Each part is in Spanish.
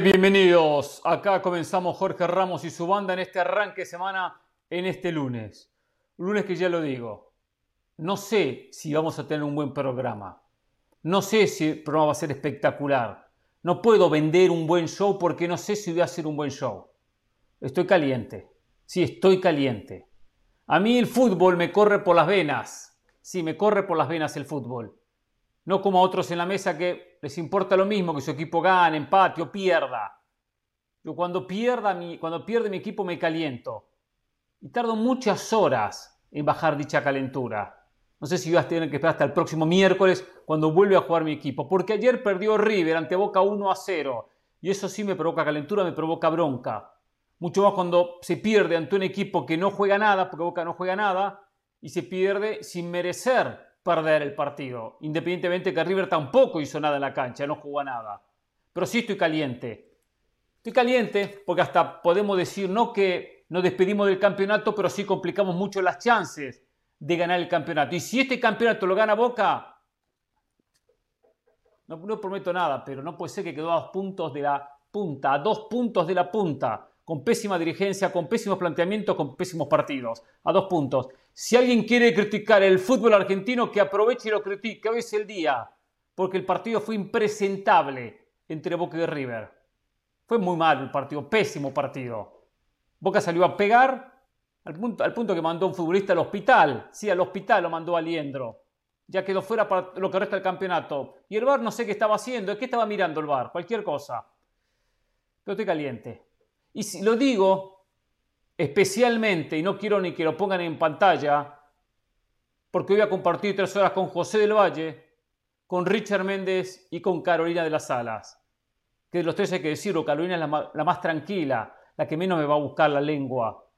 Bienvenidos, acá comenzamos Jorge Ramos y su banda en este arranque de semana, en este lunes. Lunes que ya lo digo, no sé si vamos a tener un buen programa, no sé si el programa va a ser espectacular, no puedo vender un buen show porque no sé si voy a hacer un buen show. Estoy caliente, sí, estoy caliente. A mí el fútbol me corre por las venas, sí, me corre por las venas el fútbol. No como a otros en la mesa que les importa lo mismo que su equipo gane, empate o pierda. Yo cuando, pierda mi, cuando pierde mi equipo me caliento. Y tardo muchas horas en bajar dicha calentura. No sé si voy a tener que esperar hasta el próximo miércoles cuando vuelve a jugar mi equipo. Porque ayer perdió River ante Boca 1 a 0. Y eso sí me provoca calentura, me provoca bronca. Mucho más cuando se pierde ante un equipo que no juega nada, porque Boca no juega nada, y se pierde sin merecer perder el partido, independientemente que River tampoco hizo nada en la cancha, no jugó nada. Pero sí estoy caliente. Estoy caliente porque hasta podemos decir no que nos despedimos del campeonato, pero sí complicamos mucho las chances de ganar el campeonato. Y si este campeonato lo gana Boca, no, no prometo nada, pero no puede ser que quedó a dos puntos de la punta, a dos puntos de la punta con pésima dirigencia, con pésimos planteamientos, con pésimos partidos. A dos puntos. Si alguien quiere criticar el fútbol argentino, que aproveche y lo critique. Hoy es el día, porque el partido fue impresentable entre Boca y River. Fue muy mal el partido, pésimo partido. Boca salió a pegar al punto, al punto que mandó un futbolista al hospital. Sí, al hospital lo mandó a Liendro. Ya quedó fuera para lo que resta del campeonato. Y el VAR no sé qué estaba haciendo. ¿Qué estaba mirando el VAR? Cualquier cosa. Pero estoy caliente. Y si lo digo especialmente, y no quiero ni que lo pongan en pantalla, porque voy a compartir tres horas con José del Valle, con Richard Méndez y con Carolina de las Alas. Que de los tres hay que decirlo, Carolina es la la más tranquila, la que menos me va a buscar la lengua.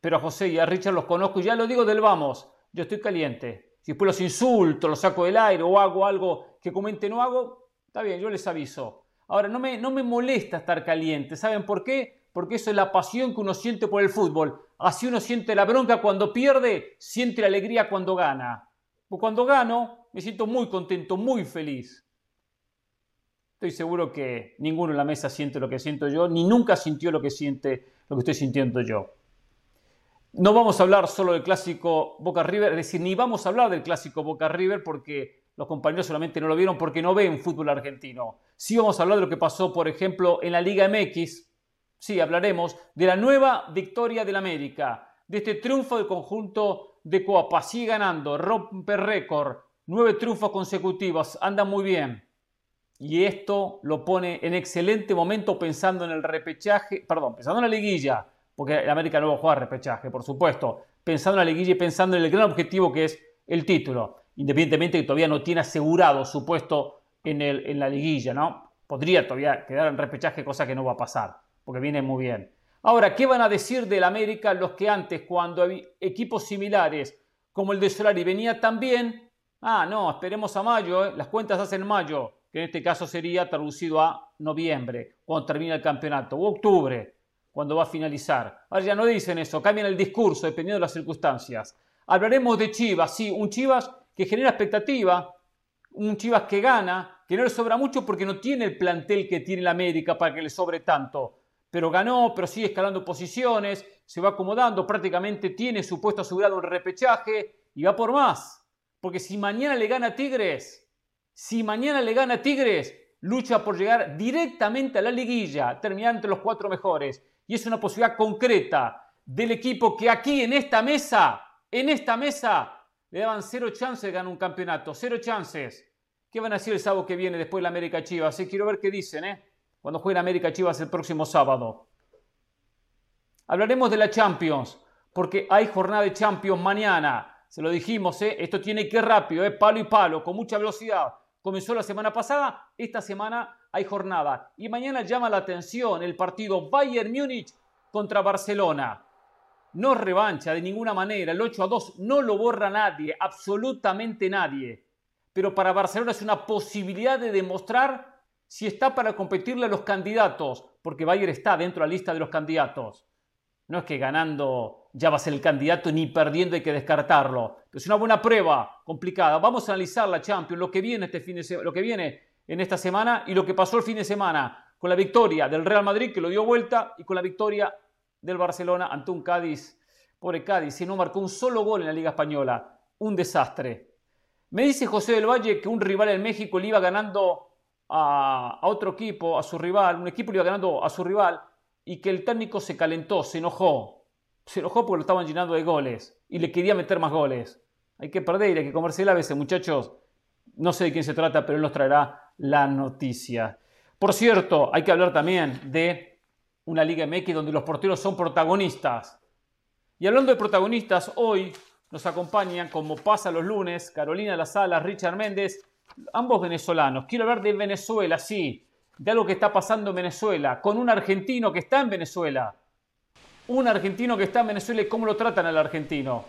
Pero a José y a Richard los conozco y ya lo digo del vamos, yo estoy caliente. Si después los insulto, los saco del aire o hago algo que comente no hago, está bien, yo les aviso. Ahora, no me, no me molesta estar caliente. ¿Saben por qué? Porque eso es la pasión que uno siente por el fútbol. Así uno siente la bronca cuando pierde, siente la alegría cuando gana. Pues cuando gano, me siento muy contento, muy feliz. Estoy seguro que ninguno en la mesa siente lo que siento yo, ni nunca sintió lo que siente lo que estoy sintiendo yo. No vamos a hablar solo del clásico Boca River, es decir, ni vamos a hablar del clásico Boca River porque los compañeros solamente no lo vieron porque no ven fútbol argentino. Sí vamos a hablar de lo que pasó, por ejemplo, en la Liga MX. Sí, hablaremos de la nueva victoria del América, de este triunfo del conjunto de Coapa. Sigue ganando, rompe récord, nueve triunfos consecutivos, anda muy bien. Y esto lo pone en excelente momento pensando en el repechaje, perdón, pensando en la liguilla, porque el América no va a jugar repechaje, por supuesto, pensando en la liguilla y pensando en el gran objetivo que es el título independientemente que todavía no tiene asegurado su puesto en, el, en la liguilla, ¿no? Podría todavía quedar en repechaje, cosa que no va a pasar, porque viene muy bien. Ahora, ¿qué van a decir del América los que antes, cuando equipos similares como el de Solari venía tan bien? Ah, no, esperemos a mayo, ¿eh? las cuentas hacen mayo, que en este caso sería traducido a noviembre, cuando termina el campeonato, o octubre, cuando va a finalizar. Ahora ya no dicen eso, cambian el discurso dependiendo de las circunstancias. Hablaremos de Chivas, sí, un Chivas que genera expectativa, un Chivas que gana, que no le sobra mucho porque no tiene el plantel que tiene el América para que le sobre tanto, pero ganó, pero sigue escalando posiciones, se va acomodando, prácticamente tiene su puesto asegurado en repechaje y va por más. Porque si mañana le gana Tigres, si mañana le gana Tigres, lucha por llegar directamente a la liguilla, terminar entre los cuatro mejores. Y es una posibilidad concreta del equipo que aquí en esta mesa, en esta mesa, le daban cero chances de ganar un campeonato, cero chances. ¿Qué van a hacer el sábado que viene después de la América Chivas? Quiero ver qué dicen, ¿eh? Cuando juegue América Chivas el próximo sábado. Hablaremos de la Champions, porque hay jornada de Champions mañana. Se lo dijimos, ¿eh? Esto tiene que ir rápido, ¿eh? Palo y palo, con mucha velocidad. Comenzó la semana pasada, esta semana hay jornada. Y mañana llama la atención el partido Bayern Múnich contra Barcelona no revancha de ninguna manera. El 8 a 2 no lo borra nadie, absolutamente nadie. Pero para Barcelona es una posibilidad de demostrar si está para competirle a los candidatos, porque Bayern está dentro de la lista de los candidatos. No es que ganando ya va a ser el candidato ni perdiendo hay que descartarlo. Es una buena prueba, complicada. Vamos a analizar la Champions, lo que viene este fin de lo que viene en esta semana y lo que pasó el fin de semana con la victoria del Real Madrid que lo dio vuelta y con la victoria del Barcelona ante un Cádiz, pobre Cádiz, si no marcó un solo gol en la Liga Española, un desastre. Me dice José del Valle que un rival en México le iba ganando a, otro equipo, a su rival, un equipo le iba ganando a su rival y que el técnico se calentó, se enojó. Se enojó porque lo estaban llenando de goles y le quería meter más goles. Hay que perder, hay que comerse a veces, muchachos. No sé de quién se trata, pero él nos traerá la noticia. Por cierto, hay que hablar también de una Liga MX donde los porteros son protagonistas. Y hablando de protagonistas, hoy nos acompañan, como pasa los lunes, Carolina La Sala, Richard Méndez, ambos venezolanos. Quiero hablar de Venezuela, sí, de algo que está pasando en Venezuela, con un argentino que está en Venezuela. Un argentino que está en Venezuela y cómo lo tratan al argentino.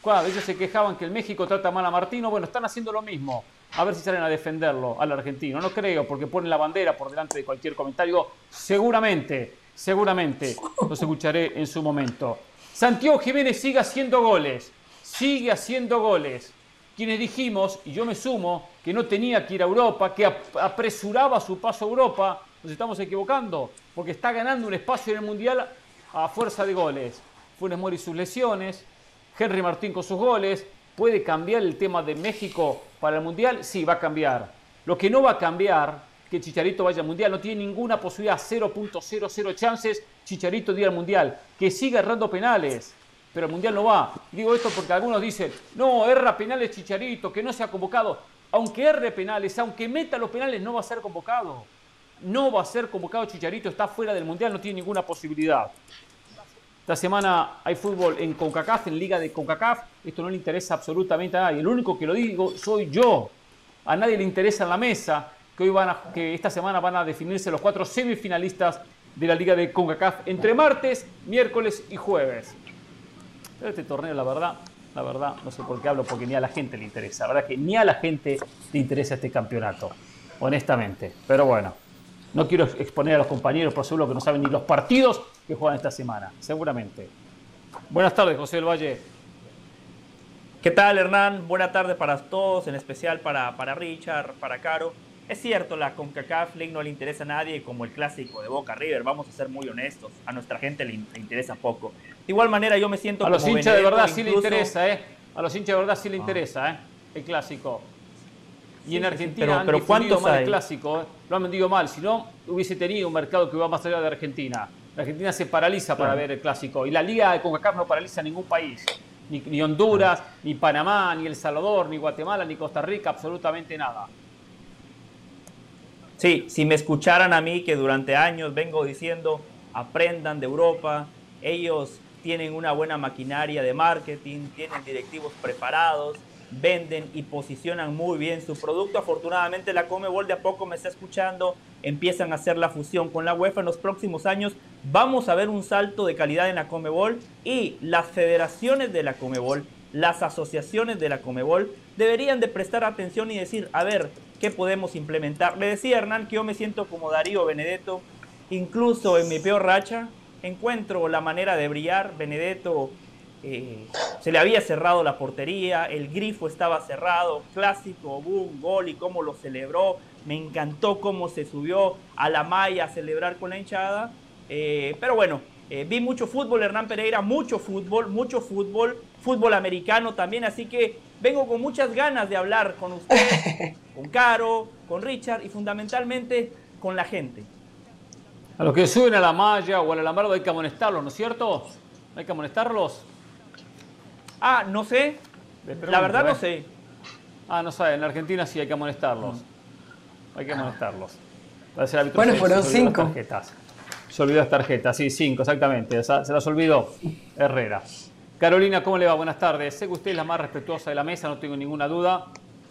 Claro, ellos se quejaban que el México trata mal a Martino. Bueno, están haciendo lo mismo. A ver si salen a defenderlo al argentino. No creo, porque ponen la bandera por delante de cualquier comentario. Seguramente, seguramente los escucharé en su momento. Santiago Jiménez sigue haciendo goles. Sigue haciendo goles. Quienes dijimos, y yo me sumo, que no tenía que ir a Europa, que apresuraba su paso a Europa, nos estamos equivocando, porque está ganando un espacio en el Mundial a fuerza de goles. Funes Mori sus lesiones, Henry Martín con sus goles. ¿Puede cambiar el tema de México para el Mundial? Sí, va a cambiar. Lo que no va a cambiar, que Chicharito vaya al Mundial, no tiene ninguna posibilidad, 0.00 chances, Chicharito día al Mundial. Que siga errando penales, pero el Mundial no va. Digo esto porque algunos dicen, no, erra penales Chicharito, que no se ha convocado. Aunque erre penales, aunque meta los penales, no va a ser convocado. No va a ser convocado Chicharito, está fuera del Mundial, no tiene ninguna posibilidad. Esta semana hay fútbol en CONCACAF, en Liga de CONCACAF. Esto no le interesa absolutamente a nadie. El único que lo digo soy yo. A nadie le interesa en la mesa que, hoy van a, que esta semana van a definirse los cuatro semifinalistas de la Liga de CONCACAF entre martes, miércoles y jueves. Pero este torneo, la verdad, la verdad, no sé por qué hablo, porque ni a la gente le interesa. La verdad que ni a la gente le interesa este campeonato, honestamente. Pero bueno, no quiero exponer a los compañeros, por seguro que no saben ni los partidos que juegan esta semana, seguramente. Buenas tardes, José del Valle. ¿Qué tal, Hernán? Buenas tardes para todos, en especial para, para Richard, para Caro. Es cierto, la CONCACAF League no le interesa a nadie como el clásico de Boca River, vamos a ser muy honestos, a nuestra gente le, interesa poco. De igual manera yo me siento... A los hinchas de verdad sí le interesa, ¿eh? A los hinchas de verdad sí le ah. interesa, ¿eh? El clásico. Y en Argentina pero, han pero mal el clásico, ¿eh? lo han vendido mal. Si no, hubiese tenido un mercado que va más allá de Argentina. La Argentina se paraliza para ver el clásico. Y la Liga de CONCACAF no paraliza ningún país. Ni, Honduras, ni Panamá, ni El Salvador, ni Guatemala, ni Costa Rica, absolutamente nada. Sí, si me escucharan a mí que durante años vengo diciendo aprendan de Europa, ellos tienen una buena maquinaria de marketing, tienen directivos preparados, venden y posicionan muy bien su producto. Afortunadamente la Comebol de a poco me está escuchando, empiezan a hacer la fusión con la UEFA en los próximos años. Vamos a ver un salto de calidad en la Comebol y las federaciones de la Comebol, las asociaciones de la Comebol deberían de prestar atención y decir, a ver, ¿qué podemos implementar? Le decía Hernán que yo me siento como Darío Benedetto, incluso en mi peor racha, encuentro la manera de brillar. Benedetto eh, se le había cerrado la portería, el grifo estaba cerrado, clásico, boom, gol y cómo lo celebró. Me encantó cómo se subió a la malla a celebrar con la hinchada. Eh, pero bueno, eh, vi mucho fútbol, Hernán Pereira, mucho fútbol, mucho fútbol, fútbol americano también, así que vengo con muchas ganas de hablar con usted, con Caro, con Richard y fundamentalmente con la gente. A los que suben a la malla o al alambrado hay que amonestarlos, ¿no es cierto? Hay que amonestarlos. Ah, no sé. la verdad no ¿eh? sé. Ah, no sabe. En Argentina sí hay que amonestarlos. Hay que amonestarlos. Bueno, fueron cinco. Tarjetas. Se olvidó las tarjetas, sí, cinco, exactamente. Se las olvidó Herrera. Carolina, ¿cómo le va? Buenas tardes. Sé que usted es la más respetuosa de la mesa, no tengo ninguna duda.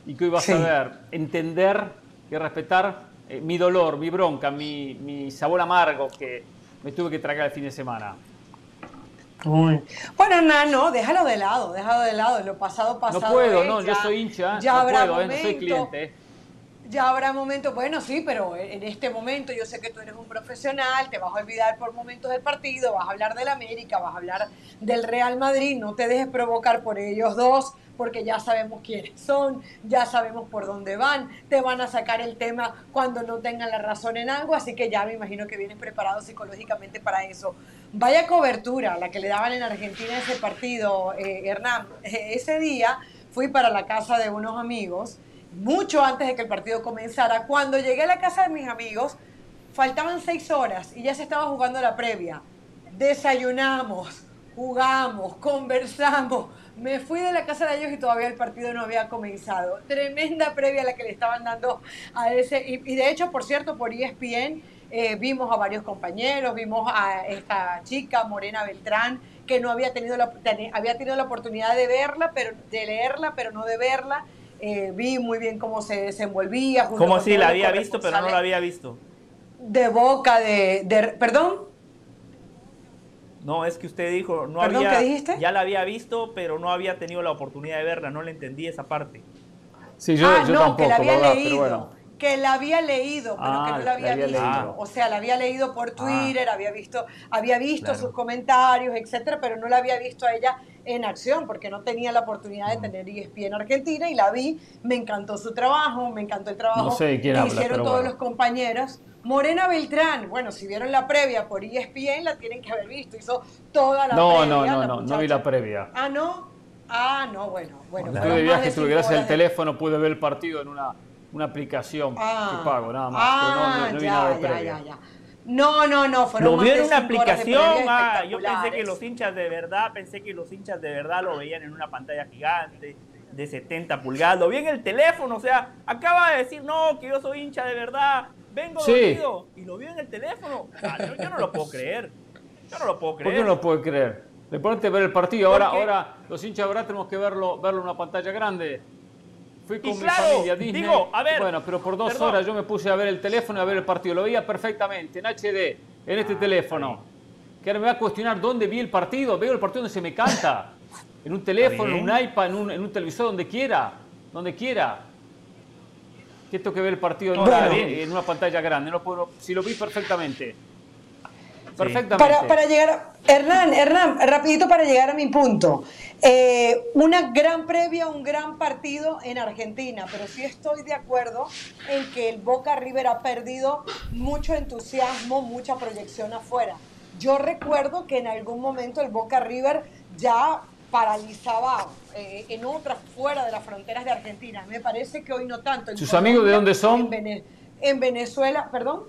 Y que hoy va a saber entender y respetar eh, mi dolor, mi bronca, mi, mi sabor amargo que me tuve que tragar el fin de semana. Bueno, no, no, déjalo de lado, déjalo de lado, lo pasado pasado. No puedo, no, yo soy hincha, ya no habrá puedo, eh, no soy cliente. Ya habrá momentos, bueno, sí, pero en este momento yo sé que tú eres un profesional, te vas a olvidar por momentos del partido, vas a hablar del América, vas a hablar del Real Madrid, no te dejes provocar por ellos dos, porque ya sabemos quiénes son, ya sabemos por dónde van, te van a sacar el tema cuando no tengan la razón en algo, así que ya me imagino que vienes preparado psicológicamente para eso. Vaya cobertura la que le daban en Argentina ese partido, eh, Hernán. Ese día fui para la casa de unos amigos mucho antes de que el partido comenzara. Cuando llegué a la casa de mis amigos, faltaban seis horas y ya se estaba jugando la previa. Desayunamos, jugamos, conversamos. Me fui de la casa de ellos y todavía el partido no había comenzado. Tremenda previa la que le estaban dando a ese. Y, de hecho, por cierto, por ESPN eh, vimos a varios compañeros, vimos a esta chica, Morena Beltrán, que no había tenido la, había tenido la oportunidad de verla, pero de leerla, pero no de verla eh, vi muy bien cómo se desenvolvía. Como si la había visto, pero no la había visto. De boca de, ¿Perdón? No, es que usted dijo, no había, ya la había visto, pero no había tenido la oportunidad de verla, no le entendí esa parte. Sí, yo, ah, no, tampoco, que la había leído, que la había leído, pero que no ah, la había, visto. O sea, la había leído por ah. Twitter, había visto, había visto sus comentarios, etcétera, pero no la había visto a ella en acción porque no tenía la oportunidad de tener ESPN en Argentina y la vi, me encantó su trabajo, me encantó el trabajo que hicieron todos los compañeros. Morena Beltrán, bueno, si vieron la previa por ESPN la tienen que haber visto, hizo toda la no, previa. No, no, no, no vi la previa. Ah, no. Ah, no, bueno, bueno. Estuve de viaje, tuve gracias al teléfono, pude ver el partido en una, una aplicación ah, que pago, nada más. Ah, no, vi nada de previa. Ya, ya, no, no, no, fueron Lo vio en una aplicación, ah, yo pensé que los hinchas de verdad, pensé que los hinchas de verdad lo veían en una pantalla gigante de 70 pulgadas, lo vi en el teléfono, o sea, acaba de decir, no, que yo soy hincha de verdad, vengo sí. y lo vio en el teléfono. Ah, yo, no lo puedo creer, yo no lo puedo creer. ¿Por qué no lo puedo creer? De pronto ver el partido, ahora, ahora los hinchas de verdad tenemos que verlo, verlo en una pantalla grande. Fui con mi familia a Disney. a ver, bueno, pero por dos horas yo me puse a ver el teléfono y a ver el partido. Lo veía perfectamente, en HD, en este teléfono. Que ahora me va a cuestionar dónde vi el partido. Veo el partido donde se me canta. En un teléfono, en un iPad, en un, en un, televisor, donde quiera. Donde quiera. Que tengo que ver el partido en, una pantalla grande. No puedo, si lo vi perfectamente. Perfectamente. Para, para, llegar, Hernán, Hernán, rapidito para llegar a mi punto. Eh, una gran previa, un gran partido en Argentina, pero sí estoy de acuerdo en que el Boca River ha perdido mucho entusiasmo, mucha proyección afuera. Yo recuerdo que en algún momento el Boca River ya paralizaba eh, en otras fuera de las fronteras de Argentina. Me parece que hoy no tanto. ¿Sus amigos de dónde son? en Venezuela, perdón.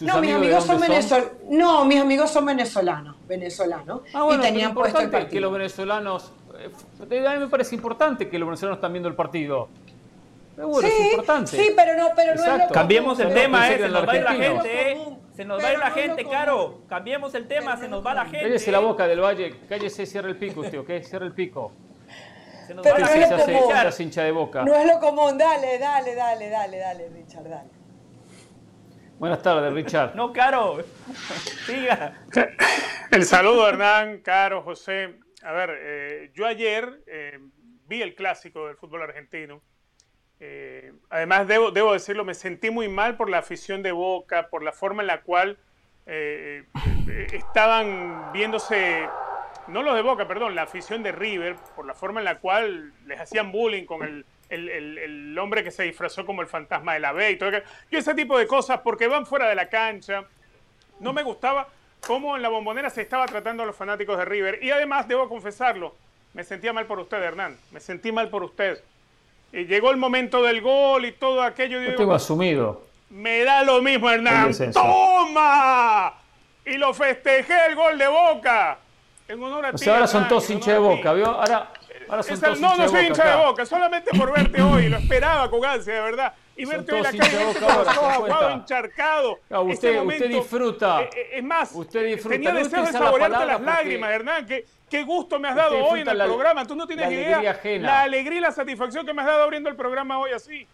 No, mis amigos son venezolanos. No, mis amigos son venezolanos, venezolanos. Ah, y tenían puesto el partido. que los venezolanos eh, a mí me parece importante que los venezolanos están viendo el partido. sí, es importante. Sí, pero no, pero no es lo Cambiemos el tema, eh, se nos va a ir la gente, eh. Se nos va a ir la gente, Caro. Cambiemos el tema, se nos va la gente. Cállese la boca del Valle, cállese, cierra el pico usted, ¿ok? Cierra el pico. Se nos pero va no la gente. Se hincha de boca. No es lo común, dale, dale, dale, dale, dale, Richard, dale. Buenas tardes, Richard. no, Caro. Siga. El saludo, Hernán, Caro, José. A ver, eh, yo ayer eh, vi el clásico del fútbol argentino. Eh, además, debo, debo, decirlo, me sentí muy mal por la afición de Boca, por la forma en la cual estaban viéndose, no los de Boca, perdón, la afición de River, por la forma en la cual les hacían bullying con el el, hombre que se disfrazó como el fantasma de la B y todo. Y ese tipo de cosas, porque van fuera de la cancha. No me gustaba cómo en la bombonera se estaba tratando a los fanáticos de River. Y además, debo confesarlo, me sentía mal por usted, Hernán. Me sentí mal por usted. Y llegó el momento del gol y todo aquello. Yo tengo asumido. Me da lo mismo, Hernán. ¡Toma! Y lo festejé el gol de Boca. En honor a ahora son todos hinchas de Boca, ¿vio? Ahora no, no soy hincha de boca, solamente por verte hoy. Lo esperaba con ansia, de verdad. Y verte hoy en la calle, todo aguado, encharcado. usted, este usted disfruta. Eh, eh, es más, usted disfruta. tenía deseo de saborearte las lágrimas, Hernán. Qué, qué gusto me has dado hoy en el programa. Tú no tienes idea la alegría y la satisfacción que me has dado abriendo el programa hoy así.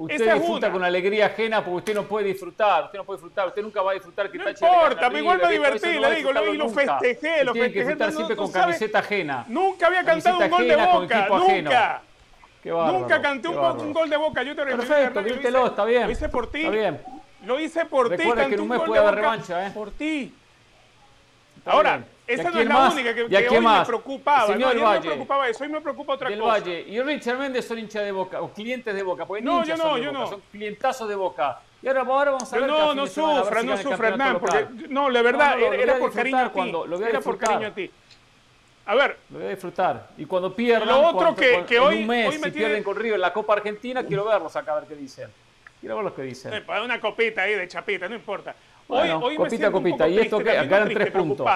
Usted disfruta con alegría ajena porque usted no puede disfrutar, usted no puede disfrutar, usted nunca va a disfrutar que No importa, pero igual me divertí, le digo, lo, y lo festejé, lo festejé. Tiene que disfrutar siempre con camiseta ajena. Nunca había cantado un gol de Boca, nunca. Qué Nunca canté un, gol de Boca. Yo te Perfecto, grítelo, está bien. Lo hice por ti. Está bien. Lo hice por ti. Recuerda que en un mes puede haber revancha, ¿eh? Por ti. Ahora, esa no es la única que, que hoy me preocupaba. Señor no, Valle, me preocupaba eso, hoy me preocupa otra del cosa. Valle y Richard Méndez son hinchas de Boca, o clientes de Boca. Porque no, yo no, yo no. Son clientazos de Boca. Y ahora, ahora vamos a ver. no, no sufra, no sufra, Hernán, porque no, la verdad, era, por cariño a ti. Cuando, lo voy a era por cariño a ti. A ver. Lo voy a disfrutar. Y cuando pierdan, lo otro que, que hoy, en un mes, hoy me si pierden con River en la Copa Argentina, quiero verlos acá a ver qué dicen. Quiero ver lo que dicen. Una copita ahí de chapita, no importa. Hoy, hoy copita, me copita. Un y esto que acá eran tres puntos.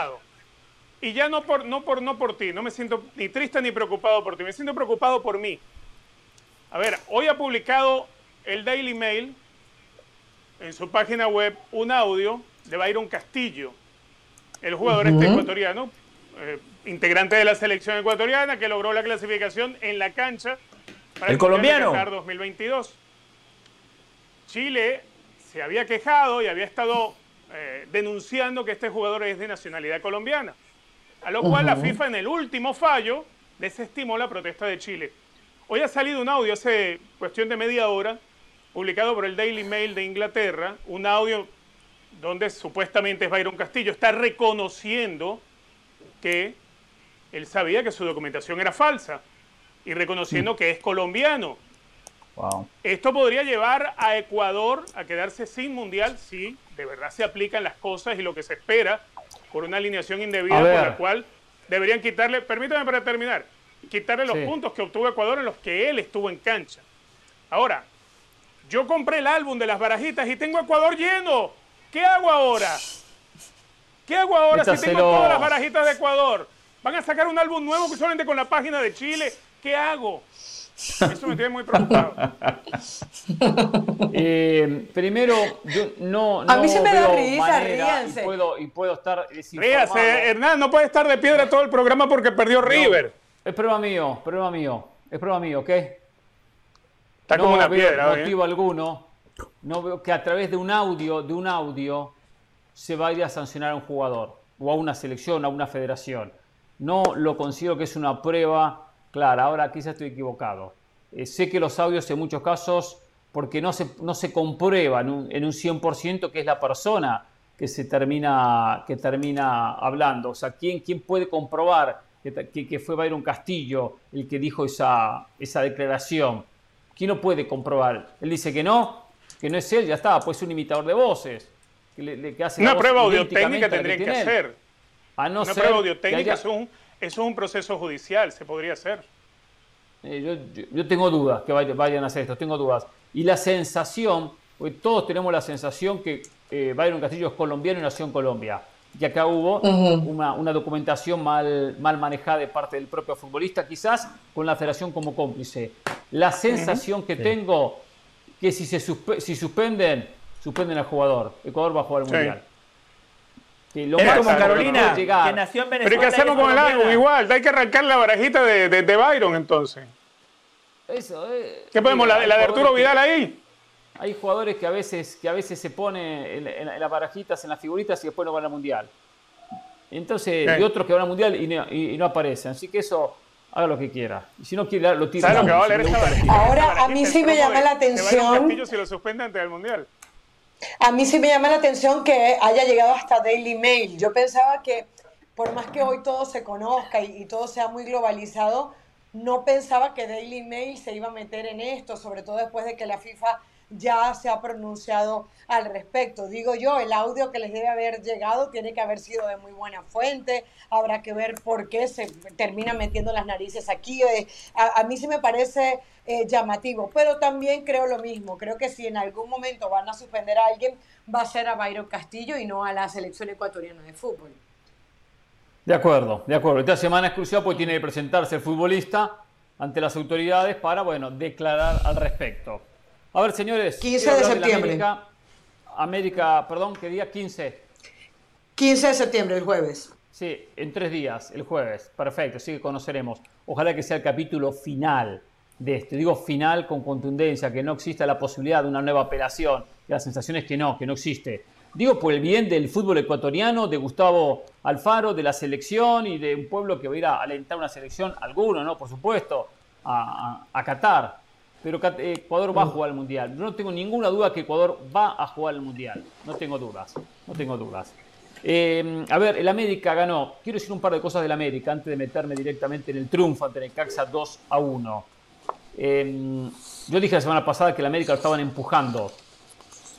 Y ya no por, no, por, no por ti, no me siento ni triste ni preocupado por ti, me siento preocupado por mí. A ver, hoy ha publicado el Daily Mail en su página web un audio de Byron Castillo, el jugador este ecuatoriano, eh, integrante de la selección ecuatoriana que logró la clasificación en la cancha para el, colombiano 2022. Chile se había quejado y había estado eh, denunciando que este jugador es de nacionalidad colombiana. A lo cual la FIFA en el último fallo desestimó la protesta de Chile. Hoy ha salido un audio hace cuestión de media hora, publicado por el Daily Mail de Inglaterra, un audio donde supuestamente es Byron Castillo, está reconociendo que él sabía que su documentación era falsa y reconociendo mm. que es colombiano. Esto podría llevar a Ecuador a quedarse sin mundial si de verdad se aplican las cosas y lo que se espera por una alineación indebida por la cual deberían quitarle, permítame para terminar, quitarle los puntos que obtuvo Ecuador en los que él estuvo en cancha. Ahora, yo compré el álbum de las barajitas y tengo Ecuador lleno. ¿Qué hago ahora? ¿Qué hago ahora si tengo todas las barajitas de Ecuador? Van a sacar un álbum nuevo que solamente con la página de Chile. ¿Qué hago? Eso me tiene muy preocupado. Eh, primero, yo no, A mí se me da risa, ríanse. Y puedo, y puedo estar Ríase, Hernán, no puede estar de piedra todo el programa porque perdió River. Es prueba mío, prueba mío. Es prueba mío, ¿ok? Está como una piedra. motivo alguno. No veo que a través de un audio, de un audio, se vaya a sancionar a un jugador o a una selección, a una federación. No lo considero que es una prueba clara. Ahora quizás estoy equivocado. Eh, sé que los audios en muchos casos, porque no se, no se comprueba en un, en un 100% que es la persona que se termina, que termina hablando. O sea, ¿quién, quién puede comprobar que, que, fue Byron Castillo el que dijo esa, esa declaración? ¿Quién no puede comprobar? Él dice que no, que no es él, ya está, pues es un imitador de voces. Que, hace Una prueba audiotécnica tendría que, hacer. A no Una prueba audiotécnica es, un, es un proceso judicial, se podría hacer. Eh, yo, tengo dudas que vayan a hacer esto, tengo dudas. Y la sensación, todos tenemos la sensación que eh, Byron Castillo es colombiano y nació en Colombia. Y acá hubo una, documentación mal, mal manejada de parte del propio futbolista, quizás con la federación como cómplice. La sensación que tengo que si se si suspenden, suspenden al jugador. Ecuador va a jugar el Mundial. Que lo como Carolina, que nació en Venezuela. Pero ¿qué hacemos con el álbum? Igual, hay que arrancar la barajita de, de, Byron entonces. Eso, eh, ¿Qué podemos? ¿La, de Arturo Vidal ahí? Hay jugadores que a veces, que a veces se ponen en, las barajitas, en las figuritas y después no van al mundial. Entonces, hay otros que van al mundial y no, aparecen. Así que eso, haga lo que quiera. Y si no quiere, lo tira. ¿Sabes lo que va a valer esta Ahora, a mí sí me llama la atención. si lo suspende antes del mundial. A mí sí me llama la atención que haya llegado hasta Daily Mail. Yo pensaba que por más que hoy todo se conozca y, todo sea muy globalizado, no pensaba que Daily Mail se iba a meter en esto, sobre todo después de que la FIFA ya se ha pronunciado al respecto. Digo yo, el audio que les debe haber llegado tiene que haber sido de muy buena fuente, habrá que ver por qué se termina metiendo las narices aquí. Eh, a, mí sí me parece eh, llamativo, pero también creo lo mismo, creo que si en algún momento van a suspender a alguien, va a ser a Byron Castillo y no a la selección ecuatoriana de fútbol. De acuerdo, de acuerdo. Esta semana es crucial porque tiene que presentarse el futbolista ante las autoridades para, bueno, declarar al respecto. A ver, señores. 15 de septiembre. América, América, perdón, ¿qué día? 15. 15 de septiembre, el jueves. Sí, en tres días, el jueves. Perfecto, sí que conoceremos. Ojalá que sea el capítulo final de esto. Digo final con contundencia, que no exista la posibilidad de una nueva apelación. La sensación es que no, que no existe. Digo por el bien del fútbol ecuatoriano, de Gustavo Alfaro, de la selección y de un pueblo que va a ir a alentar una selección, alguno, ¿no? Por supuesto. a, a Qatar. Pero Ecuador va a jugar el Mundial. Yo no tengo ninguna duda que Ecuador va a jugar el Mundial. No tengo dudas. No tengo dudas. Eh, a ver, el América ganó. Quiero decir un par de cosas del América antes de meterme directamente en el triunfo ante Necaxa 2 a 1. Eh, yo dije la semana pasada que el América lo estaban empujando.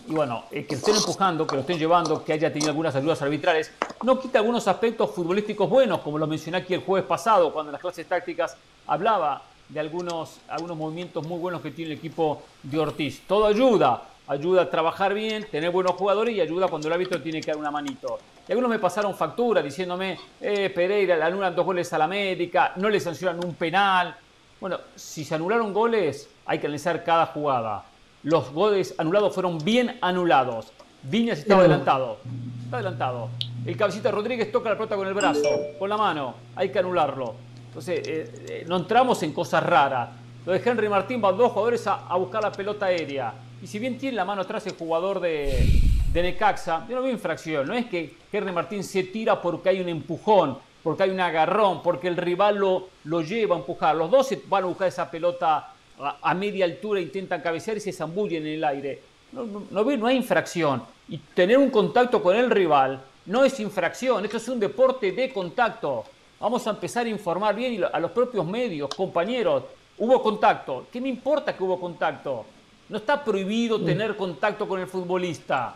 Y bueno, eh, que estén empujando, que lo estén llevando, que haya tenido algunas ayudas arbitrales, no quita algunos aspectos futbolísticos buenos, como lo mencioné aquí el jueves pasado, cuando en las clases tácticas hablaba de algunos, algunos movimientos muy buenos que tiene el equipo de Ortiz. Todo ayuda, ayuda a trabajar bien, tener buenos jugadores y ayuda cuando el árbitro tiene que dar una manito. Y algunos me pasaron factura diciéndome, eh, Pereira le anulan dos goles a la América, no le sancionan un penal. Bueno, si se anularon goles, hay que analizar cada jugada. Los goles anulados fueron bien anulados. Viñas estaba adelantado. Está adelantado. El cabecita Rodríguez toca la pelota con el brazo, con la mano. Hay que anularlo. Entonces, eh, eh, no entramos en cosas raras. Lo de Henry Martín va dos jugadores a, buscar la pelota aérea. Y si bien tiene la mano atrás el jugador de, de Necaxa, yo no veo infracción. No es que Henry Martín se tira porque hay un empujón, porque hay un agarrón, porque el rival lo, lo lleva a empujar. Los dos van a buscar esa pelota a, media altura, intentan cabecear y se zambullen en el aire. No, no, no hay infracción. Y tener un contacto con el rival no es infracción. Esto es un deporte de contacto. Vamos a empezar a informar bien a los propios medios, compañeros. Hubo contacto. ¿Qué me importa que hubo contacto? No está prohibido mm. tener contacto con el futbolista.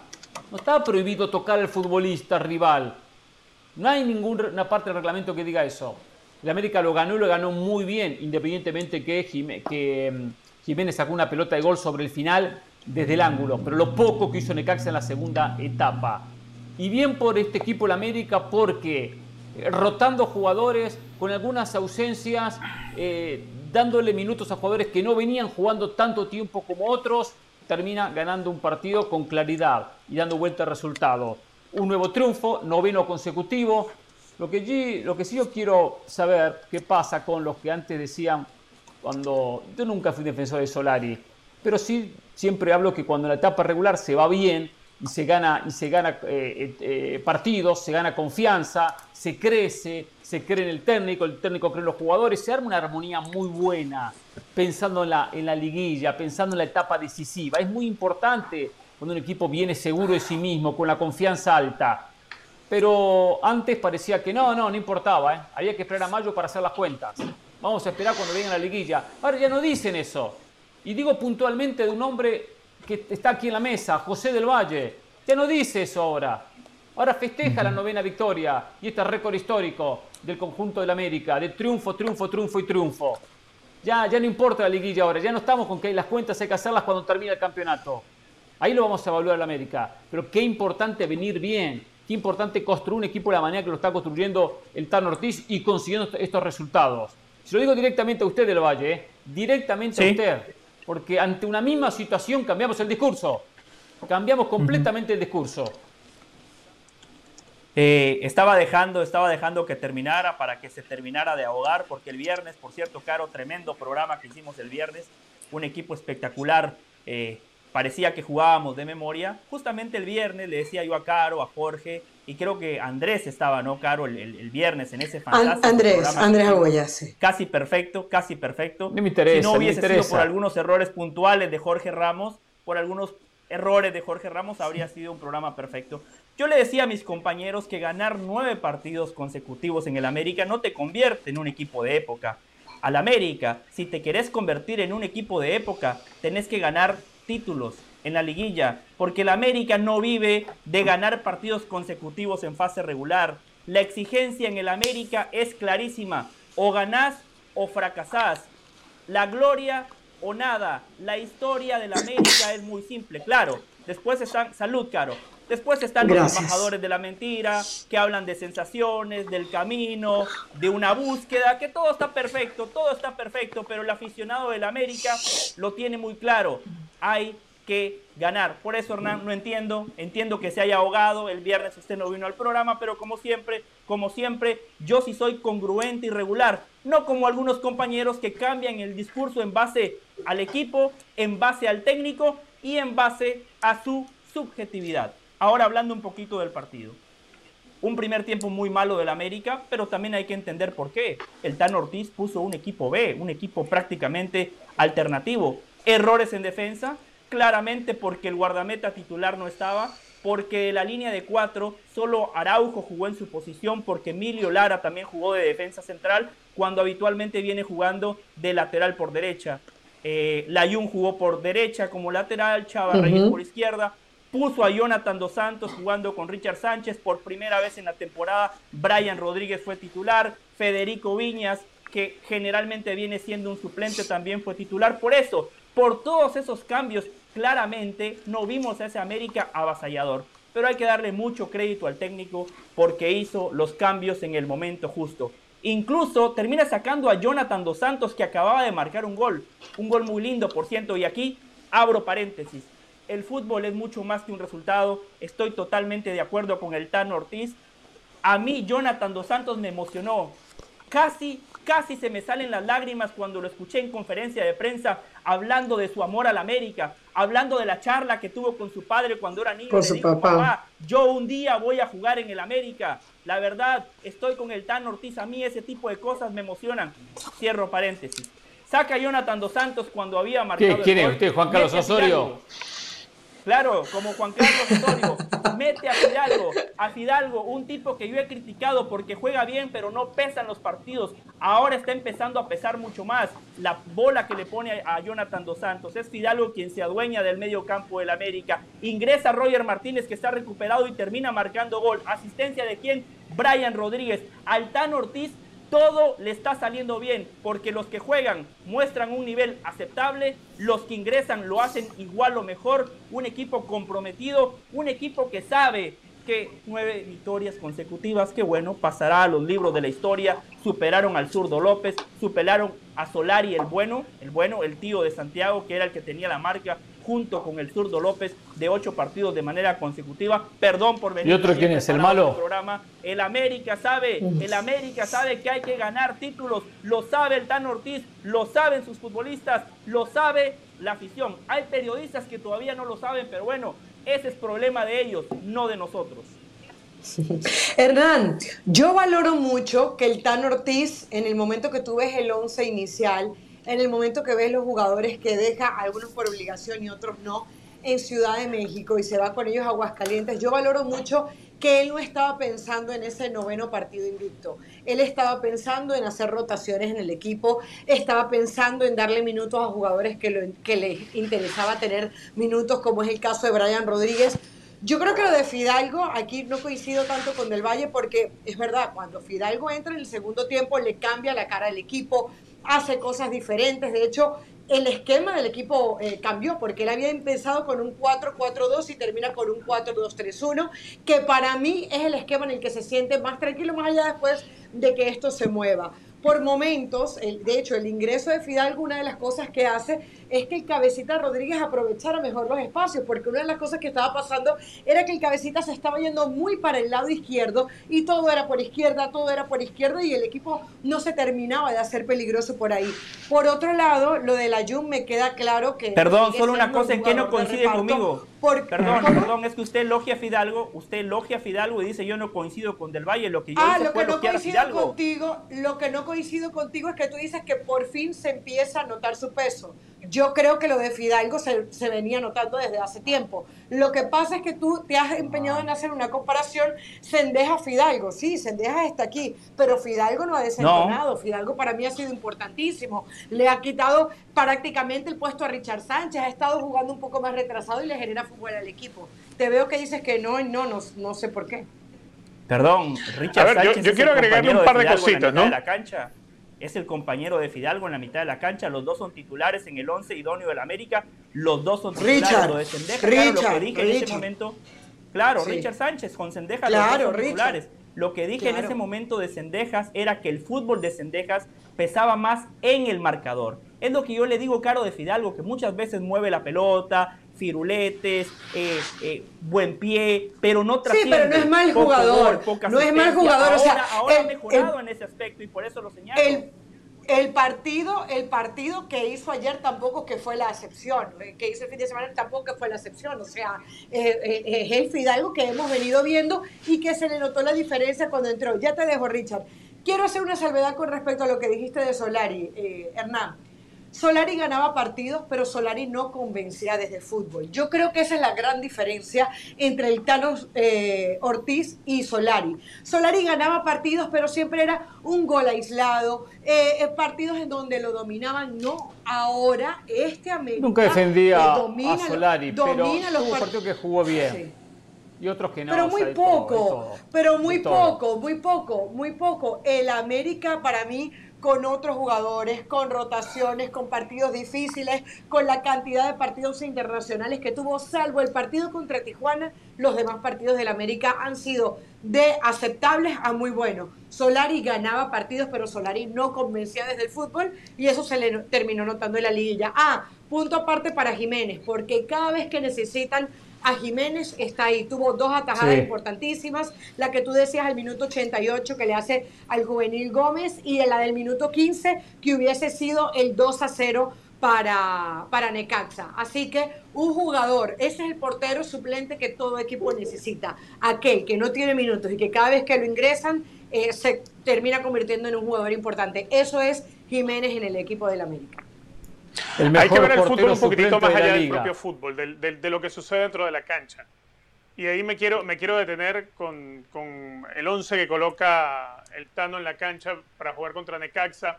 No está prohibido tocar al futbolista rival. No hay ninguna parte del reglamento que diga eso. El América lo ganó y lo ganó muy bien, independientemente que, que mm, Jiménez sacó una pelota de gol sobre el final desde el ángulo, pero lo poco que hizo Necaxa en la segunda etapa. Y bien por este equipo el América porque rotando jugadores, con algunas ausencias, eh, dándole minutos a jugadores que no venían jugando tanto tiempo como otros, termina ganando un partido con claridad y dando vuelta al resultado. Un nuevo triunfo, noveno consecutivo. Lo que, lo que sí yo quiero saber, qué pasa con los que antes decían, cuando yo nunca fui defensor de Solari, pero sí siempre hablo que cuando la etapa regular se va bien, y se gana, y se gana eh, eh, partidos, se gana confianza, se crece, se cree en el técnico, el técnico cree en los jugadores, se arma una armonía muy buena pensando en la, en la liguilla, pensando en la etapa decisiva. Es muy importante cuando un equipo viene seguro de sí mismo, con la confianza alta. Pero antes parecía que no, no, no importaba, ¿eh? había que esperar a mayo para hacer las cuentas. Vamos a esperar cuando venga la liguilla. Ahora ya no dicen eso. Y digo puntualmente de un hombre que está aquí en la mesa, José del Valle. Ya no dice eso ahora. Ahora festeja la novena victoria y este récord histórico del conjunto del América, de triunfo, triunfo, triunfo y triunfo. Ya, ya no importa la liguilla ahora, ya no estamos con que las cuentas hay que hacerlas cuando termine el campeonato. Ahí lo vamos a evaluar la América. Pero qué importante venir bien, qué importante construir un equipo de la manera que lo está construyendo el Tan Ortiz y consiguiendo estos resultados. Se lo digo directamente a usted del Valle, ¿eh? directamente a usted porque ante una misma situación cambiamos el discurso, cambiamos completamente el discurso. Eh, estaba dejando, estaba dejando que terminara para que se terminara de ahogar, porque el viernes, por cierto, Caro, tremendo programa que hicimos el viernes, un equipo espectacular. Eh, parecía que jugábamos de memoria. Justamente el viernes le decía yo a Caro, a Jorge, y creo que Andrés estaba, ¿no, Caro? El, viernes en ese fantástico Andrés, Andrés Aguaya, sí. Casi perfecto, casi perfecto. No me interesa, si no hubiese sido por algunos errores puntuales de Jorge Ramos, por algunos errores de Jorge Ramos, habría sido un programa perfecto. Yo le decía a mis compañeros que ganar nueve partidos consecutivos en el América no te convierte en un equipo de época. Al América, si te querés convertir en un equipo de época, tenés que ganar títulos, en la liguilla, porque el América no vive de ganar partidos consecutivos en fase regular. La exigencia en el América es clarísima, o ganás o fracasás. La gloria o nada. La historia del América es muy simple, claro. Después están, salud, Caro. Después están los embajadores de la mentira, que hablan de sensaciones, del camino, de una búsqueda, que todo está perfecto, todo está perfecto, pero el aficionado del América lo tiene muy claro. Hay que ganar. Por eso, Hernán, no entiendo. Entiendo que se haya ahogado. El viernes usted no vino al programa, pero como siempre, como siempre, yo sí soy congruente y regular. No como algunos compañeros que cambian el discurso en base al equipo, en base al técnico y en base a su subjetividad. Ahora hablando un poquito del partido. Un primer tiempo muy malo del América, pero también hay que entender por qué. El Tan Ortiz puso un equipo B, un equipo prácticamente alternativo. Errores en defensa, claramente porque el guardameta titular no estaba, porque la línea de cuatro, solo Araujo jugó en su posición, porque Emilio Lara también jugó de defensa central, cuando habitualmente viene jugando de lateral por derecha. Eh, Layun jugó por derecha como lateral, Chava Reyes por izquierda, puso a Jonathan Dos Santos jugando con Richard Sánchez por primera vez en la temporada, Brian Rodríguez fue titular, Federico Viñas, que generalmente viene siendo un suplente, también fue titular. Por eso, por todos esos cambios, claramente no vimos a ese América avasallador. Pero hay que darle mucho crédito al técnico porque hizo los cambios en el momento justo. Incluso termina sacando a Jonathan Dos Santos que acababa de marcar un gol. Un gol muy lindo, por ciento. Y aquí abro paréntesis. El fútbol es mucho más que un resultado. Estoy totalmente de acuerdo con el Tano Ortiz. A mí Jonathan Dos Santos me emocionó. Casi, casi se me salen las lágrimas cuando lo escuché en conferencia de prensa hablando de su amor a la América, hablando de la charla que tuvo con su padre cuando era niño. Con su papá. Yo un día voy a jugar en el América. La verdad, estoy con el Tan Ortiz. A mí ese tipo de cosas me emocionan. Cierro paréntesis. Saca a Jonathan Dos Santos cuando había marcado. ¿Quién es usted, Juan Carlos Osorio? Claro, como Juan Carlos Osorio, mete a Fidalgo, a Fidalgo, un tipo que yo he criticado porque juega bien, pero no pesa en los partidos. Ahora está empezando a pesar mucho más. La bola que le pone a Jonathan Dos Santos es Fidalgo quien se adueña del medio campo del América. Ingresa Roger Martínez que está recuperado y termina marcando gol. Asistencia de quién? Brian Rodríguez. Altán Ortiz todo le está saliendo bien porque los que juegan muestran un nivel aceptable, los que ingresan lo hacen igual o mejor, un equipo comprometido, un equipo que sabe que nueve victorias consecutivas, que bueno, pasará a los libros de la historia, superaron al zurdo López, superaron a Solari el bueno, el bueno, el tío de Santiago, que era el que tenía la marca junto con el zurdo López de ocho partidos de manera consecutiva. Perdón por venir. ¿Y otro quién es? ¿El malo? Programa. El América sabe, el América sabe que hay que ganar títulos. Lo sabe el Tan Ortiz, lo saben sus futbolistas, lo sabe la afición. Hay periodistas que todavía no lo saben, pero bueno, ese es problema de ellos, no de nosotros. Hernán, yo valoro mucho que el Tan Ortiz, en el momento que tú ves el once inicial, en el momento que ves los jugadores que deja, algunos por obligación y otros no, en Ciudad de México y se va con ellos a Aguascalientes, yo valoro mucho que él no estaba pensando en ese noveno partido invicto. Él estaba pensando en hacer rotaciones en el equipo, estaba pensando en darle minutos a jugadores que, que les interesaba tener minutos, como es el caso de Brian Rodríguez. Yo creo que lo de Fidalgo, aquí no coincido tanto con Del Valle, porque es verdad, cuando Fidalgo entra en el segundo tiempo, le cambia la cara al equipo, hace cosas diferentes. De hecho, el esquema del equipo eh, cambió porque él había empezado con un 4-4-2 y termina con un 4-2-3-1, que para mí es el esquema en el que se siente más tranquilo, más allá después de que esto se mueva por momentos, de hecho, el ingreso de Fidalgo, una de las cosas que hace es que el cabecita Rodríguez aprovechara mejor los espacios, porque una de las cosas que estaba pasando era que el cabecita se estaba yendo muy para el lado izquierdo y todo era por izquierda, todo era por izquierda y el equipo no se terminaba de hacer peligroso por ahí. Por otro lado, lo de la Jun me queda claro que... Perdón, solo una cosa en que no coincide conmigo. perdón, perdón, es que usted elogia a Fidalgo, usted elogia a Fidalgo y dice yo no coincido con Del Valle, lo que yo ah, lo que no coincido contigo, lo que no coincido contigo es que tú dices que por fin se empieza a notar su peso. Yo creo que lo de Fidalgo se, venía notando desde hace tiempo. Lo que pasa es que tú te has empeñado en hacer una comparación Sendeja-Fidalgo. Sí, Sendeja está aquí, pero Fidalgo no ha desentonado. Fidalgo para mí ha sido importantísimo. Le ha quitado prácticamente el puesto a Richard Sánchez. Ha estado jugando un poco más retrasado y le genera fútbol al equipo. Te veo que dices que no, no, no, no sé por qué. Perdón, Richard Sánchez. Yo, quiero agregarle un par de, cositas, ¿no? la cancha es el compañero de Fidalgo en la mitad de la cancha. Los dos son titulares en el 11 idóneo del América. Los dos son titulares. Richard, lo de Sendeja, claro, lo que dije en ese momento. Claro, Richard Sánchez con Sendejas, claro, los dos titulares. Lo que dije en ese momento de Sendejas era que el fútbol de Sendejas pesaba más en el marcador. Es lo que yo le digo, Caro de Fidalgo, que muchas veces mueve la pelota, firuletes, eh, eh, buen pie, pero no trasciende. Sí, pero no es mal jugador. no es mal jugador. Ahora, o sea, ahora ha mejorado en ese aspecto y por eso lo señalo El partido, el partido que hizo ayer tampoco que fue la excepción, eh, que hizo el fin de semana tampoco que fue la excepción, o sea, eh, eh, es el Fidalgo que hemos venido viendo y que se le notó la diferencia cuando entró. Ya te dejo, Richard. Quiero hacer una salvedad con respecto a lo que dijiste de Solari, Hernán. Solari ganaba partidos, pero Solari no convencía desde el fútbol. Yo creo que esa es la gran diferencia entre el Tano eh, Ortiz y Solari. Solari ganaba partidos, pero siempre era un gol aislado, eh, eh, partidos en donde lo dominaban. No, ahora este América Nunca defendía a Solari, pero hubo partidos que jugó bien. Y otros que no. Pero muy poco, pero muy poco, muy poco, muy poco. El América para mí con otros jugadores, con rotaciones, con partidos difíciles, con la cantidad de partidos internacionales que tuvo, salvo el partido contra Tijuana, los demás partidos del América han sido de aceptables a muy buenos. Solari ganaba partidos, pero Solari no convencía desde el fútbol y eso se le terminó notando en la liguilla. Ah, punto aparte para Jiménez, porque cada vez que necesitan a Jiménez está ahí. Tuvo dos atajadas importantísimas. La que tú decías al minuto 88 que le hace al juvenil Gómez y la del minuto 15 que hubiese sido el 2 a 0 para, para Necaxa. Así que un jugador, ese es el portero suplente que todo equipo necesita. Aquel que no tiene minutos y que cada vez que lo ingresan eh, se termina convirtiendo en un jugador importante. Eso es Jiménez en el equipo del América. Hay que ver el fútbol un poquitito más allá del propio fútbol, de lo que sucede dentro de la cancha. Y ahí me quiero, me quiero detener con, con el 11 que coloca el Tano en la cancha para jugar contra Necaxa.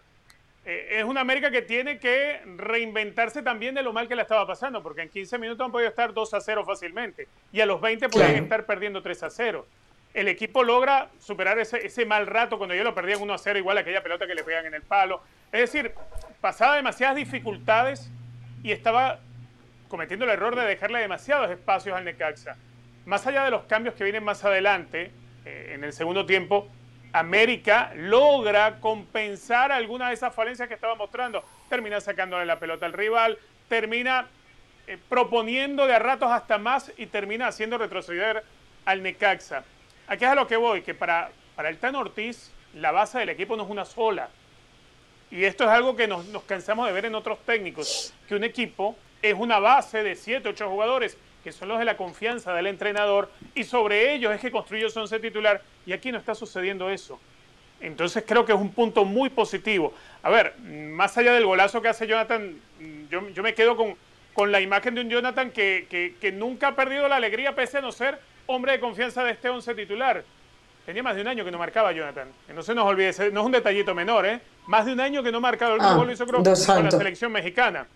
Eh, es una América que tiene que reinventarse también de lo mal que le estaba pasando, porque en 15 minutos han podido estar 2 a 0 fácilmente y a los 20 pueden estar perdiendo 3 a 0. El equipo logra superar ese, ese mal rato cuando ya lo perdían 1 a 0, igual aquella pelota que le pegan en el palo. Es decir, pasaba demasiadas dificultades y estaba cometiendo el error de dejarle demasiados espacios al Necaxa. Más allá de los cambios que vienen más adelante, eh, en el segundo tiempo, América logra compensar alguna de esas falencias que estaba mostrando. Termina sacándole la pelota al rival, termina eh, proponiendo de a ratos hasta más y termina haciendo retroceder al Necaxa. Aquí es a lo que voy, que para, para el Tan Ortiz la base del equipo no es una sola y esto es algo que nos, cansamos de ver en otros técnicos, que un equipo es una base de 7, 8 jugadores que son los de la confianza del entrenador y sobre ellos es que construye su once titular y aquí no está sucediendo eso. Entonces creo que es un punto muy positivo. A ver, más allá del golazo que hace Jonathan, yo, me quedo con, la imagen de un Jonathan que, que, que, nunca ha perdido la alegría pese a no ser hombre de confianza de este once titular. Tenía más de un año que no marcaba Jonathan. no se nos olvide, no es un detallito menor, ¿eh? Más de un año que no marcaba el ah, gol hizo creo, con la selección mexicana.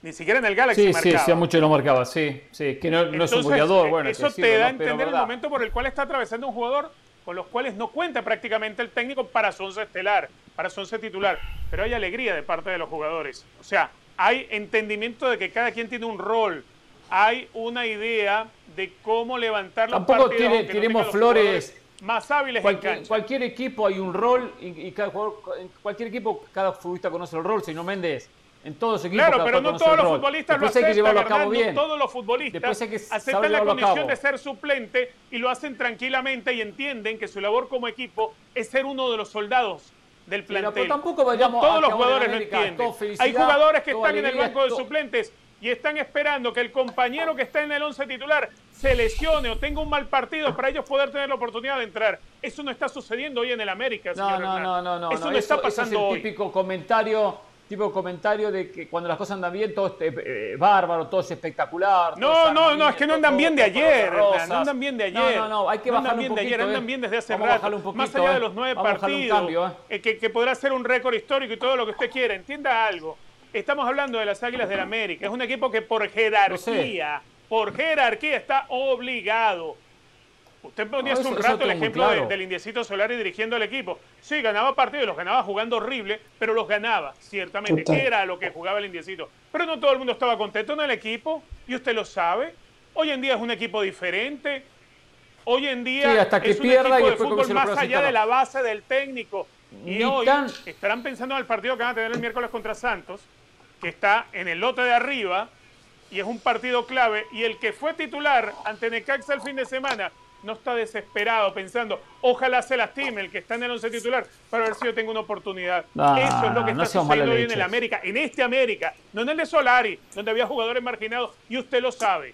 Ni siquiera en el Galaxy sí, marcaba. Sí, sí, mucho no marcaba, sí. sí que no, es un goleador, bueno. Eso te da a entender el momento por el cual está atravesando un jugador con los cuales no cuenta prácticamente el técnico para su once estelar, para su once titular. Pero hay alegría de parte de los jugadores. O sea, hay entendimiento de que cada quien tiene un rol. Hay una idea de cómo levantar los Tampoco partidos. Tampoco flores más hábiles cualquier, en cualquier equipo hay un rol y, cada en cualquier equipo cada futbolista conoce el rol, señor Méndez. En todos los equipos. Claro, pero no todos los futbolistas lo aceptan. bien. No todos los futbolistas aceptan la condición de ser suplente y lo hacen tranquilamente y entienden que su labor como equipo es ser uno de los soldados del plantel. pero tampoco vayamos todos los jugadores lo entienden. Hay jugadores que están en el banco de suplentes y están esperando que el compañero que está en el 11 titular se lesione o tenga un mal partido para ellos poder tener la oportunidad de entrar. Eso no está sucediendo hoy en el América, señor No, no, no, no, Eso no, está pasando es el típico comentario tipo comentario de que cuando las cosas andan bien todo es eh, bárbaro, todo es espectacular. No, no, no, es que no andan bien de ayer, no andan bien de ayer. No, no, no, hay que bajar un poquito. De ayer, andan bien desde hace rato. Más allá de los nueve partidos, eh. que, que podrá ser un récord histórico y todo lo que usted quiera. Entienda algo Estamos hablando de las Águilas del América. Es un equipo que por jerarquía, por jerarquía está obligado. Usted ponía hace un rato el ejemplo del Indiecito Solari dirigiendo el equipo. Sí, ganaba partidos, los ganaba jugando horrible, pero los ganaba, ciertamente. Era lo que jugaba el Indiecito. Pero no todo el mundo estaba contento en el equipo, y usted lo sabe. Hoy en día es un equipo diferente. Hoy en día hasta que es un pierda equipo de fútbol más allá de la base del técnico. Y hoy estarán pensando en el partido que van a tener el miércoles contra Santos que está en el lote de arriba y es un partido clave. Y el que fue titular ante Necaxa el fin de semana no está desesperado pensando, ojalá se lastime el que está en el once titular para ver si yo tengo una oportunidad. Eso es lo que está sucediendo hoy en el América, en este América, no en el de Solari, donde había jugadores marginados y usted lo sabe.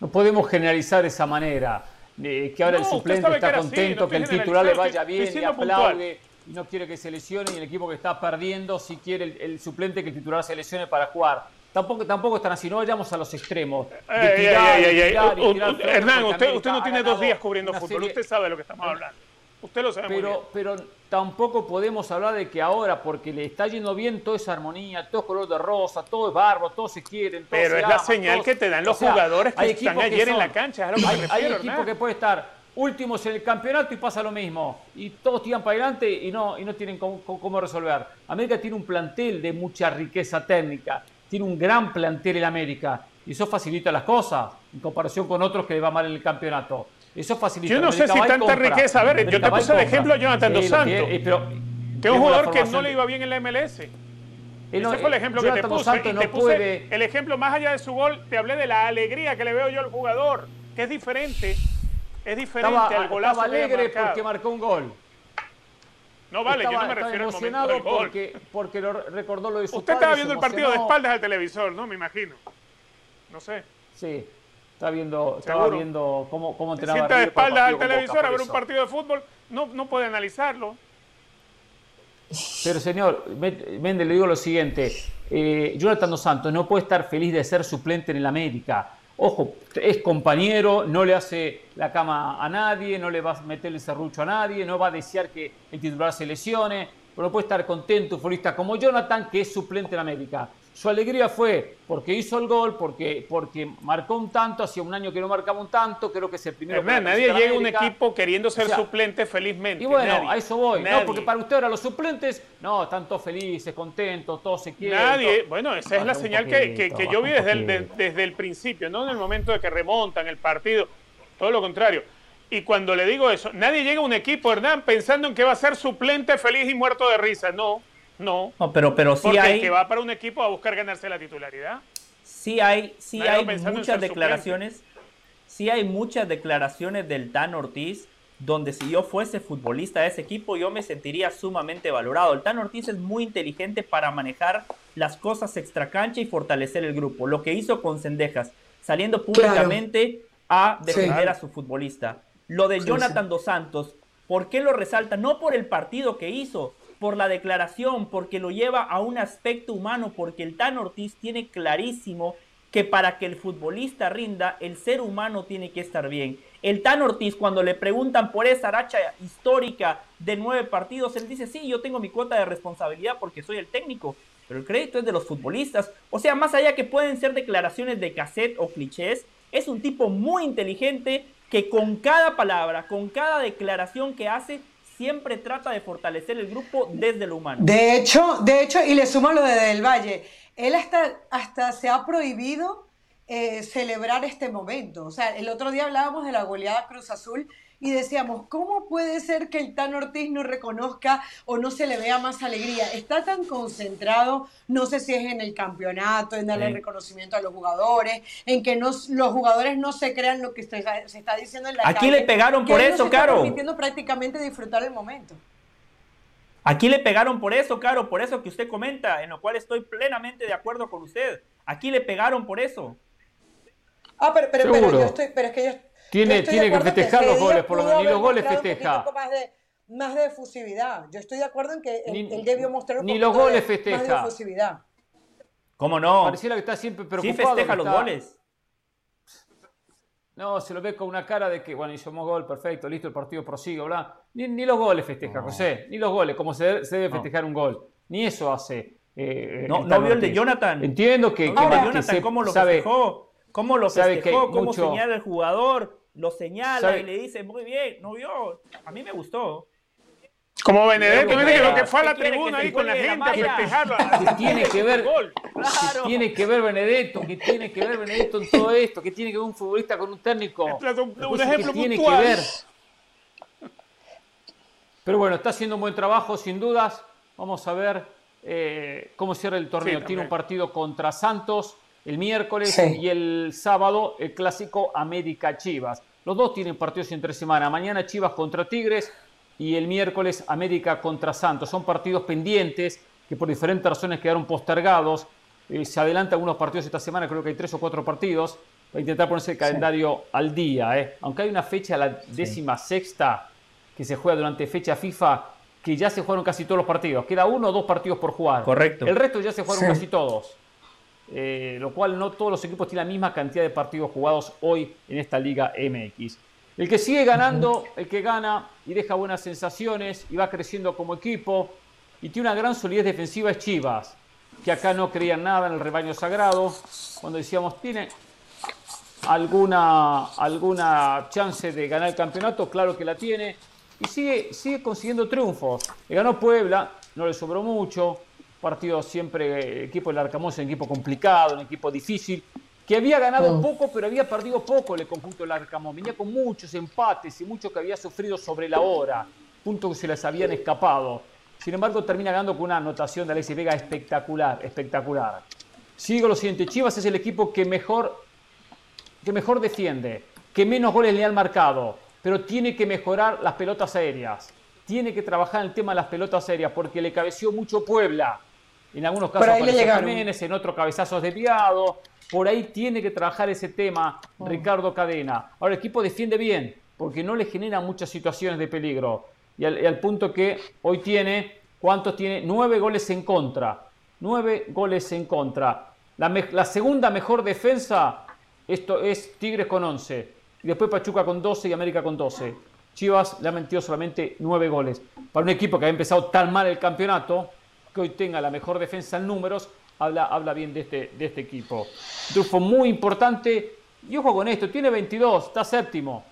No podemos generalizar de esa manera. Eh, que ahora el suplente está contento, que el titular le vaya bien y aplaude y no quiere que se lesione y el equipo que está perdiendo si quiere el, suplente que el titular se lesione para jugar. Tampoco, tampoco están así, no vayamos a los extremos. Hernán, usted, usted no tiene dos días cubriendo fútbol, usted sabe de lo que estamos hablando. Usted lo sabe pero, muy bien. Pero tampoco podemos hablar de que ahora, porque le está yendo bien toda esa armonía, todo es color de rosa, todo es barbo, todos se quieren. pero es la señal que te dan los jugadores que están ayer en la cancha. hay, equipos que puede estar últimos en el campeonato y pasa lo mismo. Y todos tiran para adelante y no, y no tienen cómo, cómo, resolver. América tiene un plantel de mucha riqueza técnica, tiene un gran plantel en América. Y eso facilita las cosas en comparación con otros que le va mal en el campeonato. Eso facilita. Yo no sé si tanta riqueza. A ver, yo te puse de ejemplo a Jonathan Dos Santos. Que, es un jugador que no le iba bien en la MLS. Ese fue el ejemplo que te puse. Y te puse el ejemplo más allá de su gol, te hablé de la alegría que le veo yo al jugador, que es diferente. Es diferente al golazo. Estaba alegre porque marcó un gol. No vale, yo no me refiero al momento del gol. Porque, porque lo recordó lo de su Usted estaba viendo el partido de espaldas al televisor, ¿no? Me imagino. No sé. Sí. Estaba viendo, estaba viendo cómo, cómo. Sienta de espaldas al televisor a ver un partido de fútbol, no, no puede analizarlo. Pero señor, Méndez, le digo lo siguiente, eh, Jonathan Dos Santos no puede estar feliz de ser suplente en el América. Ojo, es compañero, no le hace la cama a nadie, no le va a meter el serrucho a nadie, no va a desear que el titular se lesione, pero puede estar contento un futbolista como Jonathan, que es suplente en América. Su alegría fue porque hizo el gol, porque, porque marcó un tanto, hacía un año que no marcaba un tanto, creo que es el primero. nadie llega a un equipo queriendo ser suplente felizmente. Y bueno, a eso voy, ¿no? Porque para usted ahora los suplentes, no, están todos felices, contentos, todos se quieren. Nadie, bueno, esa es la señal que, que, yo vi desde el, desde el principio, no en el momento de que remontan el partido, todo lo contrario. Y cuando le digo eso, nadie llega a un equipo, Hernán, pensando en que va a ser suplente feliz y muerto de risa. No, no. No, pero, pero sí Porque hay. El que va para un equipo a buscar ganarse la titularidad. Sí hay, sí hay muchas declaraciones. Sí hay muchas declaraciones del Tan Ortiz donde si yo fuese futbolista de ese equipo yo me sentiría sumamente valorado. El Tan Ortiz es muy inteligente para manejar las cosas extracancha y fortalecer el grupo. Lo que hizo con Cendejas, saliendo públicamente a defender a su futbolista. Lo de Jonathan Dos Santos, ¿por qué lo resalta? No por el partido que hizo, por la declaración, porque lo lleva a un aspecto humano, porque el Tan Ortiz tiene clarísimo que para que el futbolista rinda, el ser humano tiene que estar bien. El Tan Ortiz, cuando le preguntan por esa racha histórica de nueve partidos, él dice, sí, yo tengo mi cuota de responsabilidad porque soy el técnico, pero el crédito es de los futbolistas. O sea, más allá que pueden ser declaraciones de cassette o clichés, es un tipo muy inteligente que con cada palabra, con cada declaración que hace, siempre trata de fortalecer el grupo desde lo humano. De hecho, de hecho y le sumo lo de Del Valle, él hasta, hasta se ha prohibido eh, celebrar este momento. O sea, el otro día hablábamos de la goleada Cruz Azul y decíamos, ¿cómo puede ser que el Tan Ortiz no reconozca o no se le vea más alegría? Está tan concentrado, no sé si es en el campeonato, en darle reconocimiento a los jugadores, en que no, los jugadores no se crean lo que se, está diciendo en la Aquí le pegaron por eso, Caro. permitiendo prácticamente disfrutar el momento. Aquí le pegaron por eso, Caro, por eso que usted comenta, en lo cual estoy plenamente de acuerdo con usted. Aquí le pegaron por eso. Ah, pero, pero, pero yo estoy, pero es que yo, tiene, tiene que festejar los goles, por lo menos. Ni los goles festeja. Más de, más de efusividad. Yo estoy de acuerdo en que él, debió mostrar un Ni los goles festeja. Más de efusividad. ¿Cómo no? Pareciera que está siempre preocupado. Sí festeja los goles. No, se lo ve con una cara de que, bueno, hicimos gol, perfecto, listo, el partido prosigue, bla. Ni, ni los goles festeja, José, ni los goles, como se, debe festejar un gol. Ni eso hace. Eh, no, no vio el de Jonathan. Entiendo que, no, que, Jonathan, ¿cómo lo festejó? ¿Cómo lo festejó? ¿Cómo señala el jugador? Lo señala y le dice, muy bien, no vio, a mí me gustó. Como Benedetto, que, lo que fue a la tribuna ahí con la gente a festejarlo. ¿Qué tiene que ver? Claro. tiene que ver Benedetto? ¿Qué tiene que ver Benedetto en todo esto? ¿Qué tiene que ver un futbolista con un técnico? Un, ejemplo tiene que ver? Pero bueno, está haciendo un buen trabajo, sin dudas. Vamos a ver eh, cómo cierra el torneo. tiene un partido contra Santos el miércoles y el sábado el clásico América Chivas. Los dos tienen partidos entre semana. Mañana Chivas contra Tigres y el miércoles América contra Santos. Son partidos pendientes que por diferentes razones quedaron postergados. Eh, se adelantan algunos partidos esta semana, creo que hay tres o cuatro partidos. Va a intentar ponerse el calendario al día. Eh. Aunque hay una fecha, la décima sexta, que se juega durante fecha FIFA, que ya se jugaron casi todos los partidos. Queda uno o dos partidos por jugar. Correcto. El resto ya se jugaron casi todos. Eh, lo cual no todos los equipos tienen la misma cantidad de partidos jugados hoy en esta Liga MX. El que sigue ganando, el que gana y deja buenas sensaciones y va creciendo como equipo y tiene una gran solidez defensiva es Chivas, que acá no creían nada en el rebaño sagrado. Cuando decíamos, tiene alguna, alguna chance de ganar el campeonato, claro que la tiene. Y sigue, sigue consiguiendo triunfos. Le ganó Puebla, no le sobró mucho partido siempre, equipo del Arcamón un equipo complicado, un equipo difícil, que había ganado poco, pero había perdido poco el conjunto del Arcamón. Venía con muchos empates y mucho que había sufrido sobre la hora, puntos que se les habían escapado. Sin embargo, termina ganando con una anotación de Alexis Vega espectacular, espectacular. Sigo lo siguiente, Chivas es el equipo que mejor, que mejor defiende, que menos goles le han marcado, pero tiene que mejorar las pelotas aéreas. Tiene que trabajar en el tema de las pelotas aéreas porque le cabeció mucho Puebla en algunos casos Jiménez, en otros cabezazos desviados. Por ahí tiene que trabajar ese tema oh. Ricardo Cadena. Ahora el equipo defiende bien porque no le genera muchas situaciones de peligro. Y al, punto que hoy tiene, ¿cuántos tiene? Nueve goles en contra. Nueve goles en contra. La, la segunda mejor defensa esto es Tigres con 11. Y después Pachuca con 12 y América con 12. Chivas le ha metido solamente nueve goles. Para un equipo que ha empezado tan mal el campeonato, que hoy tenga la mejor defensa en números, habla, habla bien de este, de este equipo. Triunfo muy importante. Y ojo con esto, tiene 22, está séptimo.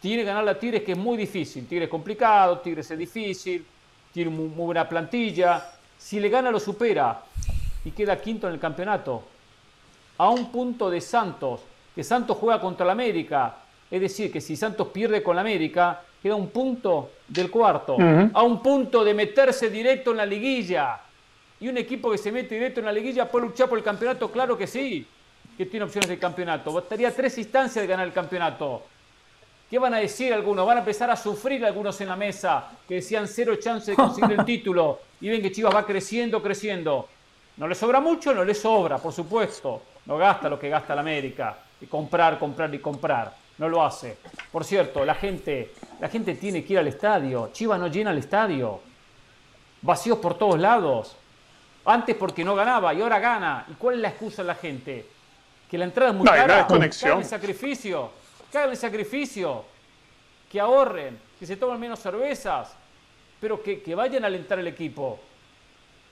Tiene que ganar la Tigres, que es muy difícil. Tigres es complicado, Tigres es difícil, tiene muy, muy buena plantilla. Si le gana, lo supera y queda quinto en el campeonato. A un punto de Santos, que Santos juega contra el América. Es decir, que si Santos pierde con la América, queda un punto del cuarto, a un punto de meterse directo en la liguilla. Y un equipo que se mete directo en la liguilla puede luchar por el campeonato, claro que sí, que tiene opciones de campeonato. Bastaría tres instancias de ganar el campeonato. ¿Qué van a decir algunos? Van a empezar a sufrir algunos en la mesa que decían cero chance de conseguir el título y ven que Chivas va creciendo, creciendo. No le sobra mucho, no le sobra, por supuesto. No gasta lo que gasta la América. Y comprar, comprar y comprar no lo hace. Por cierto, la gente, la gente tiene que ir al estadio. Chivas no llena el estadio. Vacíos por todos lados. Antes porque no ganaba y ahora gana. ¿Y cuál es la excusa de la gente? Que la entrada es muy cara. conexión. el sacrificio. Que hagan el sacrificio. Que ahorren. Que se tomen menos cervezas. Pero que, vayan a alentar el equipo.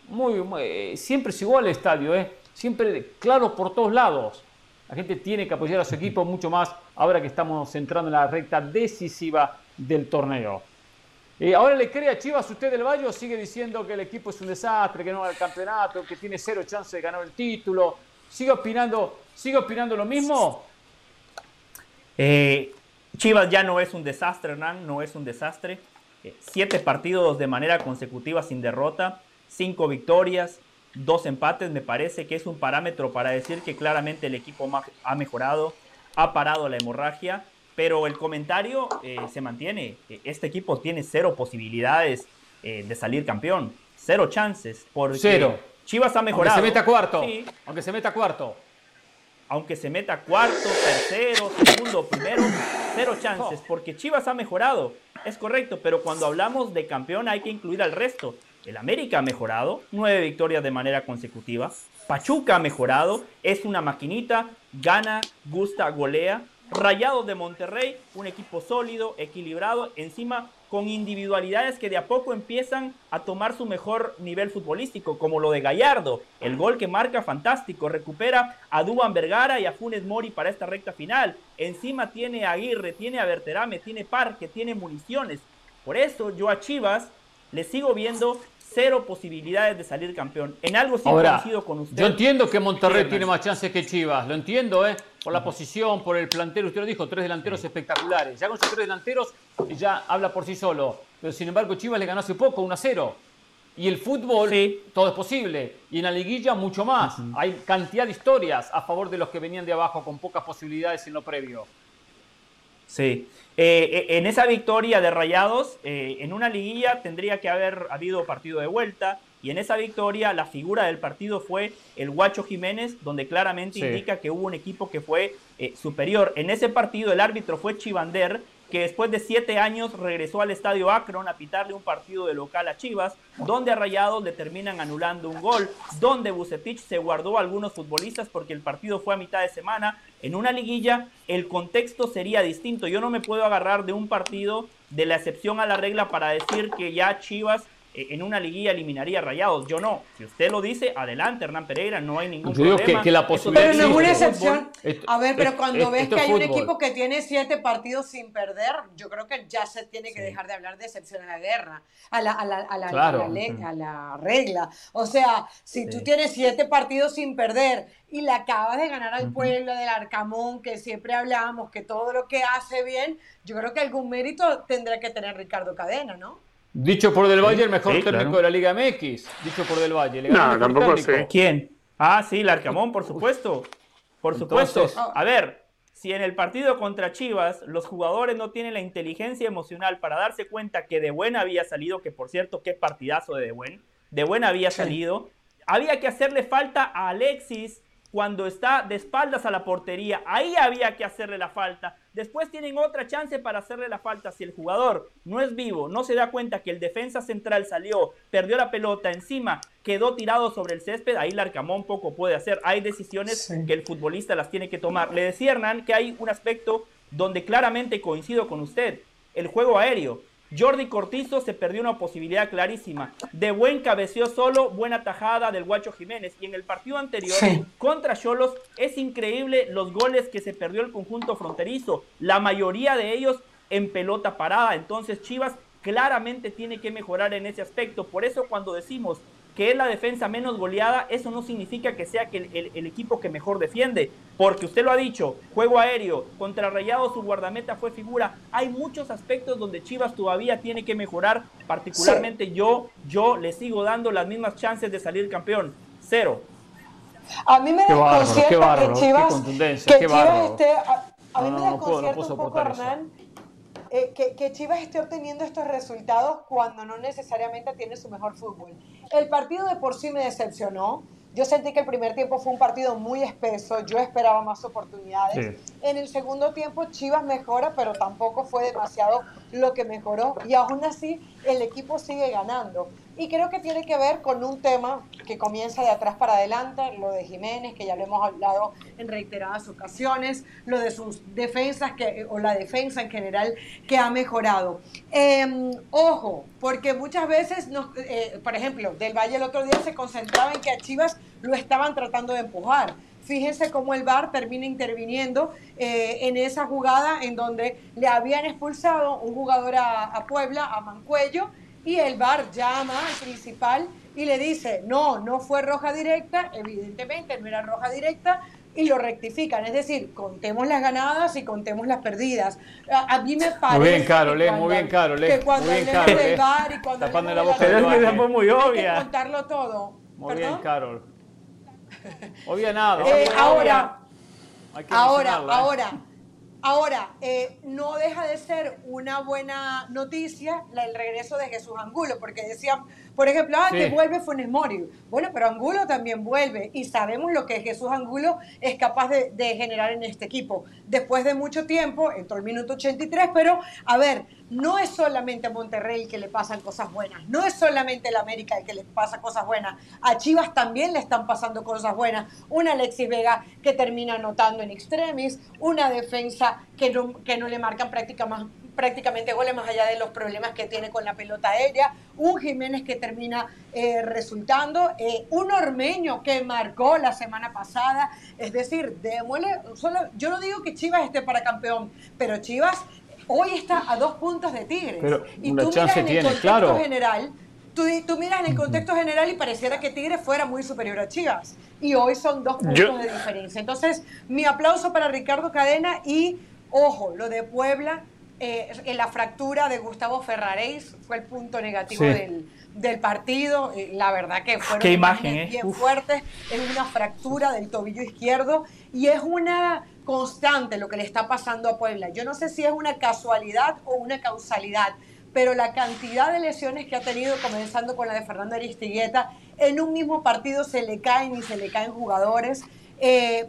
Muy, eh, siempre es igual el estadio, ¿eh? Siempre claro por todos lados. La gente tiene que apoyar a su equipo mucho más ahora que estamos entrando en la recta decisiva del torneo. Eh, ahora le cree a Chivas usted del Valle sigue diciendo que el equipo es un desastre, que no va al campeonato, que tiene cero chance de ganar el título. ¿Sigue opinando, sigue opinando lo mismo? Eh, Chivas ya no es un desastre, Hernán, no es un desastre. Eh, siete partidos de manera consecutiva sin derrota, cinco victorias, dos empates, me parece que es un parámetro para decir que claramente el equipo ha mejorado, ha parado la hemorragia, pero el comentario eh, se mantiene. Este equipo tiene cero posibilidades eh, de salir campeón, cero chances. Porque cero. Chivas ha mejorado. Aunque se meta cuarto. Aunque se meta cuarto. Aunque se meta cuarto, tercero, segundo, primero, cero chances, porque Chivas ha mejorado. Es correcto, pero cuando hablamos de campeón hay que incluir al resto. El América ha mejorado, nueve victorias de manera consecutiva. Pachuca ha mejorado, es una maquinita, gana, gusta, golea. Rayados de Monterrey, un equipo sólido, equilibrado, encima con individualidades que de a poco empiezan a tomar su mejor nivel futbolístico, como lo de Gallardo, el gol que marca fantástico, recupera a Duban Vergara y a Funes Mori para esta recta final. Encima tiene a Aguirre, tiene a Berterame, tiene Parque, tiene municiones. Por eso yo a Chivas le sigo viendo cero posibilidades de salir campeón. En algo sí coincido con usted. Yo entiendo que Monterrey tiene más chances que Chivas, lo entiendo, ¿eh? Por la posición, por el plantero, usted lo dijo, tres delanteros espectaculares. Ya con sus tres delanteros ya habla por sí solo. Pero sin embargo, Chivas le ganó hace poco, 1 a 0. Y el fútbol, todo es posible. Y en la liguilla, mucho más. Hay cantidad de historias a favor de los que venían de abajo con pocas posibilidades en lo previo. Sí. Eh, en esa victoria de Rayados, eh, en una liguilla tendría que haber habido partido de vuelta. Y en esa victoria la figura del partido fue el Guacho Jiménez, donde claramente indica que hubo un equipo que fue eh, superior. En ese partido el árbitro fue Chivander, que después de siete años regresó al estadio Akron a pitarle un partido de local a Chivas, donde a Rayados le terminan anulando un gol, donde Bucetich se guardó a algunos futbolistas porque el partido fue a mitad de semana. En una liguilla el contexto sería distinto. Yo no me puedo agarrar de un partido de la excepción a la regla para decir que ya Chivas en una liguilla eliminaría Rayados. Yo no. Si usted lo dice, adelante, Hernán Pereira, no hay ningún problema. Que, que la posibilidad pero no es una excepción. a ver, pero cuando ves que hay un equipo que tiene siete partidos sin perder, yo creo que ya se tiene que dejar de hablar de excepción a la guerra, a la, a la, a la, a la, regla. O sea, si tú tienes siete partidos sin perder y le acabas de ganar al pueblo del Arcamón, que siempre hablamos, que todo lo que hace bien, yo creo que algún mérito tendrá que tener Ricardo Cadena, ¿no? Dicho por Del Valle, el mejor técnico de la Liga MX. Dicho por Del Valle. no, tampoco sé. ¿Quién? Ah, sí, el Arcamón, por supuesto. Por supuesto. A ver, si en el partido contra Chivas los jugadores no tienen la inteligencia emocional para darse cuenta que De Buen había salido, que por cierto, qué partidazo de De Buen, De Buen había salido, había que hacerle falta a Alexis cuando está de espaldas a la portería. Ahí había que hacerle la falta. Después tienen otra chance para hacerle la falta. Si el jugador no es vivo, no se da cuenta que el defensa central salió, perdió la pelota encima, quedó tirado sobre el césped, ahí Larcamón poco puede hacer. Hay decisiones que el futbolista las tiene que tomar. Le decía Hernán que hay un aspecto donde claramente coincido con usted. El juego aéreo. Jordi Cortizo se perdió una posibilidad clarísima. De buen cabeceó solo, buena tajada del Guacho Jiménez. Y en el partido anterior, contra Cholos, es increíble los goles que se perdió el conjunto fronterizo. La mayoría de ellos en pelota parada. Entonces Chivas claramente tiene que mejorar en ese aspecto. Por eso cuando decimos que es la defensa menos goleada, eso no significa que sea que el, equipo que mejor defiende, porque usted lo ha dicho, juego aéreo, contra Rayado su guardameta fue figura, hay muchos aspectos donde Chivas todavía tiene que mejorar, particularmente yo, yo le sigo dando las mismas chances de salir campeón, cero. A mí me desconcierta que Chivas, que Chivas esté, a, mí me desconcierta un poco Hernán, eh, que, Chivas esté obteniendo estos resultados cuando no necesariamente tiene su mejor fútbol. El partido de por sí me decepcionó. Yo sentí que el primer tiempo fue un partido muy espeso, yo esperaba más oportunidades. En el segundo tiempo Chivas mejora, pero tampoco fue demasiado lo que mejoró y aún así el equipo sigue ganando. Y creo que tiene que ver con un tema que comienza de atrás para adelante, lo de Jiménez, que ya lo hemos hablado en reiteradas ocasiones, lo de sus defensas, que, o la defensa en general, que ha mejorado. Em, ojo, porque muchas veces, eh, por ejemplo, Del Valle el otro día se concentraba en que a Chivas lo estaban tratando de empujar. Fíjense cómo el VAR termina interviniendo eh, en esa jugada en donde le habían expulsado un jugador a Puebla, a Mancuello, y el VAR llama al principal y le dice, no, no fue roja directa, evidentemente no era roja directa, y lo rectifican. Es decir, contemos las ganadas y contemos las perdidas. A, mí me parece. Muy bien, Carol, que muy bien, Carol. Que cuando muy bien, Carol, del bar y cuando Tapando la boca del fue muy obvia. Hay que contarlo todo. Muy bien, Carol. Obvia nada. Eh, ahora, ahora, ¿eh? ahora. Ahora, eh, no deja de ser una buena noticia el regreso de Jesús Angulo, porque decían, por ejemplo, ah, que vuelve Funes Mori. Bueno, pero Angulo también vuelve y sabemos lo que Jesús Angulo es capaz de, de generar en este equipo. Después de mucho tiempo, entró el minuto 83, pero a ver, no es solamente a Monterrey el que le pasan cosas buenas, no es solamente el América el que le pasa cosas buenas, a Chivas también le están pasando cosas buenas. Una Alexis Vega que termina anotando en extremis, una defensa que no, que no le marcan prácticamente goles más allá de los problemas que tiene con la pelota aérea, un Jiménez que termina eh, resultando, eh, un Ormeño que marcó la semana pasada, es decir, démosle, solo, yo no digo que Chivas esté para campeón, pero Chivas hoy está a dos puntos de Tigres. Pero y tú miras en el contexto general, tú, tú, miras en el contexto general y pareciera que Tigres fuera muy superior a Chivas. Y hoy son dos puntos de diferencia. Entonces, mi aplauso para Ricardo Cadena y, ojo, lo de Puebla eh, la fractura de Gustavo Ferraréis fue el punto negativo del, del, partido. Eh, la verdad que fueron Qué imagen, eh? bien fuertes. Es una fractura del tobillo izquierdo y es una constante lo que le está pasando a Puebla. Yo no sé si es una casualidad o una causalidad, pero la cantidad de lesiones que ha tenido, comenzando con la de Fernando Aristigueta, en un mismo partido se le caen y se le caen jugadores,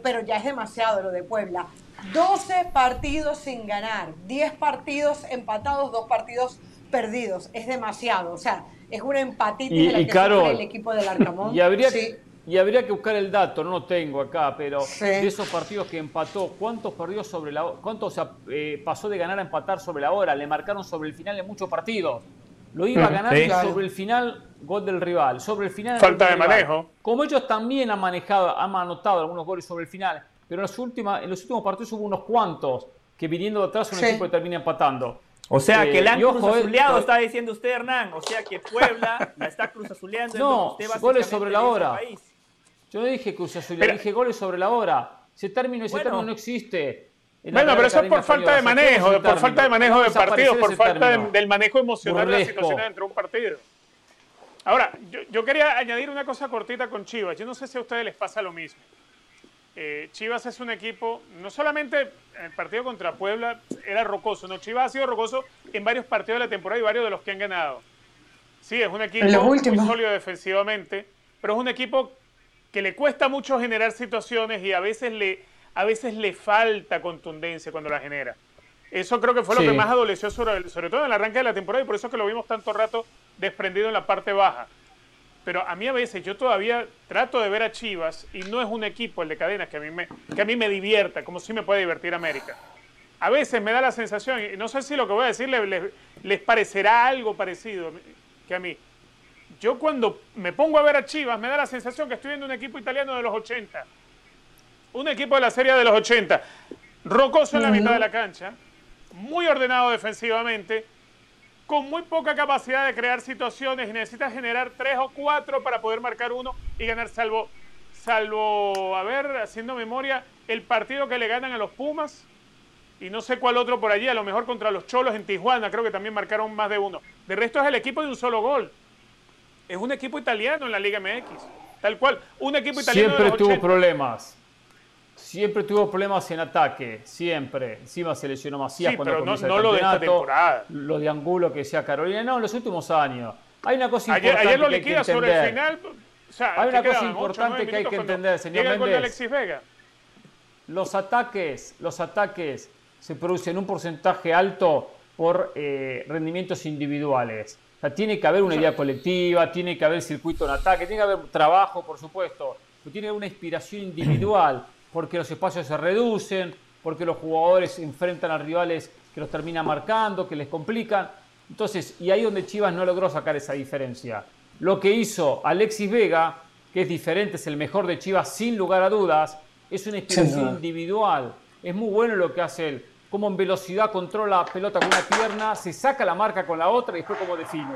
pero ya es demasiado lo de Puebla. 12 partidos sin ganar, 10 partidos empatados, 2 partidos perdidos. Es demasiado. O sea, es una empatitis y, de la que el equipo del Arcamón. Y habría, y habría que buscar el dato, no lo tengo acá, pero de esos partidos que empató, ¿cuántos perdió sobre la ¿Cuántos eh, pasó de ganar a empatar sobre la hora? Le marcaron sobre el final en muchos partidos. Lo iba a ganar sobre el final, gol del rival. Sobre el final. Falta de manejo. Como ellos también han manejado, han anotado algunos goles sobre el final, pero en, las últimas, en los últimos partidos hubo unos cuantos que viniendo de atrás un equipo que termina empatando. O sea, que el eh, Cruz Azuleado está diciendo usted, Hernán. O sea, que Puebla la está Cruz Azuleando. No, goles sobre la hora. Yo no dije Cruz Azuleado, dije goles sobre la hora. Ese término, ese término no existe. Bueno, pero eso es por falta de manejo, por falta de manejo de partidos, por falta del manejo emocional de la situación dentro de un partido. Ahora, yo, yo, quería añadir una cosa cortita con Chivas. Yo no sé si a ustedes les pasa lo mismo. Eh, Chivas es un equipo, no solamente en el partido contra Puebla era rocoso, no, Chivas ha sido rocoso en varios partidos de la temporada y varios de los que han ganado. Sí, es un equipo muy sólido defensivamente, pero es un equipo que le cuesta mucho generar situaciones y a veces le, a veces le falta contundencia cuando la genera. Eso creo que fue lo que más adoleció sobre, sobre todo en el arranque de la temporada y por eso es que lo vimos tanto rato desprendido en la parte baja pero a mí a veces yo todavía trato de ver a Chivas y no es un equipo el de cadenas que a mí me, que a mí me divierta, como si me puede divertir América. A veces me da la sensación, y no sé si lo que voy a decir les, les, parecerá algo parecido que a mí. Yo cuando me pongo a ver a Chivas me da la sensación que estoy viendo un equipo italiano de los 80. Un equipo de la serie de los 80. Rocoso en la mitad de la cancha, muy ordenado defensivamente, con muy poca capacidad de crear situaciones y necesita generar tres o cuatro para poder marcar uno y ganar salvo, salvo, a ver, haciendo memoria, el partido que le ganan a los Pumas y no sé cuál otro por allí, a lo mejor contra los Cholos en Tijuana, creo que también marcaron más de uno. De resto es el equipo de un solo gol. Es un equipo italiano en la Liga MX, tal cual, un equipo italiano. Siempre tuvo problemas. Siempre tuvo problemas en ataque, siempre. Encima se lesionó Macías cuando pero no, no lo de esta temporada. Lo de Angulo que sea Carolina, no, en los últimos años. Hay una cosa ayer, importante ayer lo liquida sobre el final. O sea, hay una cosa importante que hay que entender, señor Méndez. Alexis Vega. Los ataques, los ataques se producen un porcentaje alto por eh, rendimientos individuales. O sea, tiene que haber una idea colectiva, tiene que haber circuito en ataque, tiene que haber trabajo, por supuesto, pero tiene que haber una inspiración individual porque los espacios se reducen, porque los jugadores enfrentan a rivales que los terminan marcando, que les complican. Entonces, y ahí donde Chivas no logró sacar esa diferencia. Lo que hizo Alexis Vega, que es diferente, es el mejor de Chivas sin lugar a dudas, es una inspiración individual. Es muy bueno lo que hace él. Como en velocidad controla la pelota con una pierna, se saca la marca con la otra y después como define.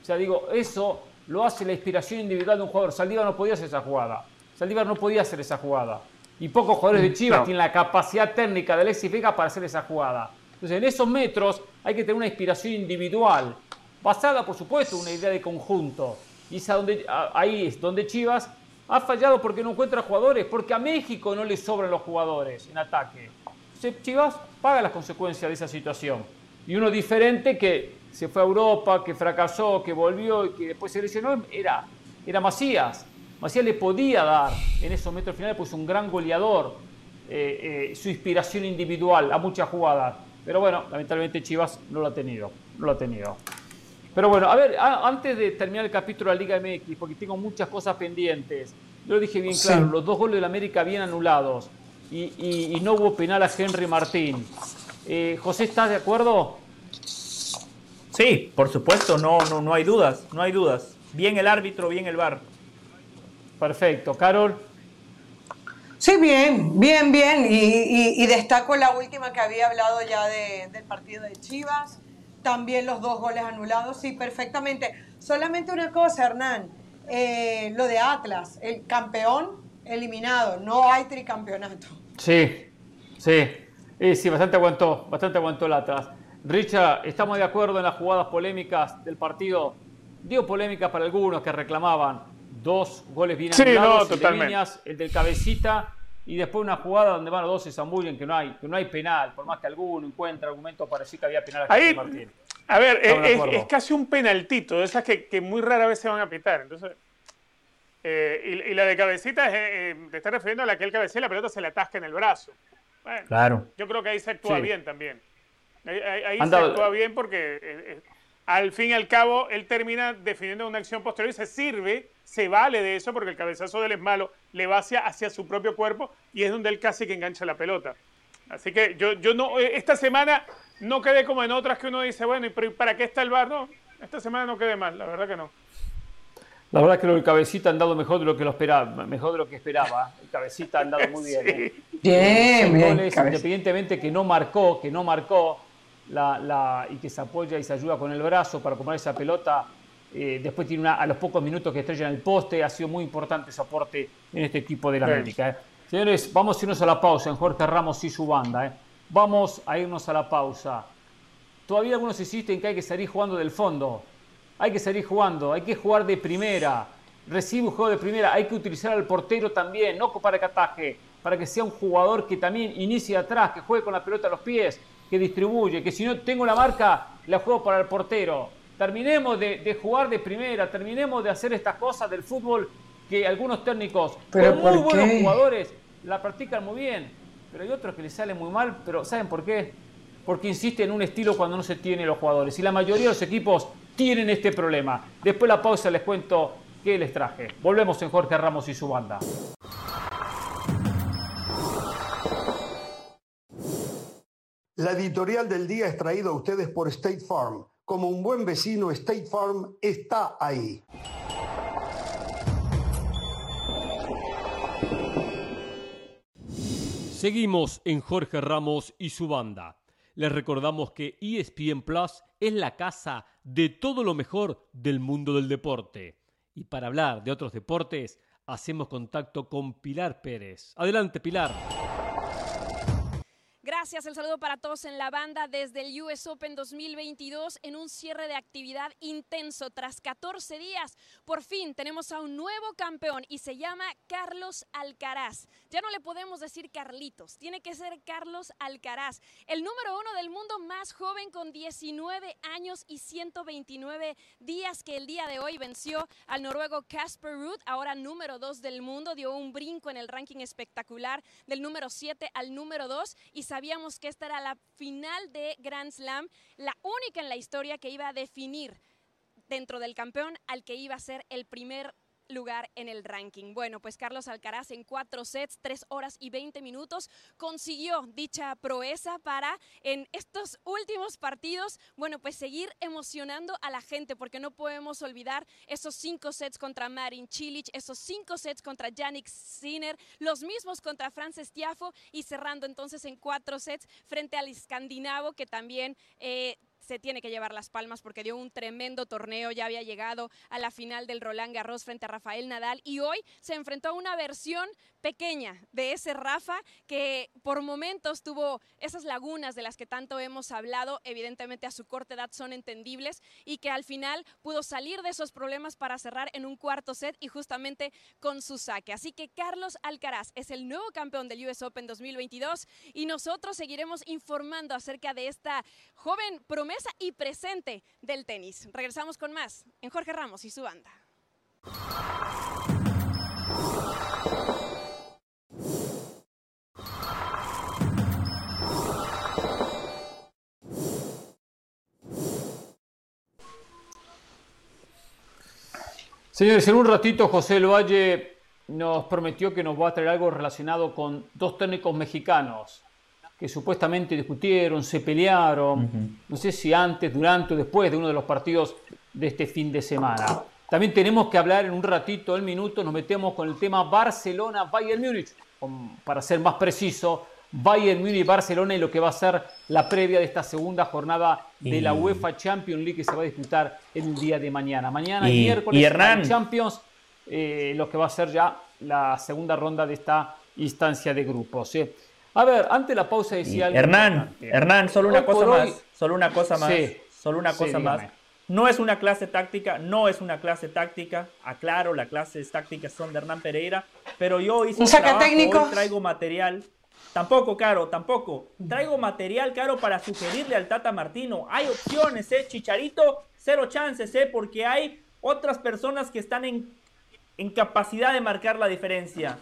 O sea, digo, eso lo hace la inspiración individual de un jugador. Saldívar no podía hacer esa jugada. Saldívar no podía hacer esa jugada. Y pocos jugadores de mm, Chivas tienen la capacidad técnica de Alexis Vega para hacer esa jugada. Entonces, en esos metros hay que tener una inspiración individual, basada, por supuesto, en una idea de conjunto. Y donde, ahí es donde Chivas ha fallado porque no encuentra jugadores, porque a México no le sobran los jugadores en ataque. Entonces, Chivas paga las consecuencias de esa situación. Y uno diferente que se fue a Europa, que fracasó, que volvió y que después se lesionó, era, era Macías. Macías le podía dar en esos metros finales, pues un gran goleador, eh, eh, su inspiración individual a muchas jugadas. Pero bueno, lamentablemente Chivas no lo ha tenido, no lo ha tenido. Pero bueno, a ver, antes de terminar el capítulo de la Liga MX, porque tengo muchas cosas pendientes, yo lo dije bien claro, los dos goles de la América bien anulados y, no hubo penal a Henry Martín. Eh, José, ¿estás de acuerdo? Sí, por supuesto, no, no, no hay dudas, no hay dudas. Bien el árbitro, bien el VAR. Perfecto. Carol. Sí, bien, bien, bien. Y, destaco la última que había hablado ya del partido de Chivas. También los dos goles anulados. Sí, perfectamente. Solamente una cosa, Hernán. Eh, lo de Atlas, el campeón eliminado. No hay tricampeonato. Sí, sí. sí, bastante aguantó, bastante aguantó el Atlas. Richard, estamos de acuerdo en las jugadas polémicas del partido. Dio polémica para algunos que reclamaban dos goles bien sí, no, totalmente. el del cabecita y después una jugada donde van los dos se zambullen que no hay que no hay penal, por más que alguno encuentre argumentos para decir que había penal Ahí, A ver, es, casi un penaltito, de esas que, muy rara vez se van a pitar. Entonces, eh, y, la de cabecita, es, eh, eh, te estás refiriendo a la que él cabecea la pelota se le atasca en el brazo. Bueno, claro. Yo creo que ahí se actúa bien también. Ahí, se actúa bien porque al fin y al cabo él termina definiendo una acción posterior y se sirve, se vale de eso porque el cabezazo de él es malo, le va hacia, hacia su propio cuerpo y es donde él casi que engancha la pelota. Así que yo, yo no, esta semana no quedé como en otras que uno dice, bueno, ¿y para qué está el bar? No, esta semana no quedé mal, la verdad que no. La verdad es que el cabecita ha andado mejor de lo que lo esperaba, mejor de lo que esperaba. El cabecita ha andado muy bien. ¿eh? Bien, bien. independientemente que no marcó, que no marcó la, y que se apoya y se ayuda con el brazo para comprar esa pelota. Eh, después tiene una, a los pocos minutos que estrella en el poste. Ha sido muy importante ese aporte en este equipo de la América. ¿eh? Señores, vamos a irnos a la pausa en Jorge Ramos y su banda. Vamos a irnos a la pausa. Todavía algunos insisten que hay que salir jugando del fondo hay que salir jugando, hay que jugar de primera. Recibe un juego de primera, hay que utilizar al portero también, no para que ataje, para que sea un jugador que también inicie atrás, que juegue con la pelota a los pies, que distribuye, que si no tengo la marca, la juego para el portero. Terminemos de, jugar de primera, terminemos de hacer estas cosas del fútbol que algunos técnicos, ¿Pero muy buenos jugadores, la practican muy bien, pero hay otros que les sale muy mal, pero ¿saben por qué? Porque insiste en un estilo cuando no se tiene los jugadores. Y la mayoría de los equipos tienen este problema. Después de la pausa les cuento qué les traje. Volvemos en Jorge Ramos y su banda. La editorial del día es traída a ustedes por State Farm. Como un buen vecino, State Farm está ahí. Seguimos en Jorge Ramos y su banda. Les recordamos que ESPN Plus es la casa de todo lo mejor del mundo del deporte. Y para hablar de otros deportes, hacemos contacto con Pilar Pérez. Adelante, Pilar. Gracias, el saludo para todos en la banda desde el US Open 2022 en un cierre de actividad intenso. Tras 14 días, por fin tenemos a un nuevo campeón y se llama Carlos Alcaraz. Ya no le podemos decir Carlitos, tiene que ser Carlos Alcaraz, el número uno del mundo más joven con 19 años y 129 días que el día de hoy venció al noruego Casper Ruud, ahora número dos del mundo, dio un brinco en el ranking espectacular del número 7 al número 2 y que esta era la final de Grand Slam, la única en la historia que iba a definir dentro del campeón al que iba a ser el primer lugar en el ranking. Bueno, pues Carlos Alcaraz en cuatro sets, tres horas y veinte minutos, consiguió dicha proeza para en estos últimos partidos, bueno, pues seguir emocionando a la gente, porque no podemos olvidar esos cinco sets contra Marin Cilic, esos cinco sets contra Yannick Sinner, los mismos contra Frances Tiafo y cerrando entonces en cuatro sets frente al escandinavo que también... Eh, se tiene que llevar las palmas porque dio un tremendo torneo, ya había llegado a la final del Roland Garros frente a Rafael Nadal y hoy se enfrentó a una versión pequeña de ese Rafa que por momentos tuvo esas lagunas de las que tanto hemos hablado, evidentemente a su corta edad son entendibles y que al final pudo salir de esos problemas para cerrar en un cuarto set y justamente con su saque. Así que Carlos Alcaraz es el nuevo campeón del US Open 2022 y nosotros seguiremos informando acerca de esta joven promesa y presente del tenis. Regresamos con más en Jorge Ramos y su banda. Señores, en un ratito José El Valle nos prometió que nos va a traer algo relacionado con dos técnicos mexicanos que supuestamente discutieron, se pelearon, no sé si antes, durante o después de uno de los partidos de este fin de semana. También tenemos que hablar en un ratito, el minuto, nos metemos con el tema Barcelona-Bayern Múnich, para ser más preciso, Bayern Múnich-Barcelona y lo que va a ser la previa de esta segunda jornada de la UEFA Champions League que se va a disputar el día de mañana. Mañana, y, miércoles, y Champions, eh, lo que va a ser ya la segunda ronda de esta instancia de grupos. ¿eh? A ver, antes de la pausa Y decía algo Hernán, importante. Hernán, solo una Hoy cosa hoy- más, solo una cosa más, Sí. solo una cosa más. No es una clase táctica, no es una clase táctica. Aclaro, las clases tácticas son de Hernán Pereira, pero yo hice ¿Un un trabajo, hoy traigo material. Tampoco, Caro, tampoco. Traigo material, Caro, para sugerirle al Tata Martino. Hay opciones, ¿eh? Chicharito, cero chances, ¿eh? Porque hay otras personas que están en, en capacidad de marcar la diferencia.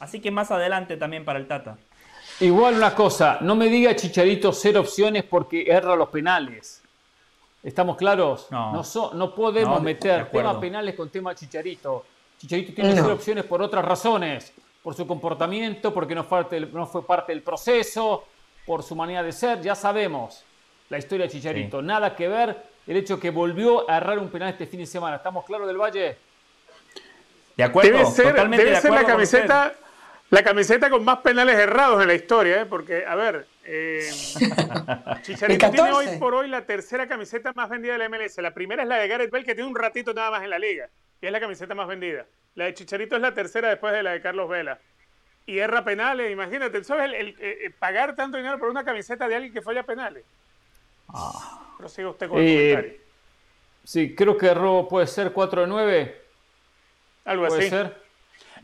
Así que más adelante también para el Tata. Igual una cosa, no me diga Chicharito cero opciones porque erra los penales. ¿Estamos claros? No. so- no podemos No, meter penales con tema Chicharito. Chicharito tiene No. cero opciones por otras razones. Por su comportamiento, porque no fue, parte del- no fue parte del proceso, por su manera de ser. Ya sabemos la historia de Chicharito. Sí. Nada que ver el hecho que volvió a errar un penal este fin de semana. ¿Estamos claros del Valle? De acuerdo, Debe ser, totalmente debe de ser la camiseta, la camiseta con más penales errados en la historia, ¿eh? porque, a ver, eh, Chicharito tiene 14. hoy por hoy la tercera camiseta más vendida de la MLS. La primera es la de Gareth Bale, que tiene un ratito nada más en la liga, es la camiseta más vendida. La de Chicharito es la tercera después de la de Carlos Vela. Y erra penales, imagínate, ¿sabes? El, el- eh, pagar tanto dinero por una camiseta de alguien que falla penales. Prosiga usted con el Eh, comentario. Sí, creo que erró, puede ser 4 de 9. Algo Puede así. ser.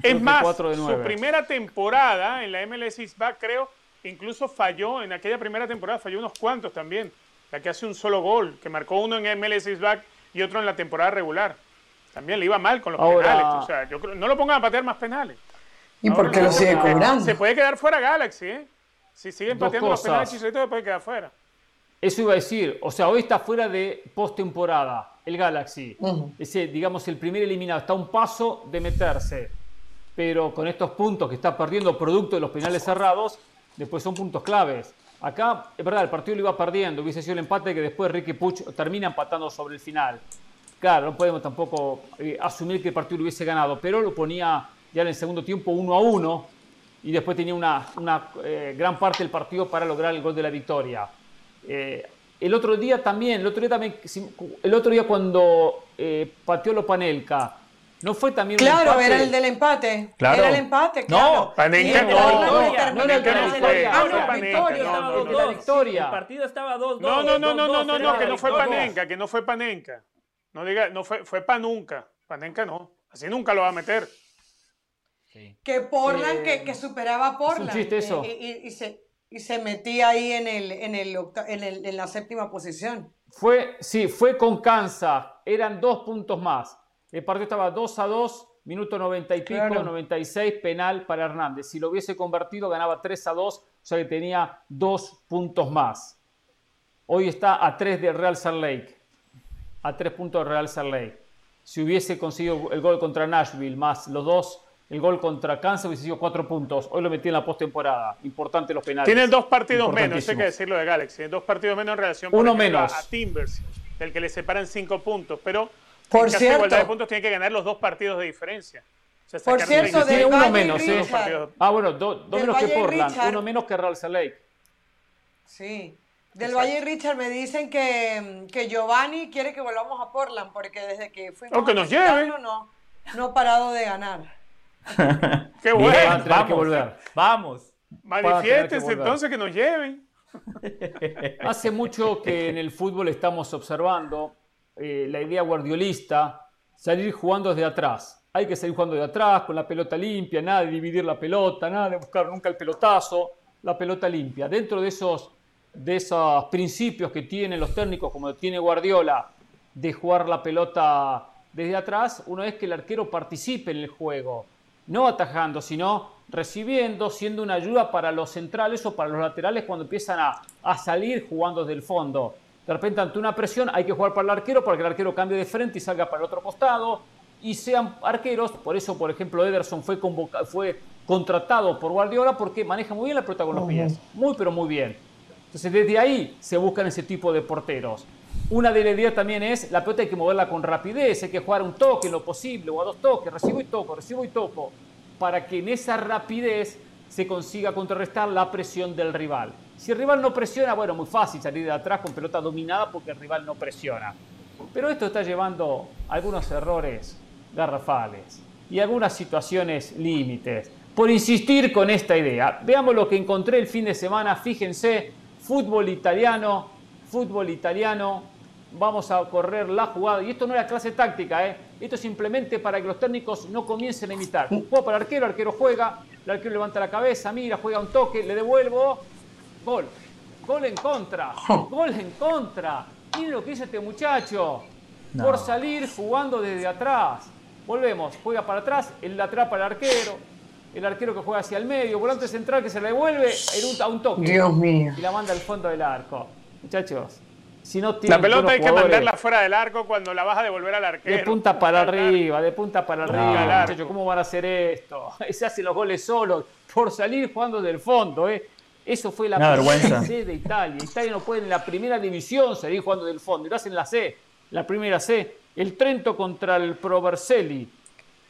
Creo Es más, de su primera temporada en la MLS Back, creo, incluso falló, en aquella primera temporada falló unos cuantos también. La que hace un solo gol, que marcó uno en MLS Back y otro en la temporada regular. También le iba mal con los Ahora- penales. O sea, yo creo, no lo pongan a patear más penales. ¿Y Ahora por qué lo sigue cobrando? Se puede quedar fuera Galaxy, ¿eh? Si siguen Dos pateando los penales. Chicharito se puede quedar fuera. Eso iba a decir. O sea, hoy está fuera de postemporada el Galaxy. Ujú. Ese, digamos, el primer eliminado. Está a un paso de meterse. Pero con estos puntos que está perdiendo producto de los penales cerrados, después son puntos claves. Acá, es verdad, el partido lo iba perdiendo. Hubiese sido el empate que después Ricky Puch termina empatando sobre el final. Claro, no podemos tampoco eh, asumir que el partido lo hubiese ganado, pero lo ponía ya en el segundo tiempo uno a uno y después tenía una, una, eh, gran parte del partido para lograr el gol de la victoria. Eh, el otro día también, el otro día también, si- el otro día cuando eh, pateó Lopanelka, ¿no fue también un Claro, empate? era el del empate. Claro. Era el empate, No, claro. Panenka no, Portland no, terminó- no era el de la Ah, victoria. no, Ah, no, Panenka, no, estaba no, 2-2. no, la victoria. El partido estaba 2-2. No, no, no, no, no, no, no, que no fue 2-2. Panenka, que no fue Panenka. No diga, no fue, fue Panunca. Panenka no. Así nunca lo va a meter. Que Portland, Eh, que, que superaba a Portland. chiste eso. eh, Y, y se, y se metía ahí en, el, en, el, octa- en, el- en la séptima posición. Fue, sí, fue con Kansas. Eran dos puntos más. El partido estaba 2 a 2, minuto 90 y pico, Claro. 96, penal para Hernández. Si lo hubiese convertido, ganaba 3 a 2, o sea que tenía dos puntos más. Hoy está a 3 del Real Salt Lake. A 3 puntos del Real Salt Lake. Si hubiese conseguido el gol contra Nashville, más los dos, el gol contra Kansas hubiese sido 4 puntos. Hoy lo metí en la postemporada. Importante los penales. Tienen dos partidos menos, eso hay que decirlo de Galaxy. Tienen dos partidos menos en relación por Uno ejemplo, menos. A, Timbers, del que le separan cinco puntos. Pero Por en caso de cierto. igualdad de puntos tiene que ganar los dos partidos de diferencia. O sea, Por cierto, 36 del Tiene uno Valle menos, ¿eh? Richard. Ah, bueno, do- dos Del menos que Valle Portland, Richard. uno menos que Real Salt Lake. Sí. Del Valle y Richard me dicen que, que Giovanni quiere que volvamos a Portland porque desde que fuimos Oh, que a nos lleve. No, no ha parado de ganar. Qué bueno. tener vamos, que volver. Vamos. Manifiéstense volver. entonces que nos lleven. Hace mucho que en el fútbol estamos observando eh, la idea guardiolista, salir jugando desde atrás. Hay que salir jugando de atrás, con la pelota limpia, nada de dividir la pelota, nada de buscar nunca el pelotazo, la pelota limpia. Dentro de esos, de esos principios que tienen los técnicos, como tiene Guardiola, de jugar la pelota desde atrás, uno es que el arquero participe en el juego, no atajando, sino recibiendo, siendo una ayuda para los centrales o para los laterales cuando empiezan a, a salir jugando desde el fondo. De repente, ante una presión, hay que jugar para el arquero para que el arquero cambie de frente y salga para el otro costado y sean arqueros. Por eso, por ejemplo, Ederson fue, fue contratado por Guardiola porque maneja muy bien la pelota con los pies. Muy, pero muy bien. Entonces, desde ahí se buscan ese tipo de porteros. Una de las ideas también es la pelota hay que moverla con rapidez, hay que jugar un toque en lo posible o a dos toques, recibo y toco, recibo y toco, para que en esa rapidez se consiga contrarrestar la presión del rival. Si el rival no presiona, bueno, muy fácil salir de atrás con pelota dominada porque el rival no presiona. Pero esto está llevando a algunos errores garrafales y algunas situaciones límites. por insistir con esta idea. Veamos lo que encontré el fin de semana. Fíjense, fútbol italiano, fútbol italiano. Vamos a correr la jugada. Y esto no es la clase táctica, ¿eh? Esto es simplemente para que los técnicos no comiencen a imitar. Juego para el arquero, el arquero juega, el arquero levanta la cabeza, mira, juega un toque, le devuelvo. Gol. Gol en contra. Gol en contra. Miren lo que hizo este muchacho. Por salir jugando desde atrás. Volvemos. Juega para atrás, él atrapa al arquero. El arquero que juega hacia el medio. Volante central que se le devuelve a un toque. Dios mío. Y la manda al fondo del arco. Muchachos, si no La pelota hay que mandarla fuera del arco cuando la vas a devolver al arquero. De punta para arriba, de punta para arriba. Muchachos, ¿cómo van a hacer esto? Se hacen los goles solos por salir jugando del fondo, ¿eh? Eso fue la primera C de Italia. Italia no puede en la primera división salir jugando del fondo. Y lo hacen la C, la primera C. El Trento contra el Pro Vercelli.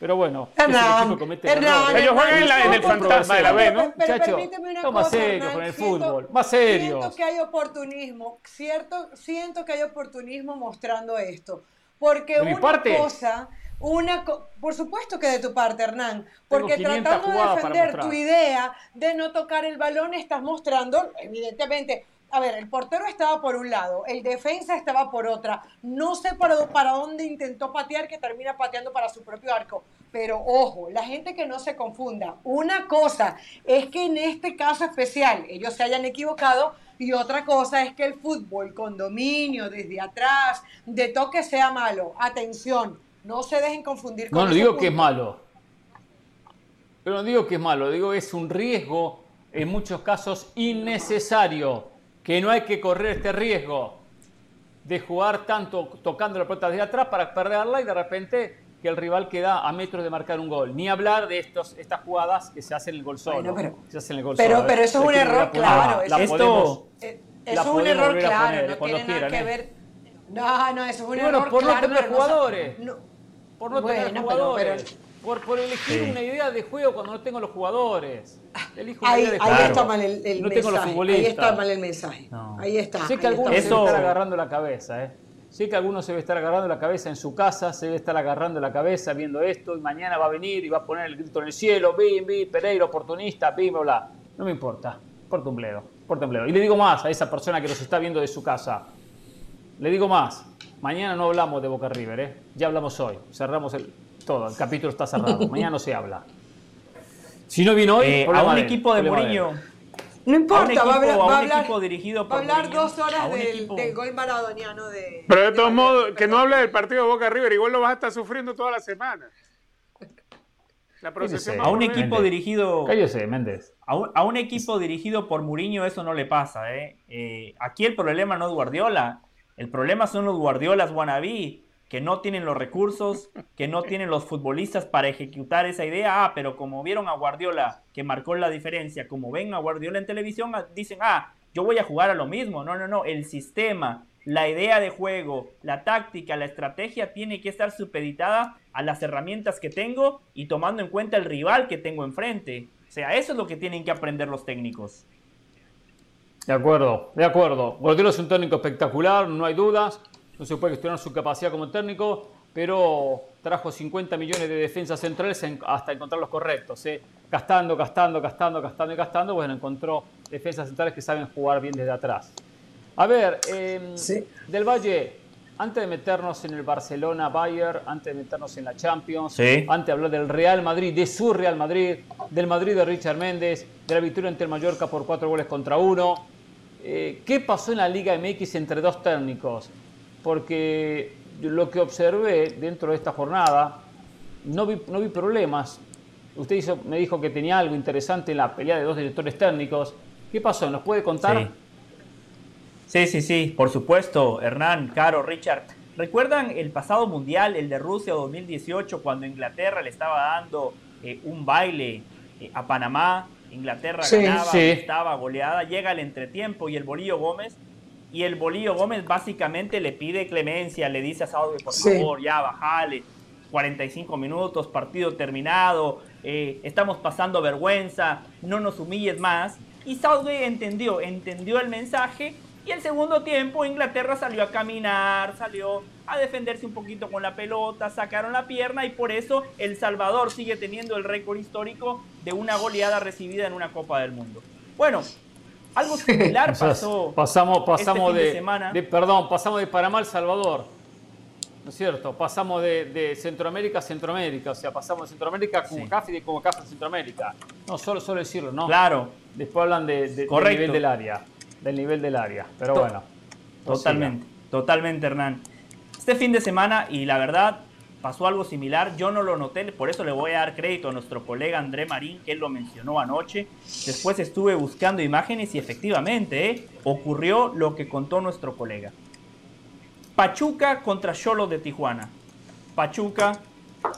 Pero bueno, Hernán, Hernán, ellos juegan en, en, el fantasma de la B, ¿no? Pero, pero permíteme una cosa, más serio con el fútbol, más serio. Siento que hay oportunismo, cierto, siento que hay oportunismo mostrando esto. Porque ¿De una mi parte? cosa, una por supuesto que de tu parte, Hernán, porque tratando de defender tu idea de no tocar el balón, estás mostrando, evidentemente, a ver, el portero estaba por un lado, el defensa estaba por otra. No sé para, para dónde intentó patear, que termina pateando para su propio arco. Pero ojo, la gente que no se confunda. Una cosa es que en este caso especial ellos se hayan equivocado y otra cosa es que el fútbol con dominio desde atrás, de toque sea malo. Atención, no se dejen confundir con No, no digo punto. que es malo. Pero no digo que es malo, digo que es un riesgo en muchos casos innecesario, que no hay que correr este riesgo de jugar tanto tocando la pelota desde atrás para perderla y de repente que el rival queda a metros de marcar un gol. Ni hablar de estos, estas jugadas que se hacen el gol solo. Bueno, pero- se hacen el gol pero- solo, ¿eh? pero eso es un error, claro, La podemos- Eh, eso es un error a claro, poner no tiene nada quieran, que ¿eh? ver. No, no, eso es un bueno, error por no claro, tener pero no sa- jugadores. no- Por no Bueno, tener jugadores. pero- por, por elegir Sí. una idea de juego cuando no tengo los jugadores. Elijo una Ahí, idea de ahí juego. está mal el, el no tengo los mensaje. Ahí está mal el mensaje. No. Ahí está. Sé que ahí algunos se debe estar agarrando la cabeza, ¿eh? Sé que algunos se debe estar agarrando la cabeza en su casa, se debe estar agarrando la cabeza viendo esto y mañana va a venir y va a poner el grito en el cielo, bim, bim, Pereira, oportunista, bim, bla, bla. No me importa, importa un bledo, importa un bledo. Y le digo más a esa persona que nos está viendo de su casa. Le digo más, mañana no hablamos de Boca River, ¿eh? Ya hablamos hoy, cerramos el, todo, el capítulo está cerrado, mañana no se habla. Si no vino hoy, Eh, a un equipo de. Mourinho, No importa, a un va a hablar, equipo- va a un hablar- equipo dirigido va a hablar Mourinho, dos horas del, del gol maradoniano de. Pero de todos modos, que perdón. no hable del partido de Boca River, igual lo vas a estar sufriendo toda la semana. La procesión a un equipo Méndez. dirigido Cállese, Méndez. A un, a un equipo dirigido por Mourinho eso no le pasa. ¿eh? Eh, aquí el problema no es Guardiola. El problema son los Guardiolas wannabe, que no tienen los recursos, que no tienen los futbolistas para ejecutar esa idea. Ah, pero como vieron a Guardiola que marcó la diferencia, como ven a Guardiola en televisión, ah, dicen, ah, yo voy a jugar a lo mismo. No, no, no. El sistema, la idea de juego, la táctica, la estrategia tiene que estar supeditada a las herramientas que tengo y tomando en cuenta el rival que tengo enfrente. O sea, eso es lo que tienen que aprender los técnicos. De acuerdo, de acuerdo. Guardiola es un técnico espectacular, no hay dudas. No se puede cuestionar su capacidad como técnico, pero trajo 50 millones de defensas centrales en- hasta encontrar los correctos. ¿eh? Gastando, gastando, gastando, gastando y gastando, bueno, encontró defensas centrales que saben jugar bien desde atrás. A ver, eh, Sí. Del Valle, antes de meternos en el Barcelona-Bayern, antes de meternos en la Champions, Sí. antes de hablar del Real Madrid, de su Real Madrid, del Madrid de Richard Méndez, de la victoria ante el Mallorca por cuatro goles contra uno. Eh, ¿Qué pasó en la Liga MX entre dos técnicos? Porque lo que observé dentro de esta jornada, no vi, no vi problemas. Usted hizo- me dijo que tenía algo interesante en la pelea de dos directores técnicos. ¿Qué pasó? ¿Nos puede contar? Sí. Sí, sí, sí, por supuesto, Hernán, Caro, Richard. ¿Recuerdan el pasado mundial, el de Rusia 2018, cuando Inglaterra le estaba dando eh, un baile eh, a Panamá? Inglaterra Sí, ganaba, sí. estaba goleada, llega el entretiempo y el Bolillo Gómez, y el Bolillo Gómez básicamente le pide clemencia, le dice a Saudi, por Sí. favor, ya bajale, 45 minutos, partido terminado, eh, estamos pasando vergüenza, no nos humilles más. Y Southgate entendió, entendió el mensaje Y el segundo tiempo Inglaterra salió a caminar, salió a defenderse un poquito con la pelota, sacaron la pierna y por eso El Salvador sigue teniendo el récord histórico de una goleada recibida en una Copa del Mundo. Bueno, algo similar pasó. pasamos este pasamos fin de de, semana. de- perdón, pasamos de Panamá al Salvador. ¿No es cierto? Pasamos de, de Centroamérica a Centroamérica. O sea, pasamos de Centroamérica a Sí. CONCACAF y de CONCACAF a Centroamérica. No, solo, solo decirlo, ¿no? Claro, Después hablan de, de- del nivel del área. Del nivel del área. Pero To- bueno. Totalmente, totalmente, Hernán. Este fin de semana, y la verdad, pasó algo similar. Yo no lo noté, por eso le voy a dar crédito a nuestro colega André Marín, que él lo mencionó anoche. Después estuve buscando imágenes y efectivamente ¿eh? ocurrió lo que contó nuestro colega. Pachuca contra Cholos de Tijuana. Pachuca,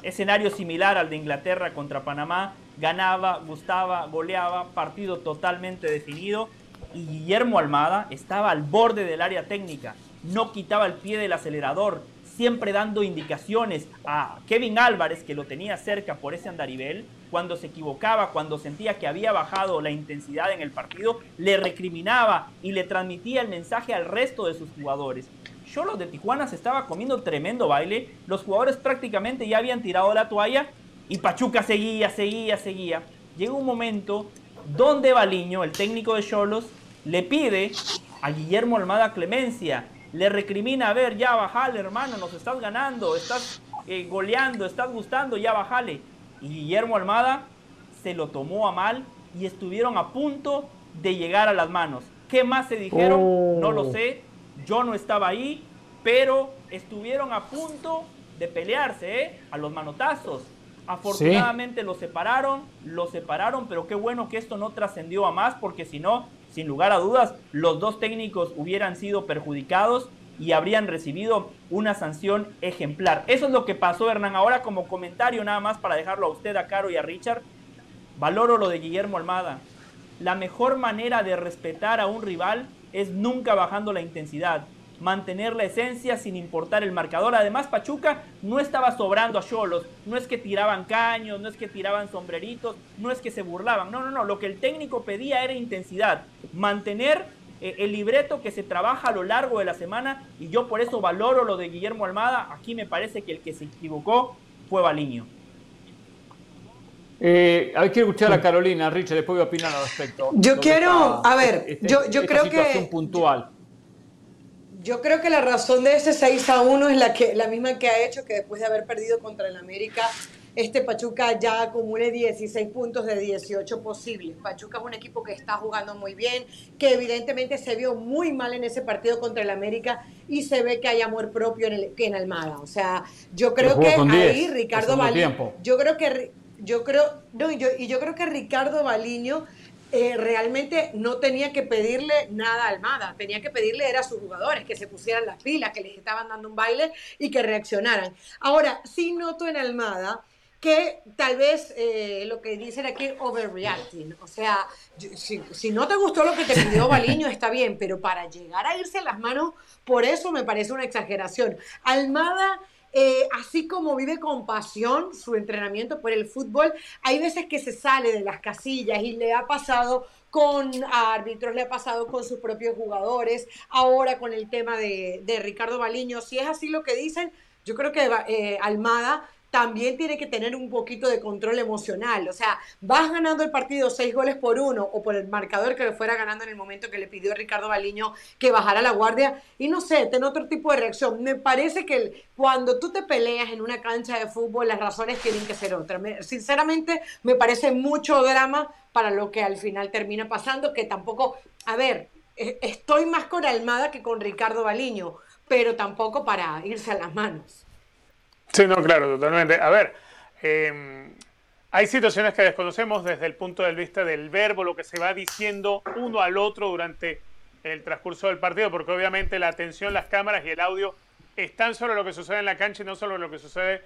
escenario similar al de Inglaterra contra Panamá, ganaba, gustaba, goleaba, partido totalmente definido y Guillermo Almada estaba al borde del área técnica, no quitaba el pie del acelerador, siempre dando indicaciones a Kevin Álvarez, que lo tenía cerca por ese andarivel, cuando se equivocaba, cuando sentía que había bajado la intensidad en el partido, le recriminaba y le transmitía el mensaje al resto de sus jugadores. Cholos de Tijuana se estaba comiendo tremendo baile, los jugadores prácticamente ya habían tirado la toalla y Pachuca seguía, seguía, seguía. Llega un momento donde Baliño, el técnico de Cholos, le pide a Guillermo Almada clemencia, le recrimina, a ver, ya bajale hermano, nos estás ganando, estás eh, goleando, estás gustando, ya bajale. Y Guillermo Almada se lo tomó a mal y estuvieron a punto de llegar a las manos. ¿Qué más se dijeron? Oh. No lo sé, yo no estaba ahí, pero estuvieron a punto de pelearse, ¿eh? A los manotazos. Afortunadamente los separaron, los separaron, pero qué bueno que esto no trascendió a más, porque si no, sin lugar a dudas, los dos técnicos hubieran sido perjudicados y habrían recibido una sanción ejemplar. Eso es lo que pasó, Hernán. Ahora como comentario nada más para dejarlo a usted, a Caro y a Richard, valoro lo de Guillermo Almada. La mejor manera de respetar a un rival es nunca bajando la intensidad, mantener la esencia sin importar el marcador. Además, Pachuca no estaba sobrando a Cholos, no es que tiraban caños, no es que tiraban sombreritos, no es que se burlaban. No, no, no, lo que el técnico pedía era intensidad, mantener eh, el libreto que se trabaja a lo largo de la semana y yo por eso valoro lo de Guillermo Almada. Aquí me parece que el que se equivocó fue Baliño. Eh, hay que escuchar a Carolina, Richard, después voy a opinar al respecto. Yo quiero- a ver, este- yo- yo esta creo que- situación puntual. Yo creo que la razón de ese 6 a 1 es la, que, la misma que ha hecho que después de haber perdido contra el América, este Pachuca ya acumule 16 puntos de 18 posibles. Pachuca es un equipo que está jugando muy bien, que evidentemente se vio muy mal en ese partido contra el América y se ve que hay amor propio en, el, en Almada. O sea, yo creo que ahí 10 Ricardo Baliño, yo creo que yo creo, no, y yo, y yo creo que Ricardo Baliño eh, realmente no tenía que pedirle nada a Almada, tenía que pedirle era a sus jugadores que se pusieran las pilas, que les estaban dando un baile y que reaccionaran. Ahora, sí noto en Almada que tal vez eh, lo que dicen aquí overreacting, o sea, si, si no te gustó lo que te pidió Baliño está bien, pero para llegar a irse a las manos, por eso me parece una exageración. Almada eh, así como vive con pasión su entrenamiento por el fútbol, hay veces que se sale de las casillas y le ha pasado con árbitros, le ha pasado con sus propios jugadores, ahora con el tema de, Ricardo Baliño. Si es así lo que dicen, yo creo que eh, Almada también tiene que tener un poquito de control emocional. O sea, vas ganando el partido seis goles por uno o por el marcador que le fuera ganando en el momento que le pidió Ricardo Baliño que bajara la guardia y no sé, tener otro tipo de reacción. Me parece que cuando tú te peleas en una cancha de fútbol, las razones tienen que ser otras. Me- sinceramente, me parece mucho drama para lo que al final termina pasando, que tampoco, a ver, eh, estoy más con Almada que con Ricardo Baliño, pero tampoco para irse a las manos. Sí, no, claro, totalmente. A ver, eh, hay situaciones que desconocemos desde el punto de vista del verbo, lo que se va diciendo uno al otro durante el transcurso del partido, porque obviamente la atención, las cámaras y el audio están sobre lo que sucede en la cancha y no sobre lo que sucede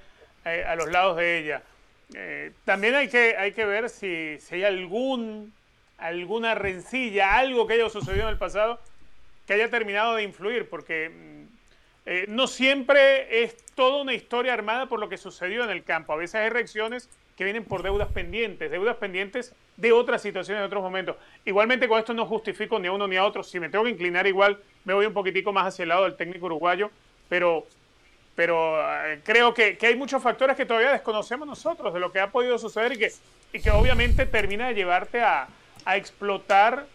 eh, a los lados de ella. Eh, también hay que, hay que ver si, si hay algún, alguna rencilla, algo que haya sucedido en el pasado que haya terminado de influir, porque mm, eh, no siempre es toda una historia armada por lo que sucedió en el campo. A veces hay reacciones que vienen por deudas pendientes, deudas pendientes de otras situaciones, de otros momentos. Igualmente con esto no justifico ni a uno ni a otro. Si me tengo que inclinar igual, me voy un poquitico más hacia el lado del técnico uruguayo, pero, pero eh, creo que, hay muchos factores que todavía desconocemos nosotros de lo que ha podido suceder y que, y que obviamente termina de llevarte a, a explotar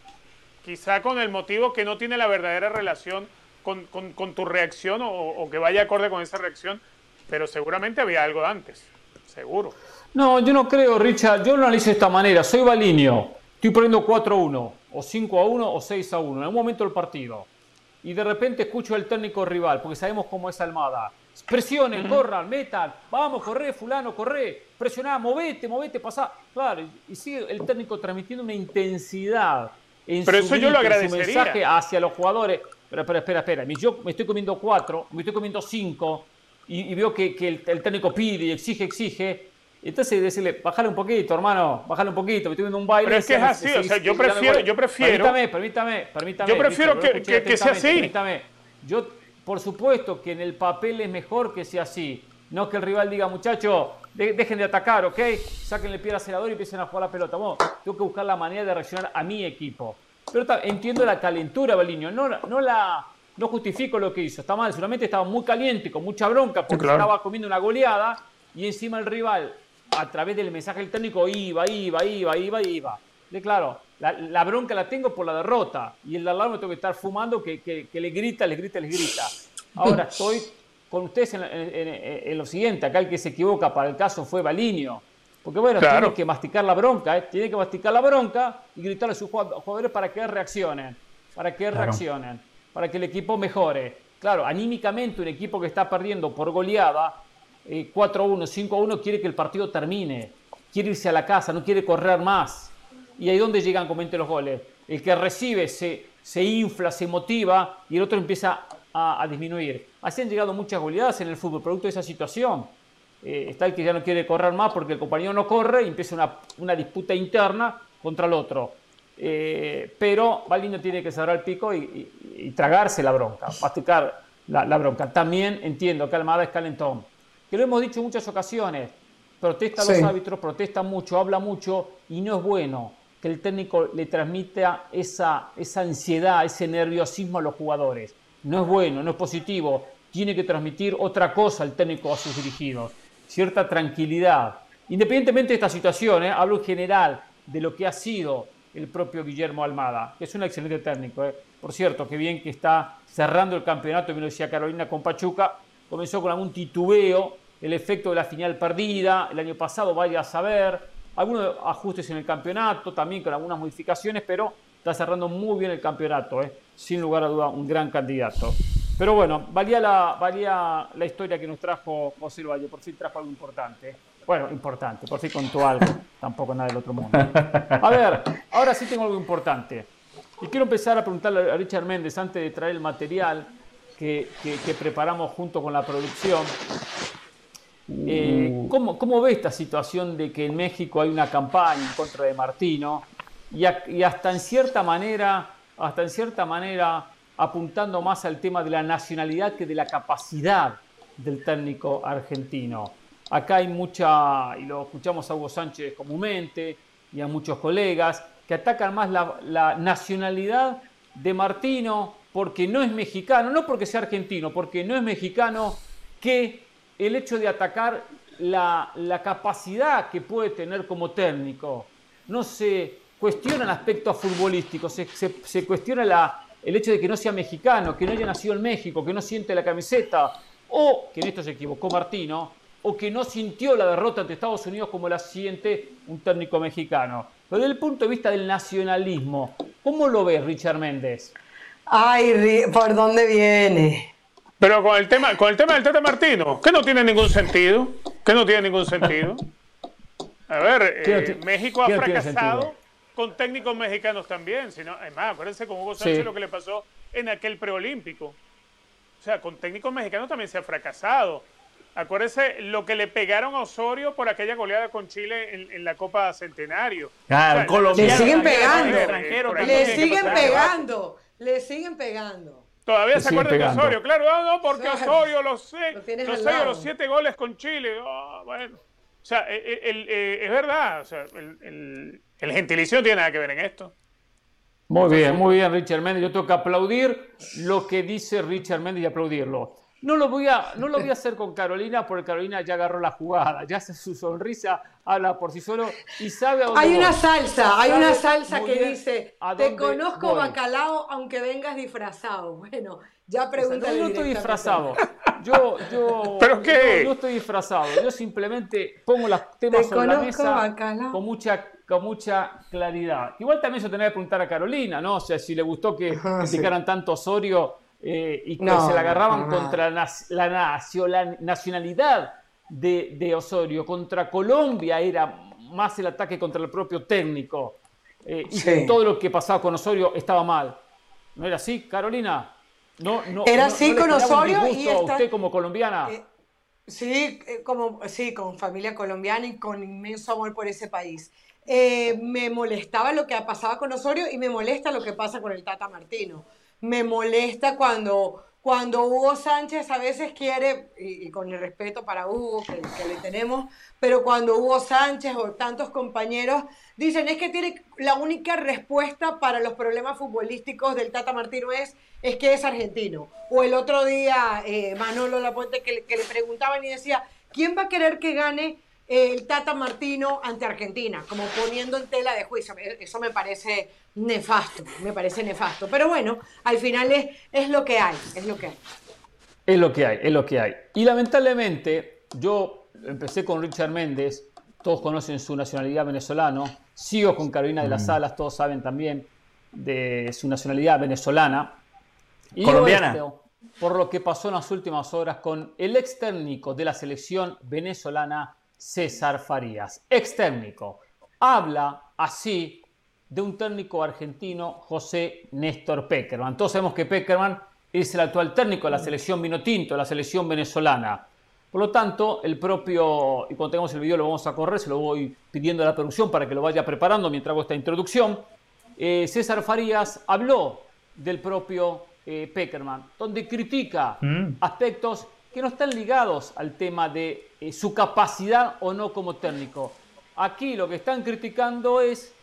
quizá con el motivo que no tiene la verdadera relación con, con, tu reacción o, o, que vaya acorde con esa reacción, pero seguramente había algo antes, seguro. No, yo no creo, Richard. Yo lo analizo de esta manera. Soy Balinio. Estoy poniendo 4-1, o 5-1, o 6-1 en algún momento del partido. Y de repente escucho al técnico rival, porque sabemos cómo es Almada. Presionen, corran, metan, vamos, corre, fulano, corre, presioná, movete, movete, pasá. Claro, y sigue el técnico transmitiendo una intensidad en Pero eso yo lo agradecería. su mensaje hacia los jugadores. Pero, espera, espera, espera. Yo me estoy comiendo cuatro, me estoy comiendo cinco, y, veo que, el, el, técnico pide y exige, exige. Entonces decirle, bájale un poquito, hermano, bájale un poquito, me estoy viendo un baile. Pero es que es así, o sea, yo prefiero, yo prefiero. Permítame, permítame, permítame. Yo prefiero que, que, sea así. Permítame. Yo, por supuesto que en el papel es mejor que sea así. No que el rival diga, muchachos, dejen de atacar, ¿ok? Sáquenle el pie al acelerador y empiecen a jugar la pelota. Bueno, tengo que buscar la manera de reaccionar a mi equipo. Pero entiendo la calentura, Baliño, no, no la no justifico lo que hizo, está mal, seguramente estaba muy caliente, con mucha bronca, porque estaba comiendo una goleada y encima el rival, a través del mensaje del técnico, iba, iba, iba, iba, iba. De claro, la, bronca la tengo por la derrota y el de al lado me tengo que estar fumando que, que, le grita, le grita, le grita. Ahora estoy con ustedes en, lo siguiente, acá el que se equivoca para el caso fue Balinio. Porque bueno, tiene que masticar la bronca, ¿eh? tiene que masticar la bronca y gritarle a sus jugadores para que reaccionen, para que reaccionen para que el equipo mejore. Claro, anímicamente un equipo que está perdiendo por goleada, 4-1, eh, 5-1, quiere que el partido termine, quiere irse a la casa, no quiere correr más. Y ahí donde llegan, comente los goles. El que recibe se, se infla, se motiva y el otro empieza a, disminuir. Así han llegado muchas goleadas en el fútbol, producto de esa situación. Eh, está el que ya no quiere correr más porque el compañero no corre y empieza una, una disputa interna contra el otro. Eh, pero Balino tiene que cerrar el pico y, tragarse la bronca, masticar la, bronca. También entiendo que Almada es calentón, que lo hemos dicho en muchas ocasiones, protesta a los árbitros, protesta mucho, habla mucho y no es bueno que el técnico le transmita esa, esa ansiedad, ese nerviosismo a los jugadores. No es bueno, no es positivo. Tiene que transmitir otra cosa el técnico a sus dirigidos, cierta tranquilidad. Independientemente de esta situación, ¿eh? hablo en general de lo que ha sido el propio Guillermo Almada, que es un excelente técnico. ¿eh? Por cierto, qué bien que está cerrando el campeonato, me lo decía Carolina con Pachuca, comenzó con algún titubeo, el efecto de la final perdida, el año pasado vaya a saber, algunos ajustes en el campeonato, también con algunas modificaciones, pero está cerrando muy bien el campeonato, ¿eh? sin lugar a duda un gran candidato. Pero bueno, valía la, valía la historia que nos trajo José Valle, por fin trajo algo importante. Bueno, importante, por fin contó algo, tampoco nada del otro mundo. A ver, ahora sí tengo algo importante. Y quiero empezar a preguntarle a Richard Méndez, antes de traer el material que, preparamos junto con la producción, eh, ¿cómo, ¿cómo, ve esta situación de que en México hay una campaña en contra de Martino y, y, hasta en cierta manera, hasta en cierta manera apuntando más al tema de la nacionalidad que de la capacidad del técnico argentino? Acá hay mucha, y lo escuchamos a Hugo Sánchez comúnmente, y a muchos colegas, que atacan más la, nacionalidad de Martino porque no es mexicano, no porque sea argentino, porque no es mexicano, que el hecho de atacar la, capacidad que puede tener como técnico. No se cuestiona el aspecto futbolístico, se, se, cuestiona el hecho de que no sea mexicano, que no haya nacido en México, que no siente la camiseta, o que en esto se equivocó Martino, o que no sintió la derrota ante Estados Unidos como la siente un técnico mexicano. Pero desde el punto de vista del nacionalismo, ¿cómo lo ves, Richard Méndez? Ay, ¿por dónde viene? Pero con el tema, con el tema del Tete Martino, que no tiene ningún sentido, que no tiene ningún sentido. A ver, eh, México ha fracasado con técnicos mexicanos también. Sino, además, acuérdense con Hugo Sánchez lo que le pasó en aquel preolímpico. O sea, con técnicos mexicanos también se ha fracasado. Acuérdese lo que le pegaron a Osorio por aquella goleada con Chile en, la Copa Centenario. le siguen pegando. Le siguen pegando. Le siguen pegando. Todavía se acuerdan de Osorio, claro, no, no porque Osorio los sé, los, los siete goles con Chile. Oh, bueno. O sea, es verdad, o sea, el, gentilicio no tiene nada que ver en esto. Muy bien, muy bien, Richard Méndez. Yo tengo que aplaudir lo que dice Richard Méndez y aplaudirlo. No lo, voy a, no lo voy a hacer con Carolina porque Carolina ya agarró la jugada, ya hace su sonrisa, habla por sí solo y sabe a dónde Hay una salsa, hay una salsa que dice, te conozco bacalao aunque vengas disfrazado. Bueno, ya pregúntale Yo no estoy disfrazado. Yo, yo, ¿Pero qué? Yo, estoy disfrazado. Yo simplemente pongo los temas sobre la mesa con mucha, con mucha claridad. Igual también yo tenía que preguntar a Carolina, ¿no? O sea, si le gustó que criticaran tanto Osorio eh, y que se la agarraban contra la, nacionalidad de, Osorio, contra Colombia era más el ataque contra el propio técnico. Eh, y todo lo que pasaba con Osorio estaba mal. ¿No era así, Carolina? No, no, era así con Osorio y usted como colombiana. Eh, sí, como, sí, con familia colombiana y con inmenso amor por ese país. Me molestaba lo que pasaba con Osorio y me molesta lo que pasa con el Tata Martino me molesta cuando, cuando Hugo Sánchez a veces quiere, y, con el respeto para Hugo que, le tenemos, pero cuando Hugo Sánchez o tantos compañeros dicen es que tiene la única respuesta para los problemas futbolísticos del Tata Martino es, es que es argentino. O el otro día eh, Manolo Lapuente que, que le preguntaban y decía, ¿quién va a querer que gane? El Tata Martino ante Argentina, como poniendo en tela de juicio. Eso me parece nefasto, me parece nefasto. Pero bueno, al final es, es lo que hay, es lo que hay. Es lo que hay, es lo que hay. Y lamentablemente, yo empecé con Richard Méndez, todos conocen su nacionalidad venezolano, sigo con Carolina de las mm. Alas, todos saben también de su nacionalidad venezolana. Y Colombiana. por lo que pasó en las últimas horas con el ex técnico de la selección venezolana, César Farías, ex técnico. Habla así de un técnico argentino, José Néstor Peckerman. Todos sabemos que Peckerman es el actual técnico de la selección Vinotinto, de la selección venezolana. Por lo tanto, el propio, y cuando tengamos el video lo vamos a correr, se lo voy pidiendo a la producción para que lo vaya preparando mientras hago esta introducción. Eh, César Farías habló del propio eh, Peckerman, donde critica mm. aspectos que no están ligados al tema de eh, su capacidad o no como técnico. Aquí lo que están criticando es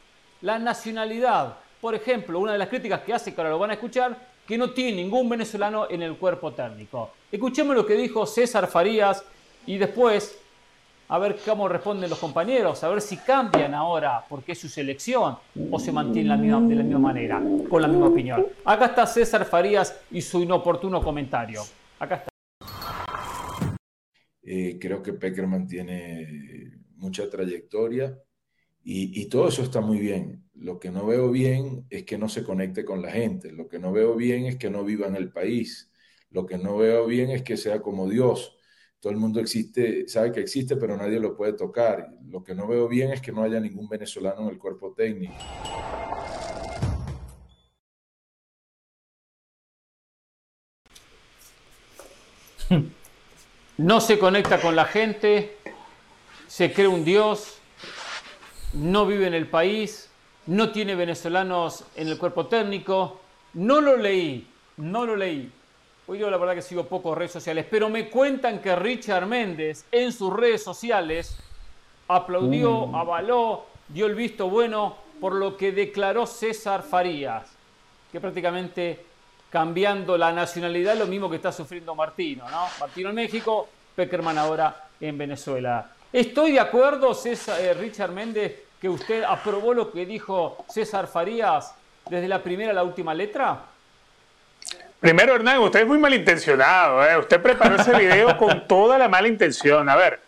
la nacionalidad. Por ejemplo, una de las críticas que hace, que ahora lo van a escuchar, que no tiene ningún venezolano en el cuerpo técnico. Escuchemos lo que dijo César Farías y después a ver cómo responden los compañeros, a ver si cambian ahora porque es su selección o se misma, de la misma manera, con la misma opinión. Acá está César Farías y su inoportuno comentario. Acá está. Eh, creo que Peckerman tiene mucha trayectoria y, todo eso está muy bien. Lo que no veo bien es que no se conecte con la gente. Lo que no veo bien es que no viva en el país. Lo que no veo bien es que sea como Dios. Todo el mundo existe, sabe que existe, pero nadie lo puede tocar. Lo que no veo bien es que no haya ningún venezolano en el cuerpo técnico. No se conecta con la gente, se cree un Dios, no vive en el país, no tiene venezolanos en el cuerpo técnico. No lo leí, no lo leí. Hoy yo la verdad que sigo pocos redes sociales, pero me cuentan que Richard Méndez en sus redes sociales aplaudió, mm. avaló, dio el visto bueno por lo que declaró César Farías, que prácticamente cambiando la nacionalidad lo mismo que está sufriendo Martino, ¿no? Martino en México, Peckerman ahora en Venezuela. Estoy de acuerdo, César, eh, Richard Méndez, que usted aprobó lo que dijo César Farías desde la primera a la última letra. Primero, Hernán, usted es muy malintencionado. ¿eh? Usted preparó ese video con toda la mala intención. A ver,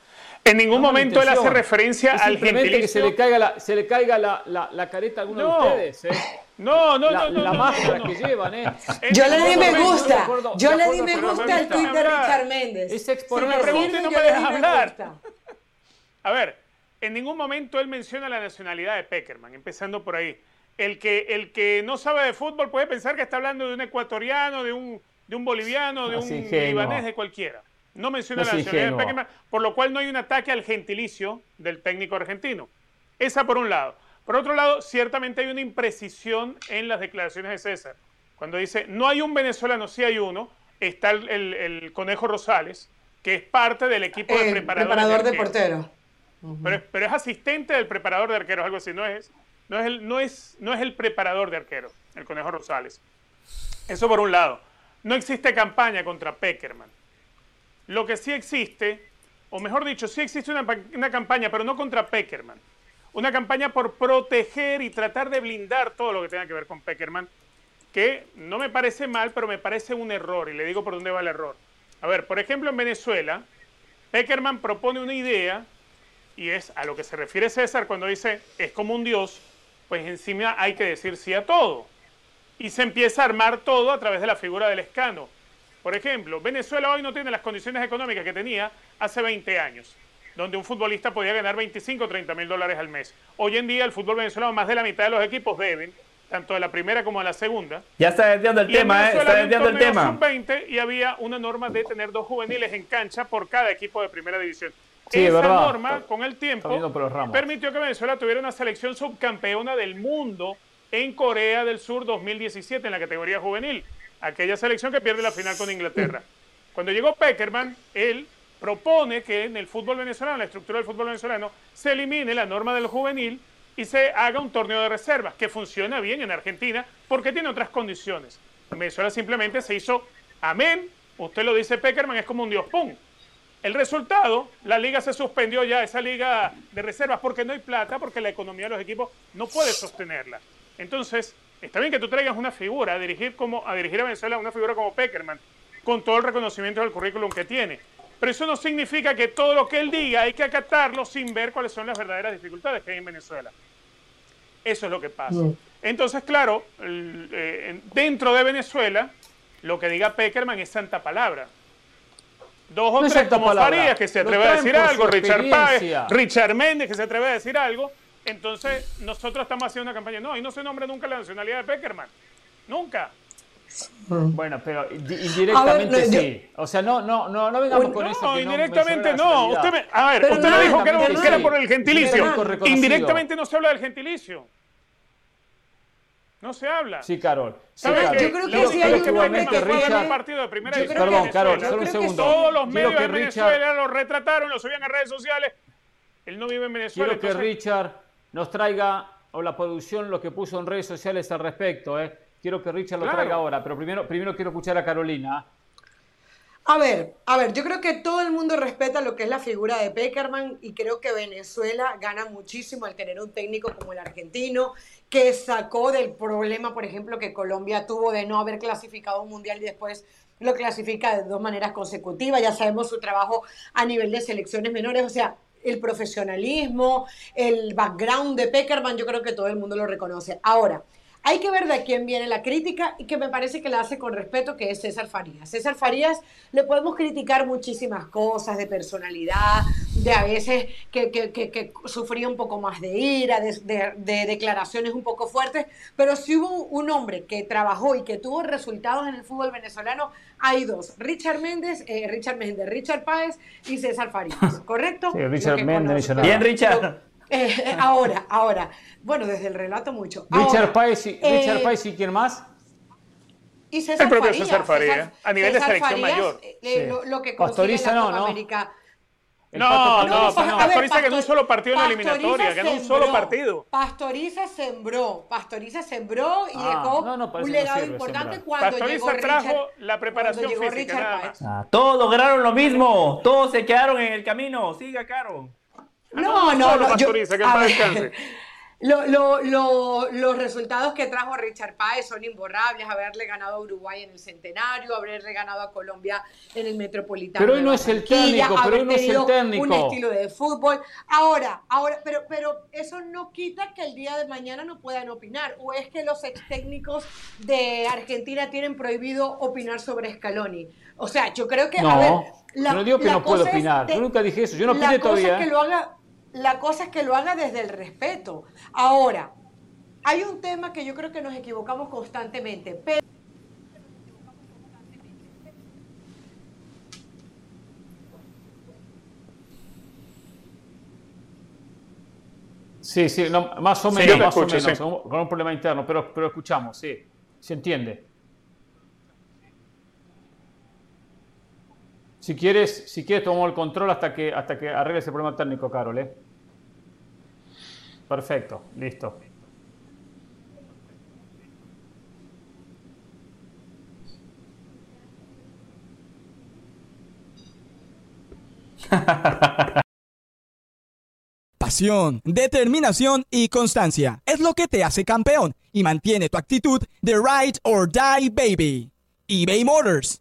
en ningún momento él hace referencia al gentilicio. que se le caiga la, se le caiga la, la, careta a alguno de ustedes. ¿eh? No, no, la, no, La máscara que llevan, ¿eh? Yo le di me gusta. Yo le di me gusta al tweet de Richard Méndez. Es exponer. me pregunta y no me deja hablar. A ver, en ningún momento él menciona la nacionalidad de Peckerman, empezando por ahí. El que, el que no sabe de fútbol puede pensar que está hablando de un ecuatoriano, de un, de un boliviano, de un libanés, de cualquiera. No menciona la nacionalidad de Peckerman, por lo cual no hay un ataque al gentilicio del técnico argentino. Esa por un lado. Por otro lado, ciertamente hay una imprecisión en las declaraciones de César. Cuando dice, no hay un venezolano, sí hay uno, está el, Conejo Rosales, que es parte del equipo de preparadores. Preparador de, portero. pero, es, pero es asistente del preparador de arqueros, algo así. No es, no, es el, no, es, no es el preparador de arqueros, el Conejo Rosales. Eso por un lado. No existe campaña contra Peckerman. Lo que sí existe, o mejor dicho, sí existe una, campaña, pero no contra Peckerman. Una campaña por proteger y tratar de blindar todo lo que tenga que ver con Peckerman, que no me parece mal, pero me parece un error, y le digo por dónde va el error. A ver, por ejemplo, en Venezuela, Peckerman propone una idea, y es a lo que se refiere César cuando dice es como un dios, pues encima hay que decir sí a todo. Y se empieza a armar todo a través de la figura del escano. Por ejemplo, Venezuela hoy no tiene las condiciones económicas que tenía hace 20 años, donde un futbolista podía ganar 25 o 30 mil dólares al mes. Hoy en día el fútbol venezolano, más de la mitad de los equipos deben, tanto de la primera como de la segunda. Ya está desviando el tema, ¿eh? Está desviando el tema. Sub-20 y había una norma de tener dos juveniles en cancha por cada equipo de primera división. Esa norma, con el tiempo, permitió que Venezuela tuviera una selección subcampeona del mundo en Corea del Sur 2017 en la categoría juvenil aquella selección que pierde la final con Inglaterra. Cuando llegó Peckerman, él propone que en el fútbol venezolano, en la estructura del fútbol venezolano, se elimine la norma del juvenil y se haga un torneo de reservas, que funciona bien en Argentina porque tiene otras condiciones. En Venezuela simplemente se hizo amén, usted lo dice Peckerman, es como un dios, ¡pum! El resultado, la liga se suspendió ya, esa liga de reservas, porque no hay plata, porque la economía de los equipos no puede sostenerla. Entonces, Está bien que tú traigas una figura a dirigir, como, a dirigir a Venezuela, una figura como Peckerman, con todo el reconocimiento del currículum que tiene. Pero eso no significa que todo lo que él diga hay que acatarlo sin ver cuáles son las verdaderas dificultades que hay en Venezuela. Eso es lo que pasa. Entonces, claro, eh, dentro de Venezuela, lo que diga Peckerman es santa palabra. Dos o tres como Farías que se atreve a decir algo, Richard Páez, Richard Méndez que se atreve a decir algo, entonces, nosotros estamos haciendo una campaña. No, y no se nombra nunca la nacionalidad de Peckerman. Nunca. Bueno, pero indirectamente sí. O sea, no, no, no, no vengamos con eso. No, indirectamente no. Usted me, a ver, usted me dijo que, era, por el gentilicio. Indirectamente no se habla del gentilicio. No se habla. Sí, Carol. ¿Sabes yo creo que sí hay un hombre que Richard... partido de primera Perdón, Carol, solo un segundo. Todos los medios de Venezuela lo retrataron, lo subían a redes sociales. Él no vive en Venezuela. Quiero que Richard nos traiga, o la producción, lo que puso en redes sociales al respecto. ¿eh? Quiero que Richard lo traiga ahora, pero primero, primero quiero escuchar a Carolina. A ver, a ver, yo creo que todo el mundo respeta lo que es la figura de Peckerman y creo que Venezuela gana muchísimo al tener un técnico como el argentino que sacó del problema, por ejemplo, que Colombia tuvo de no haber clasificado un mundial y después lo clasifica de dos maneras consecutivas. Ya sabemos su trabajo a nivel de selecciones menores, o sea, el profesionalismo, el background de Peckerman, yo creo que todo el mundo lo reconoce. Ahora, hay que ver de quién viene la crítica y que me parece que la hace con respeto, que es César Farías. César Farías le podemos criticar muchísimas cosas de personalidad, de a veces que, sufría un poco más de ira, de, declaraciones un poco fuertes, pero si hubo un hombre que trabajó y que tuvo resultados en el fútbol venezolano, hay dos, Richard Méndez, eh, Richard Méndez, Richard Páez y César Farías, ¿correcto? Sí, Richard Méndez. Bien, Richard. Eh, ahora, ahora. Bueno, desde el relato mucho. Richard Páez y, Richard eh, y quién más? Y César el propio César Faría, a nivel de selección mayor. Eh, lo, que Pastoriza no, ¿no? América. No, no, Pastoriza ganó un solo partido en la eliminatoria, ganó un solo partido. Pastoriza sembró, Pastoriza sembró y ah, dejó un legado importante cuando Pastoriza llegó trajo la preparación física. Ah, todos lograron lo mismo, todos se quedaron en el camino. Siga, Caro. No, no, no. Yo, los resultados que trajo Richard Páez son imborrables, haberle ganado a Uruguay en el centenario, haberle ganado a Colombia en el Metropolitano. Pero hoy no es el técnico, pero hoy no es el técnico. Un estilo de fútbol. Ahora, ahora, pero, pero eso no quita que el día de mañana no puedan opinar. O es que los ex técnicos de Argentina tienen prohibido opinar sobre Scaloni. O sea, yo creo que, no, a ver, la, no digo que no puedo opinar. yo nunca dije eso. Yo no opine todavía. que lo haga la cosa es que lo haga desde el respeto. Ahora, hay un tema que yo creo que nos equivocamos constantemente, pero Sí, sí, más o menos, más o menos, con un problema interno, pero, pero escuchamos, sí, se entiende. Si quieres, si quieres tomamos el control hasta que, hasta que arregles el problema técnico, Carol. ¿eh? Perfecto, listo. Pasión, determinación y constancia es lo que te hace campeón y mantiene tu actitud de ride or die baby. eBay Motors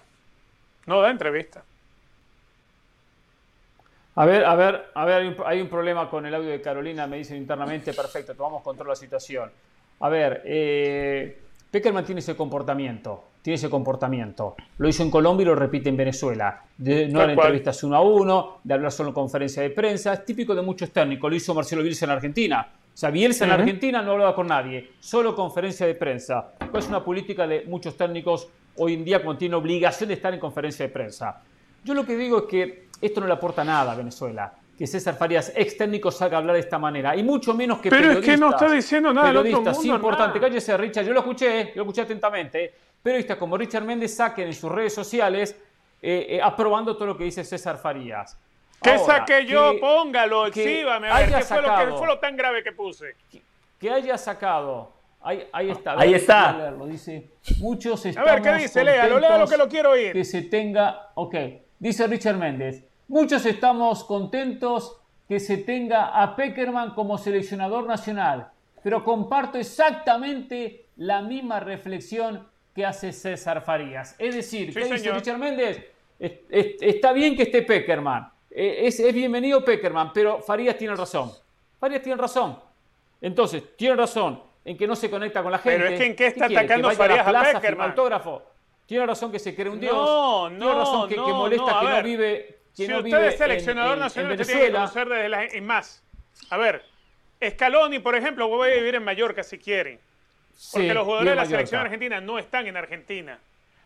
No da entrevistas. A ver, a ver, a ver, hay un, hay un problema con el audio de Carolina, me dicen internamente, perfecto, tomamos control de la situación. A ver, eh, Peckerman tiene ese comportamiento, tiene ese comportamiento. Lo hizo en Colombia y lo repite en Venezuela. De no dar entrevistas uno a uno, de hablar solo en conferencia de prensa. Es típico de muchos técnicos. Lo hizo Marcelo Bielsa en Argentina. O sea, Bielsa en. Argentina no hablaba con nadie, solo conferencia de prensa. Es una política de muchos técnicos hoy en día cuando tienen obligación de estar en conferencia de prensa. Yo lo que digo es que esto no le aporta nada a Venezuela. Que César Farías, ex técnico, salga a hablar de esta manera. Y mucho menos que Pero es que no periodistas. está diciendo nada del otro Periodistas, sí, mundo, importante. nada. Cállese, Richard. Yo lo escuché, eh, yo lo escuché atentamente. eh. Periodistas como Richard Méndez saquen en sus redes sociales eh, eh, aprobando todo lo que dice César Farías. ¿Qué Ahora, saqué yo? que- Póngalo, que exhíbame. A ver, haya ¿qué fue, lo que, fue lo tan grave que puse? que haya sacado. Ahí, ahí está. Ahí a está. leerlo, Dice, muchos A estamos ver, ¿qué dice? Léalo, léalo contentos que lo quiero oír. Que se tenga, ok, dice Richard Méndez, muchos estamos contentos que se tenga a Peckerman como seleccionador nacional, pero comparto exactamente la misma reflexión que hace César Farías. Es decir, Sí, ¿qué dice. Richard Méndez? Es- es- está bien que esté Peckerman, eh, es, es bienvenido Peckerman, pero Farías tiene razón. Farías tiene razón. Entonces, tiene razón en que no se conecta con la gente. Pero es que ¿en qué está quiere? atacando ¿Que Farías a la plaza, firma Peckerman? autógrafo? Tiene razón que se cree un dios. No, Tiene no, razón que, molesta no, a que no vive, que si no usted vive es seleccionador en, nacional, en usted tiene que conocer desde la... Y más. A ver, Scaloni, por ejemplo, voy a vivir en Mallorca si quieren. Porque Sí, los jugadores de la selección argentina no están en Argentina.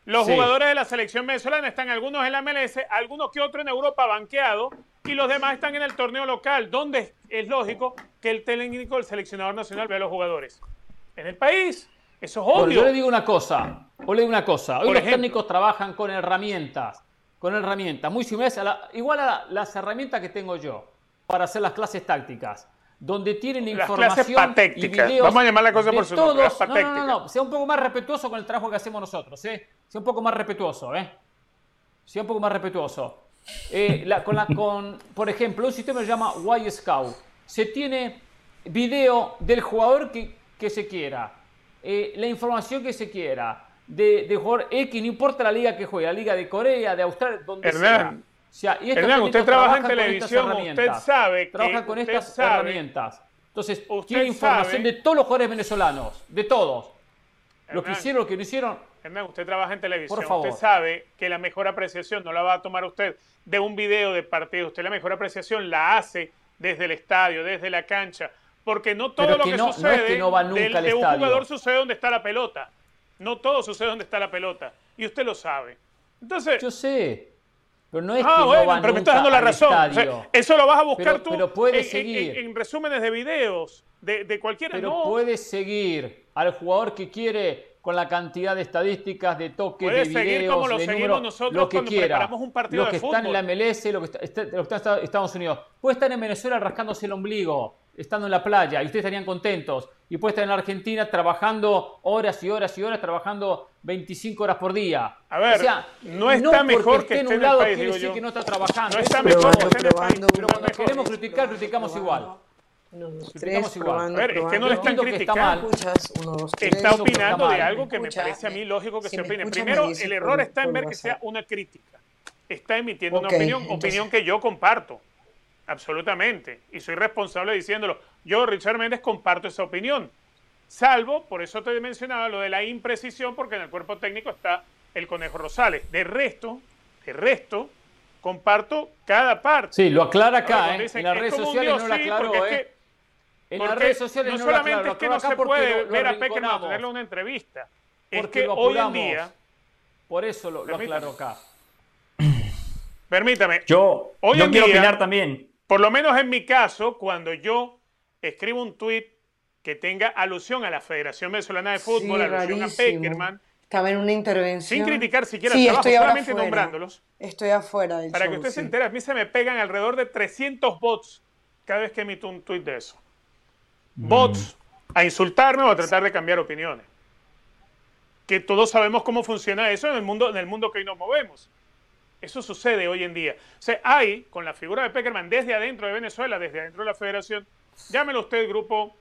Los Sí. jugadores de la selección venezolana están algunos en la MLS, algunos que otros en Europa banqueados y los demás están en el torneo local, donde es, lógico que el técnico, el seleccionador nacional vea a los jugadores. En el país, eso es obvio. yo le digo una cosa, o le digo una cosa. Hoy Por los ejemplo. técnicos trabajan con herramientas, con herramientas muy similares a la- igual a la- las herramientas que tengo yo para hacer las clases tácticas, donde tienen Las información y videos Vamos a llamar la cosa por su nombre, todos. No, no, no, sea un poco más respetuoso con el trabajo que hacemos nosotros, ¿eh? Sea un poco más respetuoso, ¿eh? Sea un poco más respetuoso. Eh, la- con la- con, por ejemplo, un sistema que se llama Y Scout. Se tiene video del jugador que, que se quiera, eh, la información que se quiera, de, de jugador X, no importa la liga que juegue, la liga de Corea, de Australia, donde Hernán, sea. Sea, y estos Hernán, usted trabaja en televisión, usted sabe que Trabajan con estas sabe- herramientas. Entonces, tiene información sabe- de todos los jugadores venezolanos, de todos. Lo que Hernán. hicieron, lo que no hicieron, Hernán, usted trabaja en televisión. Por favor. Usted sabe que la mejor apreciación no la va a tomar usted de un video de partido. Usted la mejor apreciación la hace desde el estadio, desde la cancha. Porque no todo Pero lo que que, no- no es sucede que no va nunca del- al de un estadio. jugador sucede donde está la pelota. No todo sucede donde está la pelota. Y usted lo sabe. Entonces, yo sé. Pero no es ah, que no bueno, va pero me estás dando la razón. O sea, estadio. eso lo vas a buscar Pero- tú pero puede en- seguir. En, en resúmenes de videos de, de cualquiera. Pero no, puedes seguir al jugador que quiere con la cantidad de estadísticas, de toques, Puede de seguir videos, como lo de seguimos nosotros lo que cuando quiera. preparamos un partido Los de que están en la. MLS, lo que está- lo que está en Estados Unidos. Puede estar en Venezuela rascándose el ombligo. Estando en la playa y ustedes estarían contentos. Y puede estar en la Argentina trabajando horas y horas y horas, trabajando 25 horas por día. A ver, o sea, no está mejor que esté en un el lado país, quiere decir yo. que no está trabajando. No está Eso mejor que esté en el país. Pero cuando mejor. queremos criticar, criticamos igual. Uno, dos, tres, igual. probando, A ver, es que no le están está criticando. mal. escuchas? Uno, dos, tres. Está opinando de algo que me parece a mí lógico que si se opine. Primero, el por- error está en ver que sea una crítica. Está emitiendo una opinión, entonces- opinión que yo comparto. Absolutamente. Y soy responsable diciéndolo. Yo, Richard Méndez, comparto esa opinión. Salvo, por eso te mencionaba lo de la imprecisión, porque en el cuerpo técnico está el Conejo Rosales. De resto, de resto, comparto cada parte. Sí, lo aclara acá, ¿eh? dicen, En las "Es redes sociales dios", no lo sí, es ¿eh? que- En las redes sociales no no lo solamente es que no se puede lo- lo ver a Peckerman tenerle una entrevista. Es Porque que lo hoy en día, Por eso lo, aclaró acá. permítame, Yo, Hoy yo en quiero día- opinar también. Por lo menos en mi caso, cuando yo escribo un tuit que tenga alusión a la Federación Venezolana de Fútbol, Sí, alusión a. Peckerman, Estaba en una intervención. sin criticar siquiera Sí, el trabajo, estoy solamente nombrándolos, Estoy afuera del para show, que usted se entere, a mí se me pegan alrededor de 300 bots cada vez que emito un tuit de eso. Bots a insultarme o a tratar de cambiar opiniones. Que todos sabemos cómo funciona eso en el mundo, en el mundo que hoy nos movemos. Eso sucede hoy en día. O sea, hay, con la figura de Peckerman desde adentro de Venezuela, desde adentro de la federación, llámelo usted grupo,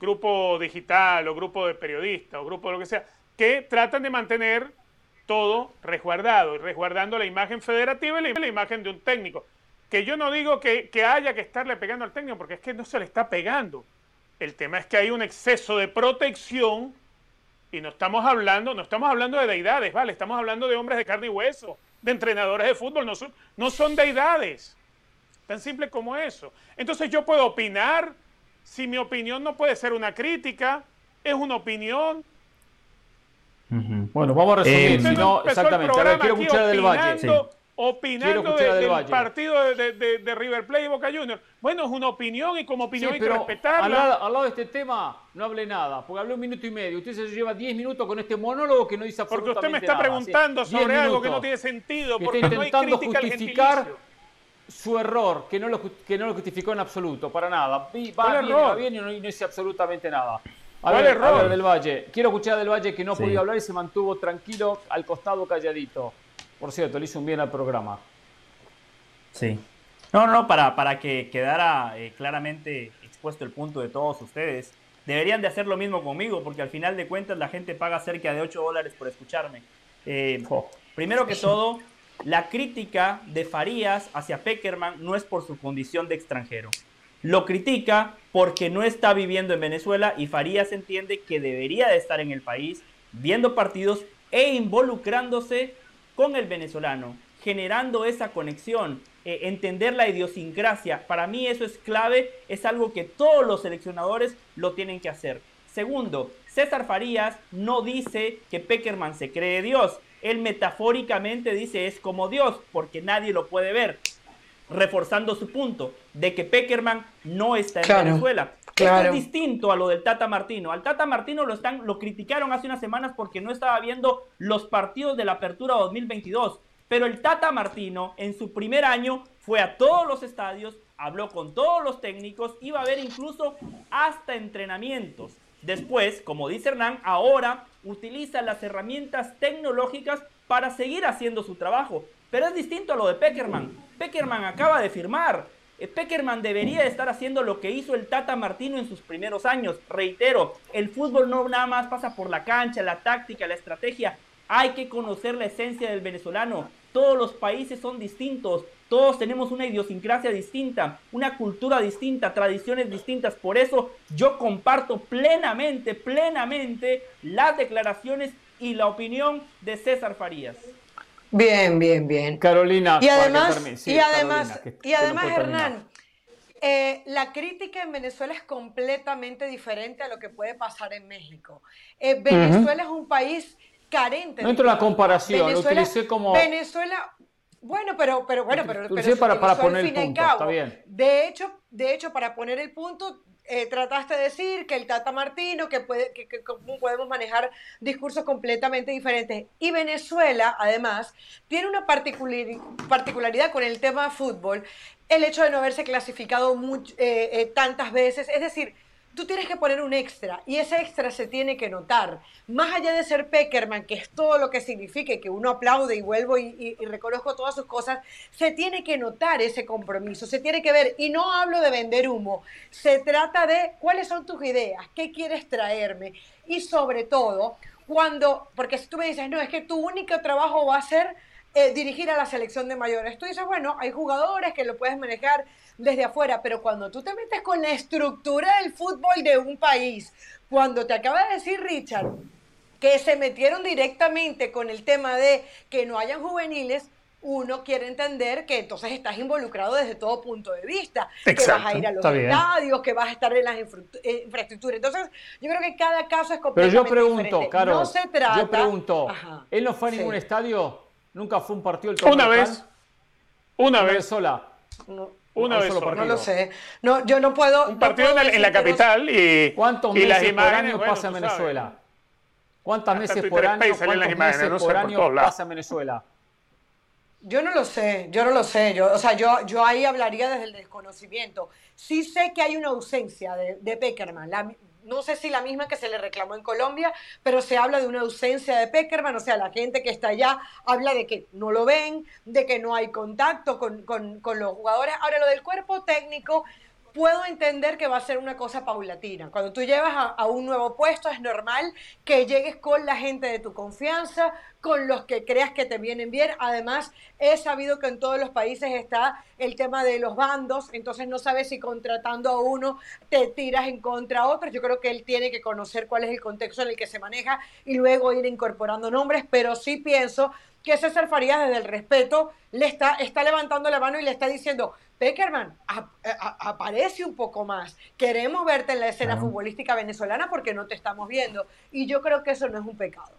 grupo digital o grupo de periodistas o grupo de lo que sea, que tratan de mantener todo resguardado y resguardando la imagen federativa y la, imagen de un técnico. Que yo no digo que, que haya que estarle pegando al técnico, porque es que no se le está pegando. El tema es que hay un exceso de protección y no estamos hablando, no estamos hablando de deidades, ¿vale? Estamos hablando de hombres de carne y hueso, de entrenadores de fútbol, no son, no son deidades. Tan simple como eso. Entonces yo puedo opinar, si mi opinión no puede ser una crítica, es una opinión. Bueno, vamos a resumir. Eh, si no, exactamente. A ver, programa quiero escuchar Del Valle. Opinando de- Del partido de, de- River Plate y Boca Juniors. Bueno, es una opinión y como opinión Sí, hay que al respetarla. lado, al lado de este tema no hablé nada, porque hablé un minuto y medio. Usted se lleva 10 minutos con este monólogo que no dice Porque absolutamente usted me está nada, preguntando ¿sí? sobre 10 algo que no tiene sentido, Que porque está no hay intentando al justificar su error, que no, lo, que no lo justificó en absoluto, para nada. Vi- Va ¿Cuál bien, error? va bien y no, y no dice absolutamente nada. A ¿Cuál ver, error? a ver, Del Valle. Quiero escuchar a Del Valle que no Sí. podía hablar y se mantuvo tranquilo, al costado, calladito. Por cierto, le hizo un bien al programa. Sí. No, no, no, para, para que quedara eh, claramente expuesto el punto de todos ustedes. Deberían de hacer lo mismo conmigo, porque al final de cuentas la gente paga cerca de 8 dólares por escucharme. Eh, primero que todo, la crítica de Farías hacia Peckerman no es por su condición de extranjero. Lo critica porque no está viviendo en Venezuela y Farías entiende que debería de estar en el país viendo partidos e involucrándose con el venezolano, generando esa conexión, eh, entender la idiosincrasia. Para mí eso es clave, es algo que todos los seleccionadores lo tienen que hacer. Segundo, César Farías no dice que Peckerman se cree Dios. Él metafóricamente dice es como Dios, porque nadie lo puede ver reforzando su punto de que Peckerman no está en Claro, Venezuela. Claro. Esto es distinto a lo del Tata Martino. Al Tata Martino lo, están, lo criticaron hace unas semanas porque no estaba viendo los partidos de la Apertura 2022. Pero el Tata Martino en su primer año fue a todos los estadios, habló con todos los técnicos, iba a ver incluso hasta entrenamientos. Después, como dice Hernán, ahora utiliza las herramientas tecnológicas para seguir haciendo su trabajo. Pero es distinto a lo de Peckerman. Peckerman acaba de firmar. Eh, Peckerman debería estar haciendo lo que hizo el Tata Martino en sus primeros años. Reitero, el fútbol no nada más pasa por la cancha, la táctica, la estrategia. Hay que conocer la esencia del venezolano. Todos los países son distintos. Todos tenemos una idiosincrasia distinta, una cultura distinta, tradiciones distintas. Por eso yo comparto plenamente, plenamente las declaraciones y la opinión de César Farías. Bien, bien, bien. Carolina. Y además. Sí, y además, Carolina, que- y no además. Hernán, eh, la crítica en Venezuela es completamente diferente a lo que puede pasar en México. Eh, Venezuela es un país carente. No de entro en la comparación, lo Venezuela, utilicé como- Venezuela, bueno, pero, pero bueno, pero, pero para- para poner el punto, está bien. De hecho, de hecho, para poner el punto, eh, trataste de decir que el Tata Martino, que, puede, que, podemos manejar discursos completamente diferentes. Y Venezuela, además, tiene una particulari- particularidad con el tema fútbol, el hecho de no haberse clasificado eh, eh, tantas veces. Es decir, tú tienes que poner un extra y ese extra se tiene que notar. Más allá de ser Peckerman, que es todo lo que significa y que uno aplaude y vuelvo y, y- y reconozco todas sus cosas, se tiene que notar ese compromiso, se tiene que ver. Y no hablo de vender humo, se trata de cuáles son tus ideas, qué quieres traerme y sobre todo cuando, porque si tú me dices, no, es que tu único trabajo va a ser eh, dirigir a la selección de mayores. Tú dices, bueno, hay jugadores que lo puedes manejar desde afuera, pero cuando tú te metes con la estructura del fútbol de un país, cuando te acaba de decir Richard que se metieron directamente con el tema de que no hayan juveniles, uno quiere entender que entonces estás involucrado desde todo punto de vista, que vas Exacto, a ir a los estadios, que vas a estar en las infra- infraestructuras. Entonces, yo creo que cada caso es Pero completamente yo pregunto, diferente. Caro, no se trata... yo pregunto, Ajá. ¿él no fue a Sí. ningún estadio? ¿Nunca fue un partido torneo Una vez. Una vez vez. sola. No, Una Un vez solo sola. no lo sé. No, yo no puedo... Un partido en, la- en la capital y, ¿Cuántos y las meses por año bueno, pasa en. Venezuela? ¿Cuántas Twitter por año, cuántos imágenes, meses por año pasa en Venezuela? Yo no lo sé, yo no lo sé. Yo, o sea, yo, yo ahí hablaría desde el desconocimiento. Sí sé que hay una ausencia de, de Peckerman. La no sé si la misma que se le reclamó en Colombia, pero se habla de una ausencia de Peckerman. O sea, la gente que está allá habla de que no lo ven, de que no hay contacto con, con- con los jugadores. Ahora, lo del cuerpo técnico, puedo entender que va a ser una cosa paulatina. Cuando tú llevas a, a un nuevo puesto, es normal que llegues con la gente de tu confianza, con los que creas que te vienen bien. Además, he sabido que en todos los países está el tema de los bandos, entonces no sabes si contratando a uno te tiras en contra a otro. Yo creo que él tiene que conocer cuál es el contexto en el que se maneja y luego ir incorporando nombres, pero sí pienso que César Farías desde el respeto le está, está levantando la mano y le está diciendo, Peckerman, ap- a- aparece un poco más. Queremos verte en la escena Claro. futbolística venezolana porque no te estamos viendo. Y yo creo que eso no es un pecado.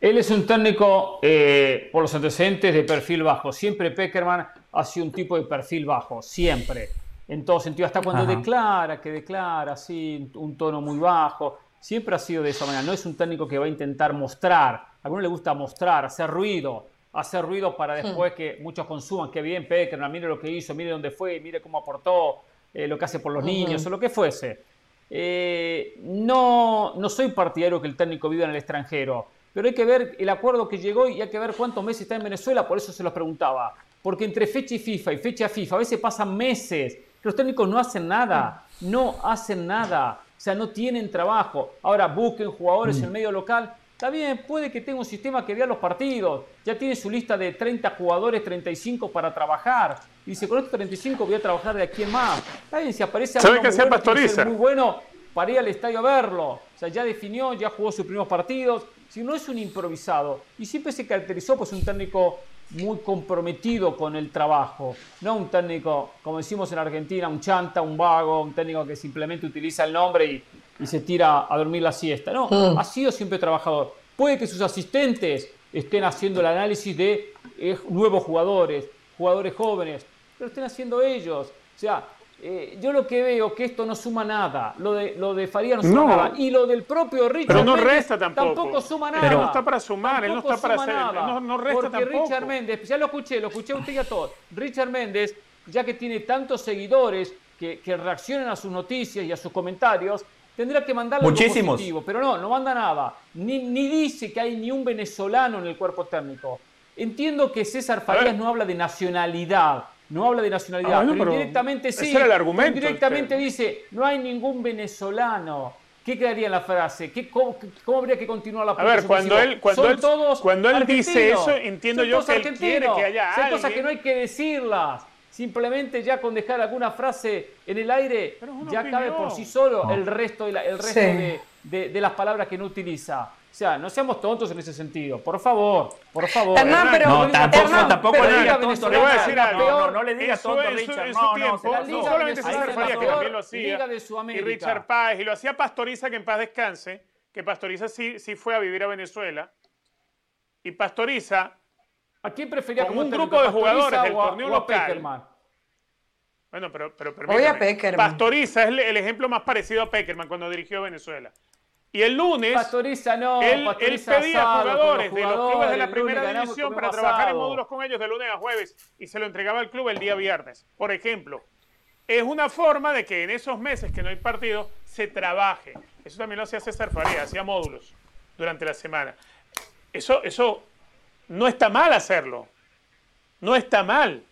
Él es un técnico, eh, por los antecedentes, de perfil bajo. Siempre Peckerman ha sido un tipo de perfil bajo, siempre. En todo sentido, hasta cuando Ajá. declara, que declara así, un tono muy bajo. Siempre ha sido de esa manera. No es un técnico que va a intentar mostrar. A algunos le gusta mostrar, hacer ruido. Hacer ruido para después que muchos consuman. Qué bien Peckerman, mire lo que hizo, mire dónde fue, mire cómo aportó, eh, lo que hace por los niños o lo que fuese. Eh, no, no soy partidario que el técnico viva en el extranjero, pero hay que ver el acuerdo que llegó y hay que ver cuántos meses está en Venezuela, por eso se los preguntaba. Porque entre fecha y FIFA y fecha FIFA a veces pasan meses, que los técnicos no hacen nada, no hacen nada, o sea, no tienen trabajo. Ahora busquen jugadores en el medio local, está bien, puede que tenga un sistema que vea los partidos, ya tiene su lista de 30 jugadores, 35 para trabajar. Y dice, con estos 35 voy a trabajar de aquí en más. Está bien, si aparece ¿Sabe alguno qué muy bueno, que Pastoriza? muy bueno para ir al estadio a verlo. O sea, ya definió, ya jugó sus primeros partidos. Si no es un improvisado. Y siempre se caracterizó pues un técnico muy comprometido con el trabajo. No un técnico, como decimos en Argentina, un chanta, un vago, un técnico que simplemente utiliza el nombre y, y se tira a dormir la siesta. No, ha sido siempre trabajador. Puede que sus asistentes estén haciendo el análisis de eh, nuevos jugadores, jugadores jóvenes, pero estén haciendo ellos. O sea, eh, yo lo que veo que esto no suma nada. Lo de, lo de Faría no suma No. nada. Y lo del propio Richard Pero no Méndez resta tampoco. suma nada. Pero no está para sumar, él no Tampoco está para suma hacer- nada. no- no resta Porque tampoco. Richard Méndez, ya lo escuché, lo escuché a usted y a todos. Richard Méndez, ya que tiene tantos seguidores que, que reaccionan a sus noticias y a sus comentarios, tendrá que mandarle algo Muchísimos. positivo. Pero no, no manda nada. Ni, ni dice que hay ni un venezolano en el cuerpo técnico. Entiendo que César Farías no habla de nacionalidad. No habla de nacionalidad, Ah, bueno, pero, pero indirectamente sí. ese era el argumento, Indirectamente este. dice, no hay ningún venezolano. ¿Qué quedaría en la frase? ¿Qué, cómo, cómo habría que continuar la A ver, cuando él, cuando Son él, todos cuando él dice eso, entiendo Son yo que él quiere que haya Son alguien. cosas que no hay que decirlas. Simplemente ya con dejar alguna frase en el aire, ya cabe opinión. por sí solo el resto, de, la- el resto Sí. de, de- de las palabras que no utiliza. O sea, no seamos tontos en ese sentido. Por favor, por favor. Hernán, pero- No, tampoco, Hernán, tampoco pero le la diga Liga tonto, Le voy a decir algo. peor. No, no le diga En su- tonto, en su- Richard. en su No, no, tiempo, no Liga solamente César Farías, que también lo hacía, liga de y. Richard Páez, y lo hacía Pastoriza, que en paz descanse, que Pastoriza sí, sí fue a vivir a Venezuela, y Pastoriza, ¿A quién prefería Con como un técnico, grupo de jugadores del torneo local. Bueno, pero, pero Voy a permítame, Peckerman. Pastoriza es el, el ejemplo más parecido a Peckerman cuando dirigió Venezuela. Y el lunes, Pastoriza no, él, pedía asado jugadores de los clubes de la primera lunes división para trabajar en módulos con ellos de lunes a jueves y se lo entregaba al club el día viernes. Por ejemplo, es una forma de que en esos meses que no hay partido se trabaje. Eso también lo hacía César Faría, hacía módulos durante la semana. Eso, eso no está mal hacerlo. No está mal.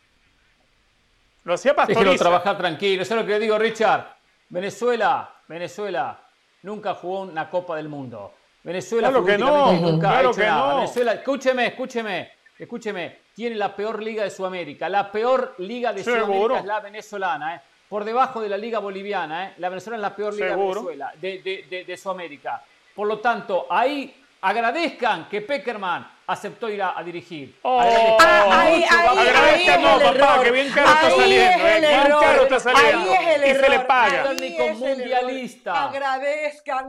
Lo hacía Déjelo Pastoriza. trabajar tranquilo. Eso es lo que le digo, Richard. Venezuela, Venezuela nunca jugó una Copa del Mundo. Venezuela Claro que no, futbolísticamente nunca claro ha hecho que nada. no. Venezuela, escúcheme, escúcheme, escúcheme. Tiene la peor liga de Sudamérica. La peor liga de Seguro. Sudamérica es la venezolana, ¿eh? Por debajo de la liga boliviana, ¿eh? La venezolana es la peor liga de. Venezuela, de, de- de- de Sudamérica. Por lo tanto, ahí agradezcan que Peckerman aceptó ir a, a dirigir. Oh. Ah, ahí, Mucho va a ahí, agradecer. ahí es Agradezcan, no, el papá, error. que bien caro está Ahí saliendo, es eh, el bien error. caro está saliendo. Ahí es el Y se le paga. Ahí Técnico mundialista. Agradezcan.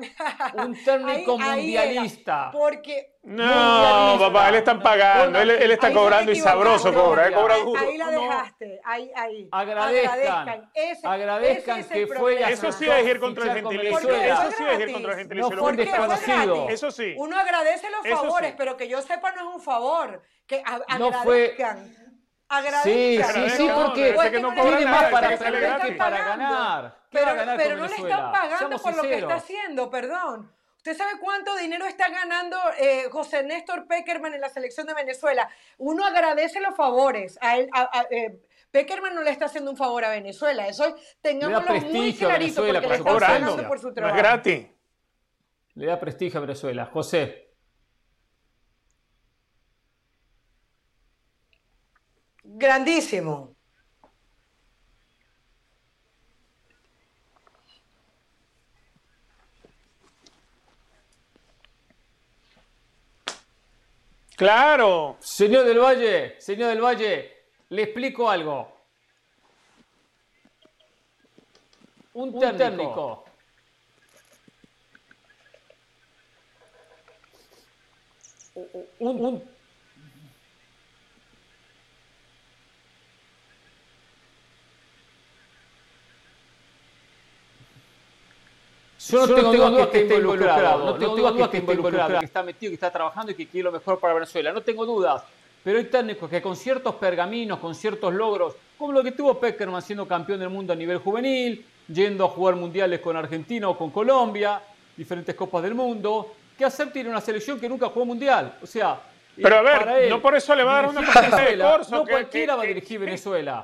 Un técnico Ahí- ahí era. mundialista. Porque No, papá, le están pagando. Él, él está cobrando y sabroso cobra, eh, cobra Ahí- duro. Ahí la No. dejaste. Ahí, ahí. Agradezcan. Ese, Agradezcan ese que fue a Eso sí es ir contra el gentilicio. Eso sí es ir contra el No gentilicio. un Porque fue desconocido. gratis. Eso sí. Uno agradece los favores, pero que yo sepa no es un favor. Que a- No fue- agradezcan. Sí, Agradezcan. sí, sí, porque que no tiene más para perder que para ganar. ¿Qué Pero, ganar no le están pagando Seamos por lo que está haciendo, perdón. ¿Usted sabe cuánto dinero está ganando eh, José Néstor Peckerman en la selección de Venezuela? Uno agradece los favores. A él, a- a- eh, Peckerman no le está haciendo un favor a Venezuela. Eso tengámoslo muy clarito porque le presencia. pagando por su No es trabajo. gratis. Le da prestigio a Venezuela. José. Grandísimo. Claro. Señor del Valle, señor del Valle, le explico algo. Un técnico. Un, un- Yo no tengo dudas que esté involucrado, no tengo dudas que esté involucrado, que está metido, que está trabajando y que quiere lo mejor para Venezuela. No tengo dudas. Pero hay técnicos que con ciertos pergaminos, con ciertos logros, como lo que tuvo Peckerman siendo campeón del mundo a nivel juvenil, yendo a jugar mundiales con Argentina o con Colombia, diferentes copas del mundo, que acepte ir a una selección que nunca jugó mundial. O sea, Pero a ver, para él, no por eso le va a dar una patente de corso. No que- cualquiera que- va a que- dirigir que- Venezuela.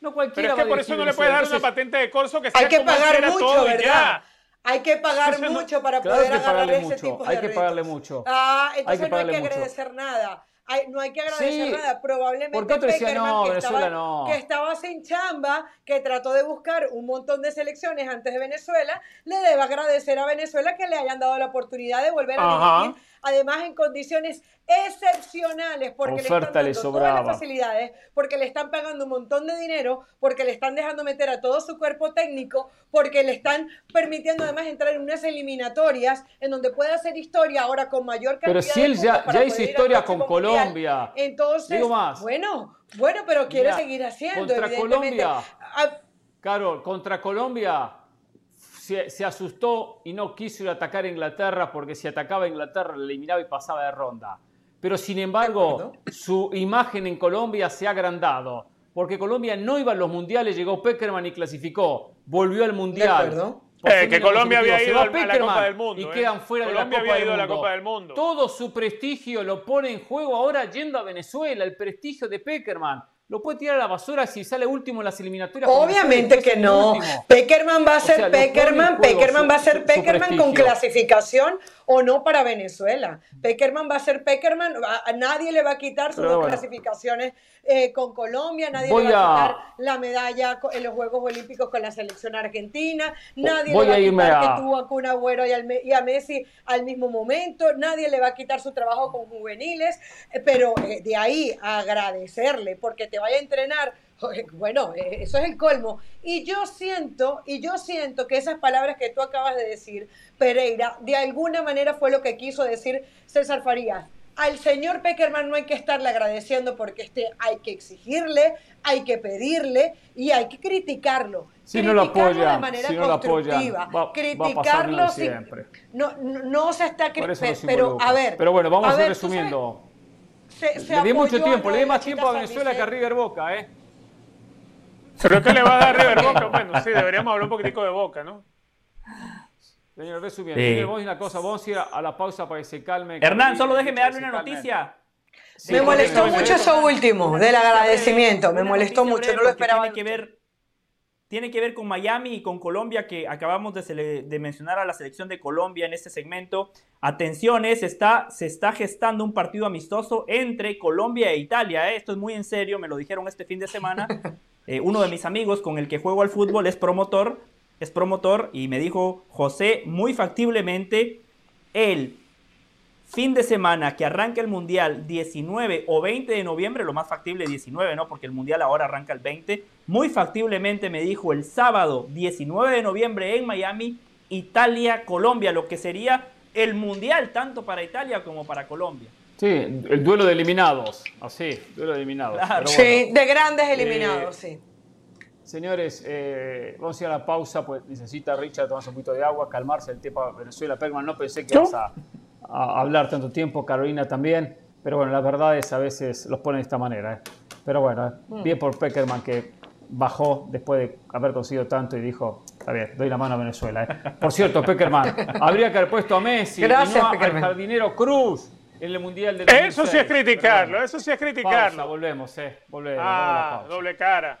No Pero cualquiera es va que por eso no le puedes dar una patente de corso que sea Hay que pagar mucho, ¿verdad? ya. Hay que pagar Entonces, mucho para Claro poder agarrar ese mucho, tipo de hay que retos. pagarle mucho. Ah, entonces Hay no hay que mucho. agradecer nada. Hay- no hay que agradecer Sí, nada. Probablemente porque otro decía, no, que, Venezuela estaba, no. que estaba sin chamba, que trató de buscar un montón de selecciones antes de Venezuela, le debe agradecer a Venezuela que le hayan dado la oportunidad de volver a dirigir, además en condiciones excepcionales, porque Oferta le están dando todas las facilidades, porque le están pagando un montón de dinero, porque le están dejando meter a todo su cuerpo técnico, porque le están permitiendo además entrar en unas eliminatorias en donde puede hacer historia ahora con mayor cantidad Pero si de él puntos ya, ya hizo historia con mundial. Colombia. Entonces, Digo más. bueno, bueno, pero quiere Mira, seguir haciendo, contra. Colombia. Ah, Carol, contra Colombia se, se asustó y no quiso ir a atacar a Inglaterra porque si atacaba a Inglaterra le eliminaba y pasaba de ronda. Pero sin embargo, su imagen en Colombia se ha agrandado. Porque Colombia no iba a los mundiales, llegó Peckerman y clasificó. Volvió al mundial. Eh, que Colombia había ido a la Copa del Mundo, Y eh. quedan fuera de la Copa había del ido a la Mundo. Copa del Mundo. Todo su prestigio lo pone en juego ahora yendo a Venezuela. El prestigio de Peckerman. Lo puede tirar a la basura si sale último en las eliminatorias. Obviamente que no. último. Peckerman va a O ser sea, Peckerman, Peckerman va a ser su- su Peckerman con clasificación o no para Venezuela. Peckerman va a ser Peckerman, a, nadie le va a quitar sus Pero dos bueno. clasificaciones eh, con Colombia, nadie Voy le va a a- quitar la medalla en los Juegos Olímpicos con la selección argentina, nadie Voy le va a quitar a- que tuvo a Kun Agüero y, al Me- y a Messi al mismo momento, nadie le va a quitar su trabajo con juveniles, eh, pero eh, de ahí a agradecerle porque te vaya a entrenar bueno, eh, eso es el colmo. Y yo siento, y yo siento que esas palabras que tú acabas de decir, Pereira, de alguna manera fue lo que quiso decir César Farías. al señor Peckerman no hay que estarle agradeciendo porque este hay que exigirle, hay que pedirle y hay que criticarlo. Si no lo de manera si no lo constructiva. va a pasar criticarlo sin- siempre. no, no, no se está cri- Por eso pe- los pero involucra. a ver. Pero bueno, vamos a, ir ver, ¿tú resumiendo. Sabes? Se- se Le di mucho tiempo, le di más tiempo a Venezuela que a River Boca, ¿eh? Pero ¿qué le va a dar River Boca? Bueno, sí, deberíamos hablar un poquitico de Boca, ¿no? Señor, resumiendo. Sí. Señor, vamos a ir una cosa, vamos a ir a, a la pausa para que se calme. Hernán, que- solo déjeme que darle una noticia. Sí, Me molestó mucho eso último, del agradecimiento. Me molestó mucho, no lo esperaba. Tiene que ver, tiene que ver con Miami y con Colombia, que acabamos de, mencionar a la selección de Colombia en este segmento. Atenciones, está, se está gestando un partido amistoso entre Colombia e Italia. ¿eh? Esto es muy en serio, me lo dijeron este fin de semana. Eh, uno de mis amigos con el que juego al fútbol es promotor, es promotor y me dijo, José, muy factiblemente el fin de semana que arranca el Mundial 19 o 20 de noviembre, lo más factible 19, ¿no? Porque el Mundial ahora arranca el 20. Muy factiblemente me dijo el sábado 19 de noviembre en Miami, Italia-Colombia, lo que sería el Mundial tanto para Italia como para Colombia. Sí, el duelo de eliminados. Así, duelo de eliminados. Claro. Pero bueno. Sí, de grandes eliminados, Eh, sí. Señores, eh, vamos a ir a la pausa, pues necesita Richard tomarse un poquito de agua, calmarse el tema Venezuela. Perman, no pensé que ibas a, a hablar tanto tiempo, Carolina también, pero bueno, la verdad es a veces los pone de esta manera. ¿eh? Pero bueno, eh, Mm. bien por Peckerman que bajó después de haber conseguido tanto y dijo, está bien, doy la mano a Venezuela. ¿eh". Por cierto, Peckerman, habría que haber puesto a Messi Gracias, y no a- al jardinero Cruz en el Mundial del Eso sí 2006. es criticarlo, bueno, eso sí es pausa, criticarlo. volvemos, eh, volvemos. Ah, pausa. doble cara.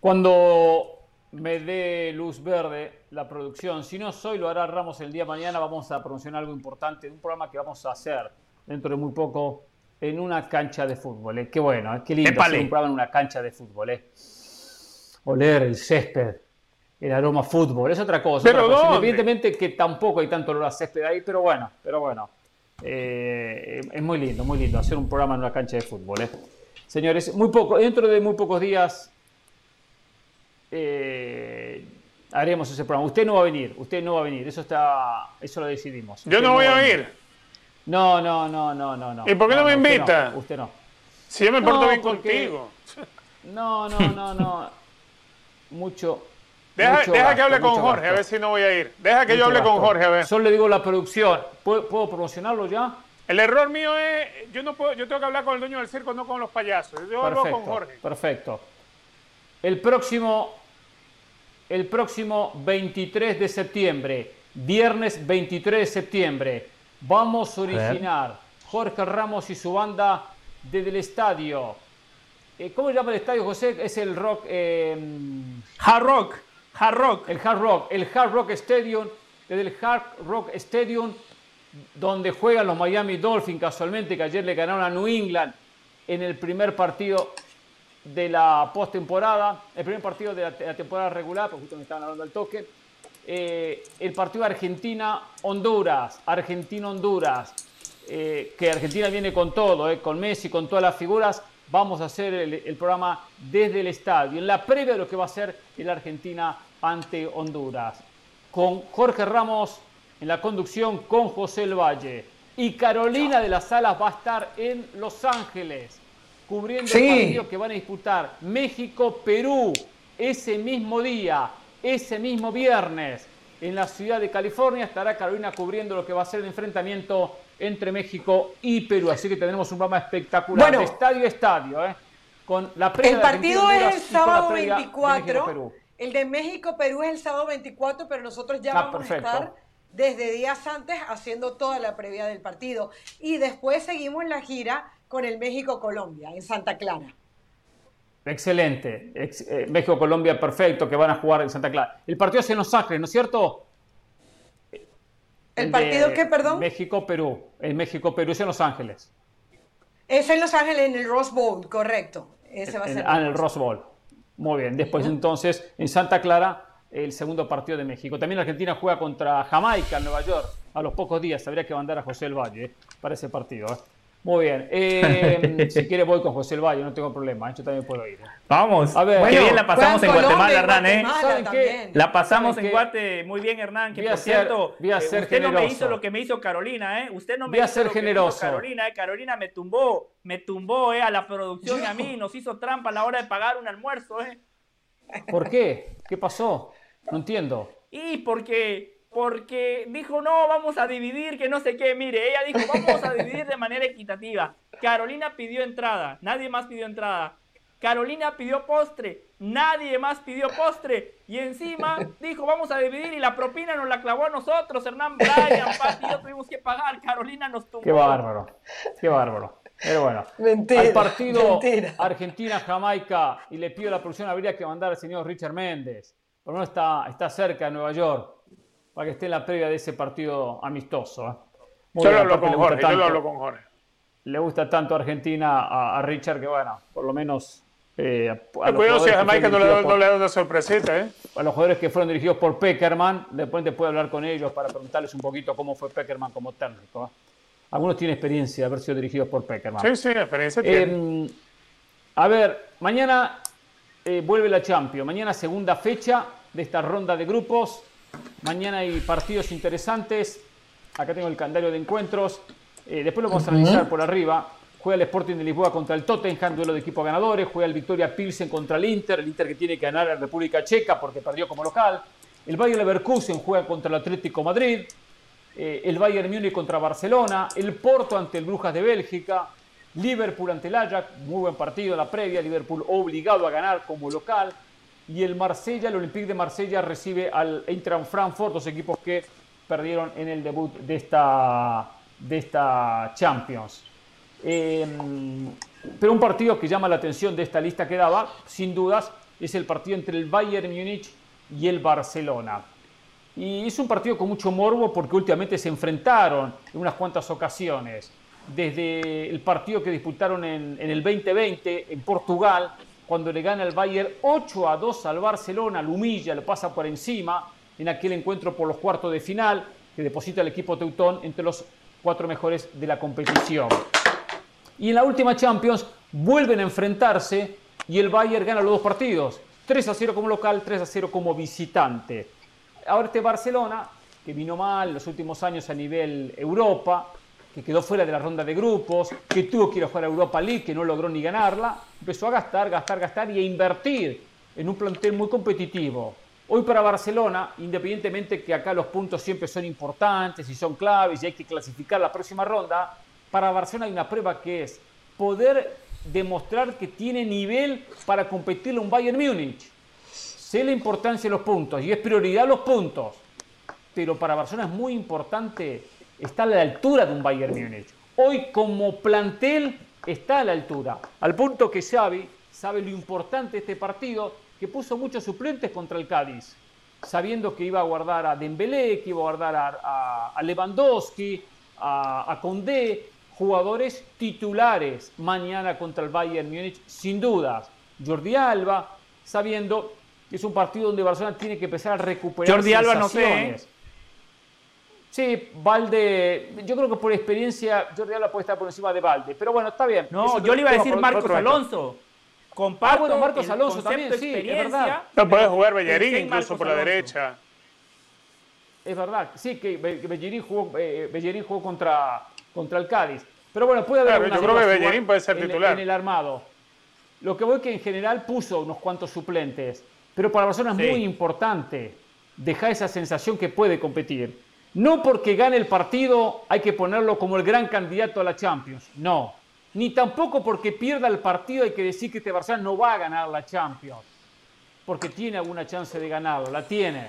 Cuando me dé luz verde la producción, si no soy, lo hará Ramos el día de mañana, vamos a promocionar algo importante, un programa que vamos a hacer dentro de muy poco en una cancha de fútbol. ¿eh? Qué bueno, ¿eh? qué lindo Épale. hacer un programa en una cancha de fútbol. ¿eh? Oler el césped, el aroma a fútbol, es otra cosa. ¿Pero otra cosa. Evidentemente que tampoco hay tanto olor a césped ahí, pero bueno, pero bueno. Eh, es muy lindo, muy lindo hacer un programa en una cancha de fútbol. Señores, muy poco, dentro de muy pocos días eh, haremos ese programa. Usted no va a venir, usted no va a venir, eso está, eso lo decidimos. Yo no voy a va ir. No, no, no, no, no, no. ¿Y por qué no me usted invita? no, Usted no. Si yo me porto No, bien porque- contigo. No, no, no, no. Mucho. Deja, mucho deja que hable con Jorge, a ver si no voy a ir. Deja que yo hable con. Jorge, a ver. Solo le digo la producción. ¿Puedo, puedo promocionarlo ya? El error mío es, yo no puedo, yo tengo que hablar con el dueño del circo, no con los payasos. Yo hablo con Perfecto, Jorge. perfecto. El próximo, el próximo 23 de septiembre, viernes 23 de septiembre, vamos a originar Jorge Ramos y su banda desde el estadio. Eh, ¿Cómo se llama el estadio, José? Es el Rock, eh, Hard Rock, Hard Rock. el Hard Rock, el Hard Rock Stadium, desde el Hard Rock Stadium, donde juegan los Miami Dolphins, casualmente, que ayer le ganaron a New England en el primer partido de la postemporada, el primer partido de la, temporada regular, porque justo me estaban hablando del toque. Eh, el partido Argentina-Honduras, Argentina-Honduras, eh, que Argentina viene con todo, eh, con Messi, con todas las figuras. Vamos a hacer el, el programa desde el estadio, en la previa de lo que va a ser el Argentina ante Honduras. Con Jorge Ramos en la conducción, con José El Valle. Y Carolina de las Salas va a estar en Los Ángeles, cubriendo Sí. el partido que van a disputar México-Perú ese mismo día, ese mismo viernes. En la ciudad de California estará Carolina cubriendo lo que va a ser el enfrentamiento entre México y Perú. Así que tendremos un programa espectacular Bueno. de estadio a estadio, ¿eh? con la previa El partido es el sábado previa de 24. México-Perú. El de México-Perú es el sábado 24, pero nosotros ya Ah, vamos perfecto. a estar desde días antes haciendo toda la previa del partido. Y después seguimos la gira con el México-Colombia en Santa Clara. Excelente. Eh, México-Colombia, perfecto, que van a jugar en Santa Clara. El partido es en Los Ángeles, ¿no es cierto? ¿El partido qué, perdón? México-Perú. El México-Perú es en Los Ángeles. Es en Los Ángeles, en el Rose Bowl, correcto. Ese va a ser. Ah, en el Rose Bowl. Muy bien. Después, entonces, en Santa Clara, el segundo partido de México. También Argentina juega contra Jamaica en Nueva York. A los pocos días habría que mandar a José El Valle eh, para ese partido. ¿eh? Muy bien. Eh, si quiere voy con José El Valle, no tengo problema. Yo también puedo ir. Vamos. A ver. qué bien la pasamos en Guatemala, Hernán, ¿eh? La pasamos en Guate muy bien, Hernán. Que por cierto, usted no me hizo lo que me hizo Carolina, ¿eh? Usted no me hizo lo que me hizo Carolina, ¿eh? Carolina me tumbó, me tumbó, ¿eh? A la producción y a mí. Nos hizo trampa a la hora de pagar un almuerzo, ¿eh? ¿Por qué? ¿Qué pasó? No entiendo. Y porque, porque dijo, no, vamos a dividir, que no sé qué. Mire, ella dijo, vamos a dividir de manera equitativa. Carolina pidió entrada, nadie más pidió entrada. Carolina pidió postre, nadie más pidió postre. Y encima dijo, vamos a dividir y la propina nos la clavó a nosotros. Hernán Bryan, Pati y yo tuvimos que pagar. Carolina nos tuvo. Qué bárbaro, qué bárbaro. Pero bueno, mentira, al partido Argentina-Jamaica, y le pido la producción, habría que mandar al señor Richard Méndez por lo menos está, está cerca de Nueva York, para que esté en la previa de ese partido amistoso. ¿eh? Yo, lo hablo con Jorge, yo lo hablo con Jorge. Le gusta tanto Argentina a, Richard que, bueno, por lo menos... Eh, a cuidado si a Jamaica no, le da una sorpresita, ¿eh? A los jugadores que fueron dirigidos por Peckerman, después te puede hablar con ellos para preguntarles un poquito cómo fue Peckerman como técnico. ¿eh? Algunos tienen experiencia de haber sido dirigidos por Peckerman. Sí, sí, experiencia tiene. Eh, a ver, mañana eh, vuelve la Champions. Mañana segunda fecha de esta ronda de grupos. Mañana hay partidos interesantes. Acá tengo el calendario de encuentros. Eh, después lo vamos a analizar por arriba. Juega el Sporting de Lisboa contra el Tottenham, duelo de equipo ganadores. Juega el Victoria Pilsen contra el Inter. El Inter que tiene que ganar a la República Checa porque perdió como local. El Bayern Leverkusen juega contra el Atlético Madrid. Eh, el Bayern Múnich contra Barcelona. El Porto ante el Brujas de Bélgica. Liverpool ante el Ajax, muy buen partido en la previa, Liverpool obligado a ganar como local. Y el Marsella, el Olympique de Marsella recibe al Eintracht Frankfurt, dos equipos que perdieron en el debut de esta, de esta Champions. Em, pero un partido que llama la atención de esta lista que daba, sin dudas, es el partido entre el Bayern Múnich y el Barcelona. Y es un partido con mucho morbo porque últimamente se enfrentaron en unas cuantas ocasiones desde el partido que disputaron en, el 2020 en Portugal, cuando le gana el Bayern 8 a 2 al Barcelona, lo humilla, lo pasa por encima en aquel encuentro por los cuartos de final que deposita el equipo teutón entre los cuatro mejores de la competición. Y en la última Champions vuelven a enfrentarse y el Bayern gana los dos partidos, 3 a 0 como local, 3 a 0 como visitante. Ahora este Barcelona, que vino mal los últimos años a nivel Europa, que quedó fuera de la ronda de grupos, que tuvo que ir a jugar a Europa League, que no logró ni ganarla, empezó a gastar, gastar, gastar y a invertir en un plantel muy competitivo. Hoy para Barcelona, independientemente que acá los puntos siempre son importantes y son claves y hay que clasificar la próxima ronda, para Barcelona hay una prueba que es poder demostrar que tiene nivel para competir un Bayern Múnich. Sé la importancia de los puntos y es prioridad los puntos, pero para Barcelona es muy importante está a la altura de un Bayern Múnich. Hoy como plantel está a la altura, al punto que Xavi sabe lo importante de este partido, que puso muchos suplentes contra el Cádiz, sabiendo que iba a guardar a Dembélé, que iba a guardar a, Lewandowski, a, a Condé, jugadores titulares mañana contra el Bayern Múnich, sin dudas. Jordi Alba, sabiendo que es un partido donde Barcelona tiene que empezar a recuperar Jordi Alba no sé, ¿eh? Sí, Valde, yo creo que por experiencia Jordi Alba puede estar por encima de Valde, pero bueno, está bien. No, yo le iba a decir Marcos Alonso. Comparto ah, bueno, Marcos Alonso también, sí, es verdad. No puede jugar Bellerín incluso por la derecha. Es verdad, sí, que Bellerín jugó, eh, jugó contra, contra el Cádiz. Pero bueno, puede haber claro, Yo creo que Bellerín puede ser titular. En, el armado. Lo que voy que en general puso unos cuantos suplentes, pero para Barcelona es muy importante dejar esa sensación que puede competir. No porque gane el partido hay que ponerlo como el gran candidato a la Champions, no. Ni tampoco porque pierda el partido hay que decir que este Barcelona no va a ganar la Champions, porque tiene alguna chance de ganarlo, la tiene.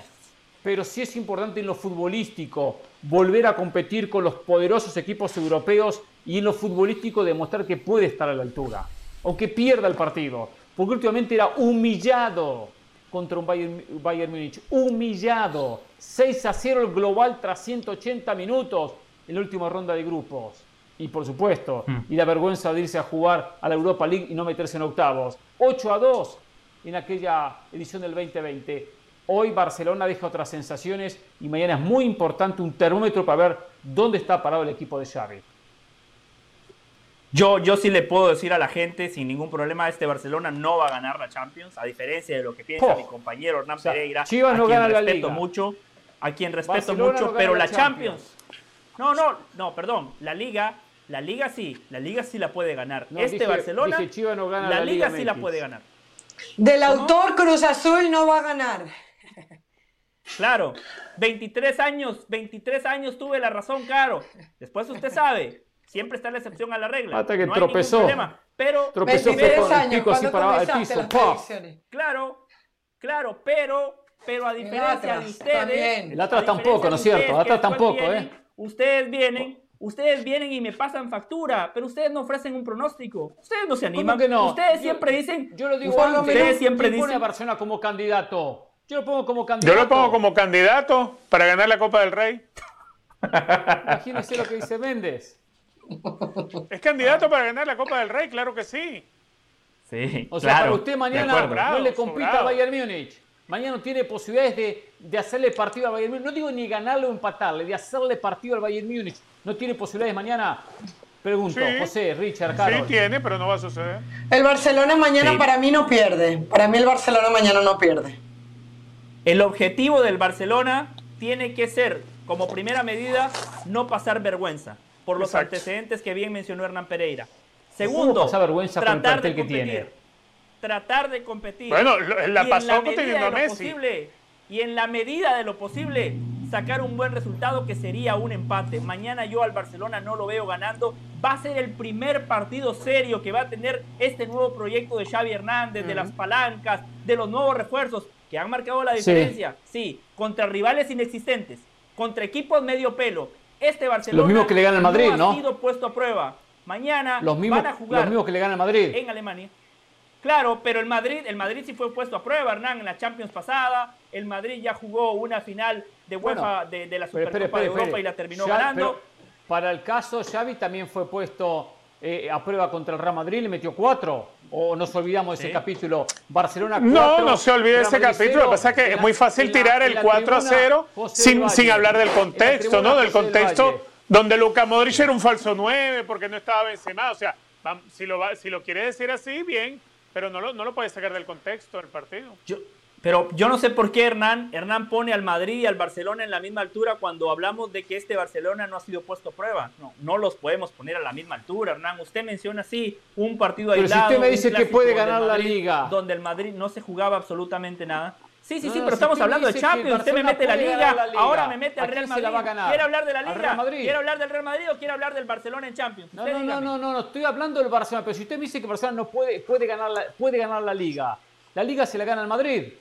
Pero sí es importante en lo futbolístico volver a competir con los poderosos equipos europeos y en lo futbolístico demostrar que puede estar a la altura, aunque pierda el partido. porque últimamente era humillado contra un Bayern, Bayern Múnich, humillado. 6 a 0 el global tras 180 minutos en la última ronda de grupos. Y por supuesto, Mm. y la vergüenza de irse a jugar a la Europa League y no meterse en octavos. 8 a 2 en aquella edición del 2020. Hoy Barcelona deja otras sensaciones y mañana es muy importante un termómetro para ver dónde está parado el equipo de Xavi. Yo, yo sí le puedo decir a la gente sin ningún problema, este Barcelona no va a ganar la Champions, a diferencia de lo que piensa Oh. mi compañero Hernán O sea, Pereira, Chivas a no quien gana la Liga. mucho, a quien respeto Barcelona mucho, no pero la Champions. No, no, no, perdón, la Liga, la Liga sí, la Liga sí la puede ganar. No, este dije- Barcelona, dije Chivas no gana la, la Liga, Liga sí la puede ganar. Del autor Cruz Azul no va a ganar. Claro, 23 años, 23 años tuve la razón, claro. Después usted sabe, siempre está la excepción a la regla. Hasta que no hay ningún tropezó. problema, pero Tropezó fue 23 con el años, pico así ¿cuándo para el piso. Claro, claro, pero, pero a diferencia Atlas, de ustedes. también. El Atlas tampoco, ¿no es cierto? ustedes, Atlas tampoco, vienen, ¿eh? Ustedes vienen, ustedes vienen y me pasan factura, pero ustedes no ofrecen un pronóstico. Ustedes no se animan. ¿Cómo que no? Ustedes Yo- siempre dicen. Yo lo digo antes. Ustedes siempre ¿Quién pone a dicen. Barcelona como candidato? Yo lo pongo como candidato. Yo lo pongo como candidato para ganar la Copa del Rey. Imagínese lo que dice Méndez. Es candidato para ganar la Copa del Rey, claro que sí. Sí, O sea, claro, para usted mañana no le compita a Bayern Múnich. Mañana no tiene posibilidades de, de hacerle partido al Bayern Múnich. No digo ni ganarle o empatarle, de hacerle partido al Bayern Múnich. No tiene posibilidades mañana. Pregunto, Sí. José, Richard, Sí Carol. tiene, pero no va a suceder. El Barcelona mañana Sí. para mí no pierde. Para mí el Barcelona mañana no pierde. El objetivo del Barcelona tiene que ser, como primera medida, no pasar vergüenza, por los Exacto. antecedentes que bien mencionó Hernán Pereira. ¿Cómo Segundo, vergüenza con el tratar plantel de que competir. tiene? Tratar de competir. Bueno, la Y en pasó teniendo a Messi. posible, y en la medida de lo posible, sacar un buen resultado que sería un empate. Mañana yo al Barcelona no lo veo ganando. Va a ser el primer partido serio que va a tener este nuevo proyecto de Xavi Hernández, de las palancas, de los nuevos refuerzos que han marcado la diferencia. Sí, contra rivales inexistentes, contra equipos medio pelo. Este Barcelona Los mismos que le ganan al Madrid, ha ¿no? sido puesto a prueba. Mañana Los mismos, van a jugar los mismos que le ganan al Madrid. en Alemania. Claro, pero el Madrid, el Madrid sí fue puesto a prueba, Hernán, en la Champions pasada. El Madrid ya jugó una final de UEFA Bueno, de, de la Pero Supercopa espere, espere, de Europa y la terminó Ya- ganando. para el caso, Xavi también fue puesto eh, a prueba contra el Real Madrid, le metió cuatro. O nos olvidamos de ese Sí. capítulo. Barcelona 4. No, no se olvide ese capítulo. Lo que pasa es que es muy fácil tirar el 4 a 0 sin, sin hablar del contexto, ¿no? Del contexto donde Luca Modric era un falso 9 porque no estaba Benzema. O sea, si lo, si lo quiere decir así, bien, pero no lo, no lo puede sacar del contexto del partido. Yo- pero yo no sé por qué Hernán, Hernán pone al Madrid y al Barcelona en la misma altura cuando hablamos de que este Barcelona no ha sido puesto a prueba. No, no los podemos poner a la misma altura, Hernán. Usted menciona así un partido Pero si aislado. usted me dice que puede ganar la Madrid- Liga. Donde el Madrid no se jugaba absolutamente nada. Sí, sí, No, sí, pero si estamos hablando de Champions. Usted me mete la Liga, ganar la Liga. ahora me mete ¿A al Real Madrid. ¿Quiere hablar de la ¿Al Liga? ¿Quiere hablar del Real Madrid o quiere hablar del Barcelona en Champions? No, no, no, no, no, estoy hablando del Barcelona, pero si usted me dice que Barcelona no puede, puede, ganar la, puede ganar la Liga, la Liga se la gana el Madrid.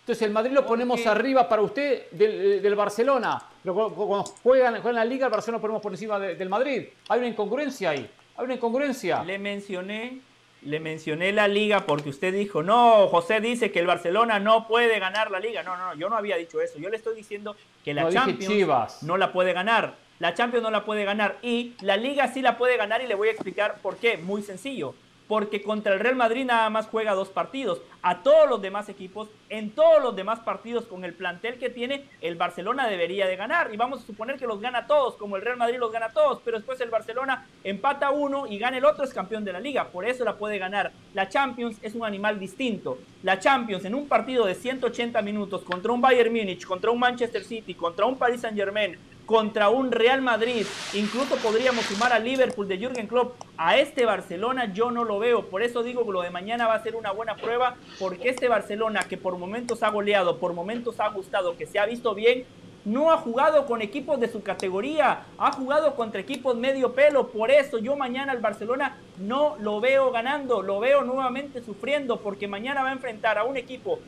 Entonces el Madrid lo ponemos arriba para usted del, del Barcelona. Pero cu- cu- cuando juegan, juegan la Liga, el Barcelona lo ponemos por encima de- del Madrid. Hay una incongruencia ahí. Hay una incongruencia. Le mencioné, le mencioné la liga porque usted dijo, no, José dice que el Barcelona no puede ganar la liga. No, no, no, yo no había dicho eso. Yo le estoy diciendo que la No, Champions no la puede ganar. La Champions no la puede ganar y la liga sí la puede ganar y le voy a explicar por qué. Muy sencillo. Porque contra el Real Madrid nada más juega dos partidos. A todos los demás equipos, en todos los demás partidos con el plantel que tiene, el Barcelona debería de ganar. Y vamos a suponer que los gana todos, como el Real Madrid los gana todos. Pero después el Barcelona empata uno y gana el otro, es campeón de la liga. Por eso la puede ganar. La Champions es un animal distinto. La Champions en un partido de 180 minutos contra un Bayern Múnich, contra un Manchester City, contra un Paris Saint Germain, contra un Real Madrid, incluso podríamos sumar a Liverpool de Jürgen Klopp, a este Barcelona. Yo no lo veo, por eso digo que lo de mañana va a ser una buena prueba, porque este Barcelona que por momentos ha goleado, por momentos ha gustado, que se ha visto bien, no ha jugado con equipos de su categoría, ha jugado contra equipos medio pelo, por eso yo mañana al Barcelona no lo veo ganando, lo veo nuevamente sufriendo, porque mañana va a enfrentar a un equipo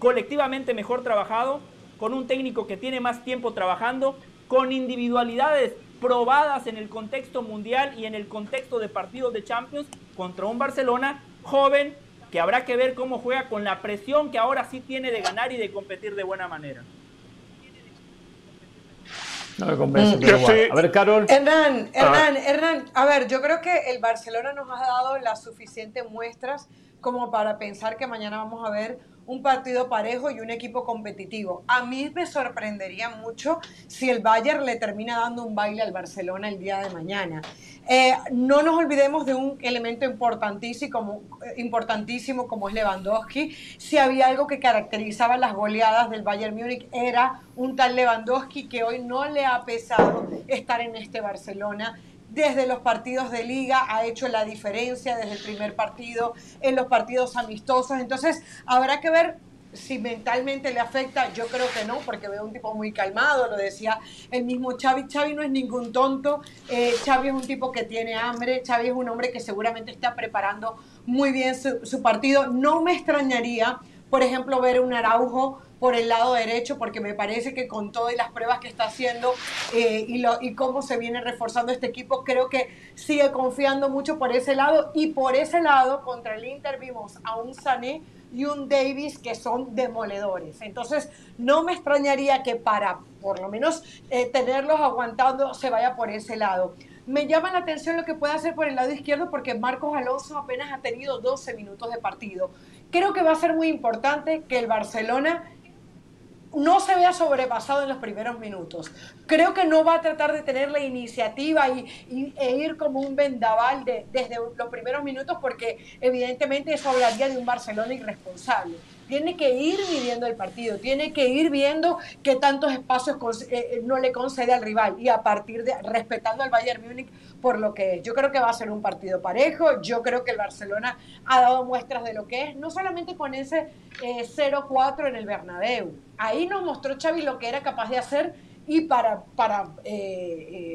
colectivamente mejor trabajado, con un técnico que tiene más tiempo trabajando, con individualidades probadas en el contexto mundial y en el contexto de partidos de Champions contra un Barcelona joven que habrá que ver cómo juega con la presión que ahora sí tiene de ganar y de competir de buena manera. No me convence, mm, pero bueno. A ver, Carol. Hernán, Hernán, Hernán, a ver, yo creo que el Barcelona nos ha dado las suficientes muestras como para pensar que mañana vamos a ver un partido parejo y un equipo competitivo. A mí me sorprendería mucho si el Bayern le termina dando un baile al Barcelona el día de mañana. Eh, no nos olvidemos de un elemento importantísimo eh, importantísimo como es Lewandowski. Si había algo que caracterizaba las goleadas del Bayern Múnich era un tal Lewandowski que hoy no le ha pesado estar en este Barcelona desde los partidos de liga ha hecho la diferencia desde el primer partido, en los partidos amistosos. Entonces, habrá que ver si mentalmente le afecta, yo creo que no, porque veo un tipo muy calmado, lo decía el mismo Xavi. Xavi no es ningún tonto, eh, es un tipo que tiene hambre, Xavi es un hombre que seguramente está preparando muy bien su, su partido. No me extrañaría, por ejemplo, ver un Araujo por el lado derecho, porque me parece que con todas las pruebas que está haciendo eh, y, lo, y cómo se viene reforzando este equipo, creo que sigue confiando mucho por ese lado. Y por ese lado, contra el Inter vimos a un Sané y un Davis que son demoledores. Entonces, no me extrañaría que para, por lo menos, eh, tenerlos aguantando, se vaya por ese lado. Me llama la atención lo que puede hacer por el lado izquierdo porque Marcos Alonso apenas ha tenido 12 minutos de partido. Creo que va a ser muy importante que el Barcelona no se vea sobrepasado en los primeros minutos. Creo que no va a tratar de tener la iniciativa y, e ir como un vendaval desde los primeros minutos porque evidentemente eso hablaría de un Barcelona irresponsable tiene que ir midiendo el partido, tiene que ir viendo qué tantos espacios eh, eh, no le concede al rival y a partir de respetando al Bayern Múnich por lo que es. Yo creo que va a ser un partido parejo, yo creo que el Barcelona ha dado muestras de lo que es, no solamente con ese 0-4 eh, en el Bernabéu, ahí nos mostró Xavi lo que era capaz de hacer y para, para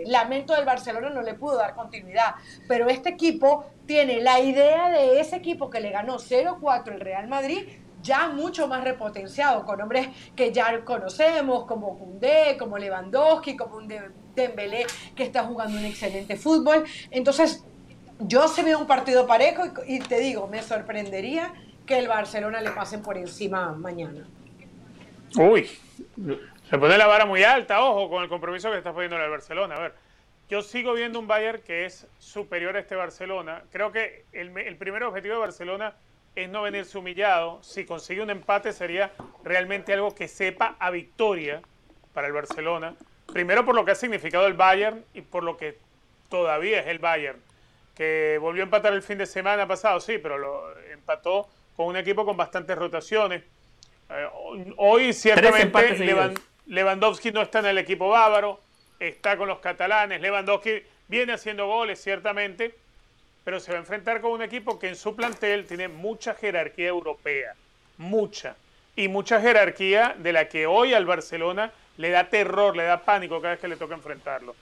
lamento del Barcelona no le pudo dar continuidad. Pero este equipo tiene la idea de ese equipo que le ganó 0-4 el Real Madrid, ya mucho más repotenciado, con hombres que ya conocemos, como Koundé, como Lewandowski, como un Dembélé que está jugando un excelente fútbol. Entonces, yo se veo un partido parejo y, te digo, me sorprendería que el Barcelona le pasen por encima mañana. Uy, se pone la vara muy alta, ojo, con el compromiso que está poniendo el Barcelona. A ver, yo sigo viendo un Bayern que es superior a este Barcelona. Creo que el, el primer objetivo de Barcelona es no venirse humillado. Si consigue un empate sería realmente algo que sepa a victoria para el Barcelona. Primero por lo que ha significado el Bayern y por lo que todavía es el Bayern, que volvió a empatar el fin de semana pasado, sí, pero lo empató con un equipo con bastantes rotaciones. Eh, hoy ciertamente Lewandowski no está en el equipo bávaro, está con los catalanes, Lewandowski viene haciendo goles ciertamente, pero se va a enfrentar con un equipo que en su plantel tiene mucha jerarquía europea, mucha, y mucha jerarquía de la que hoy al Barcelona le da terror, le da pánico cada vez que le toca enfrentarlo.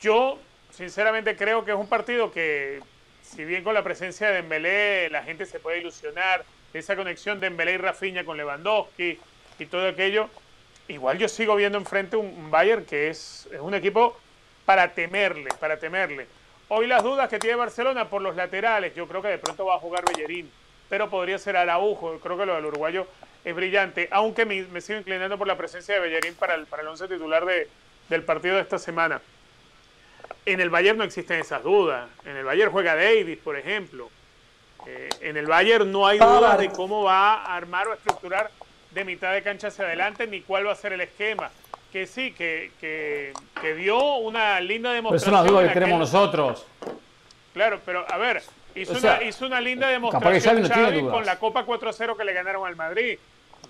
Yo, sinceramente, creo que es un partido que, si bien con la presencia de Dembélé la gente se puede ilusionar, esa conexión de Dembélé y Rafinha con Lewandowski y todo aquello, igual yo sigo viendo enfrente un, Bayern que es, es un equipo para temerle, para temerle. Hoy las dudas que tiene Barcelona por los laterales, yo creo que de pronto va a jugar Bellerín, pero podría ser Araujo, creo que lo del uruguayo es brillante, aunque me, sigo inclinando por la presencia de Bellerín para el, para el once titular de, del partido de esta semana. En el Bayern no existen esas dudas, en el Bayern juega Davis, por ejemplo. Eh, en el Bayern no hay dudas de cómo va a armar o estructurar de mitad de cancha hacia adelante, ni cuál va a ser el esquema que sí, que, que, dio una linda demostración. es una duda que tenemos nosotros. Claro, pero a ver, hizo, una, hizo una linda demostración Xavi, con la Copa 4-0 que le ganaron al Madrid.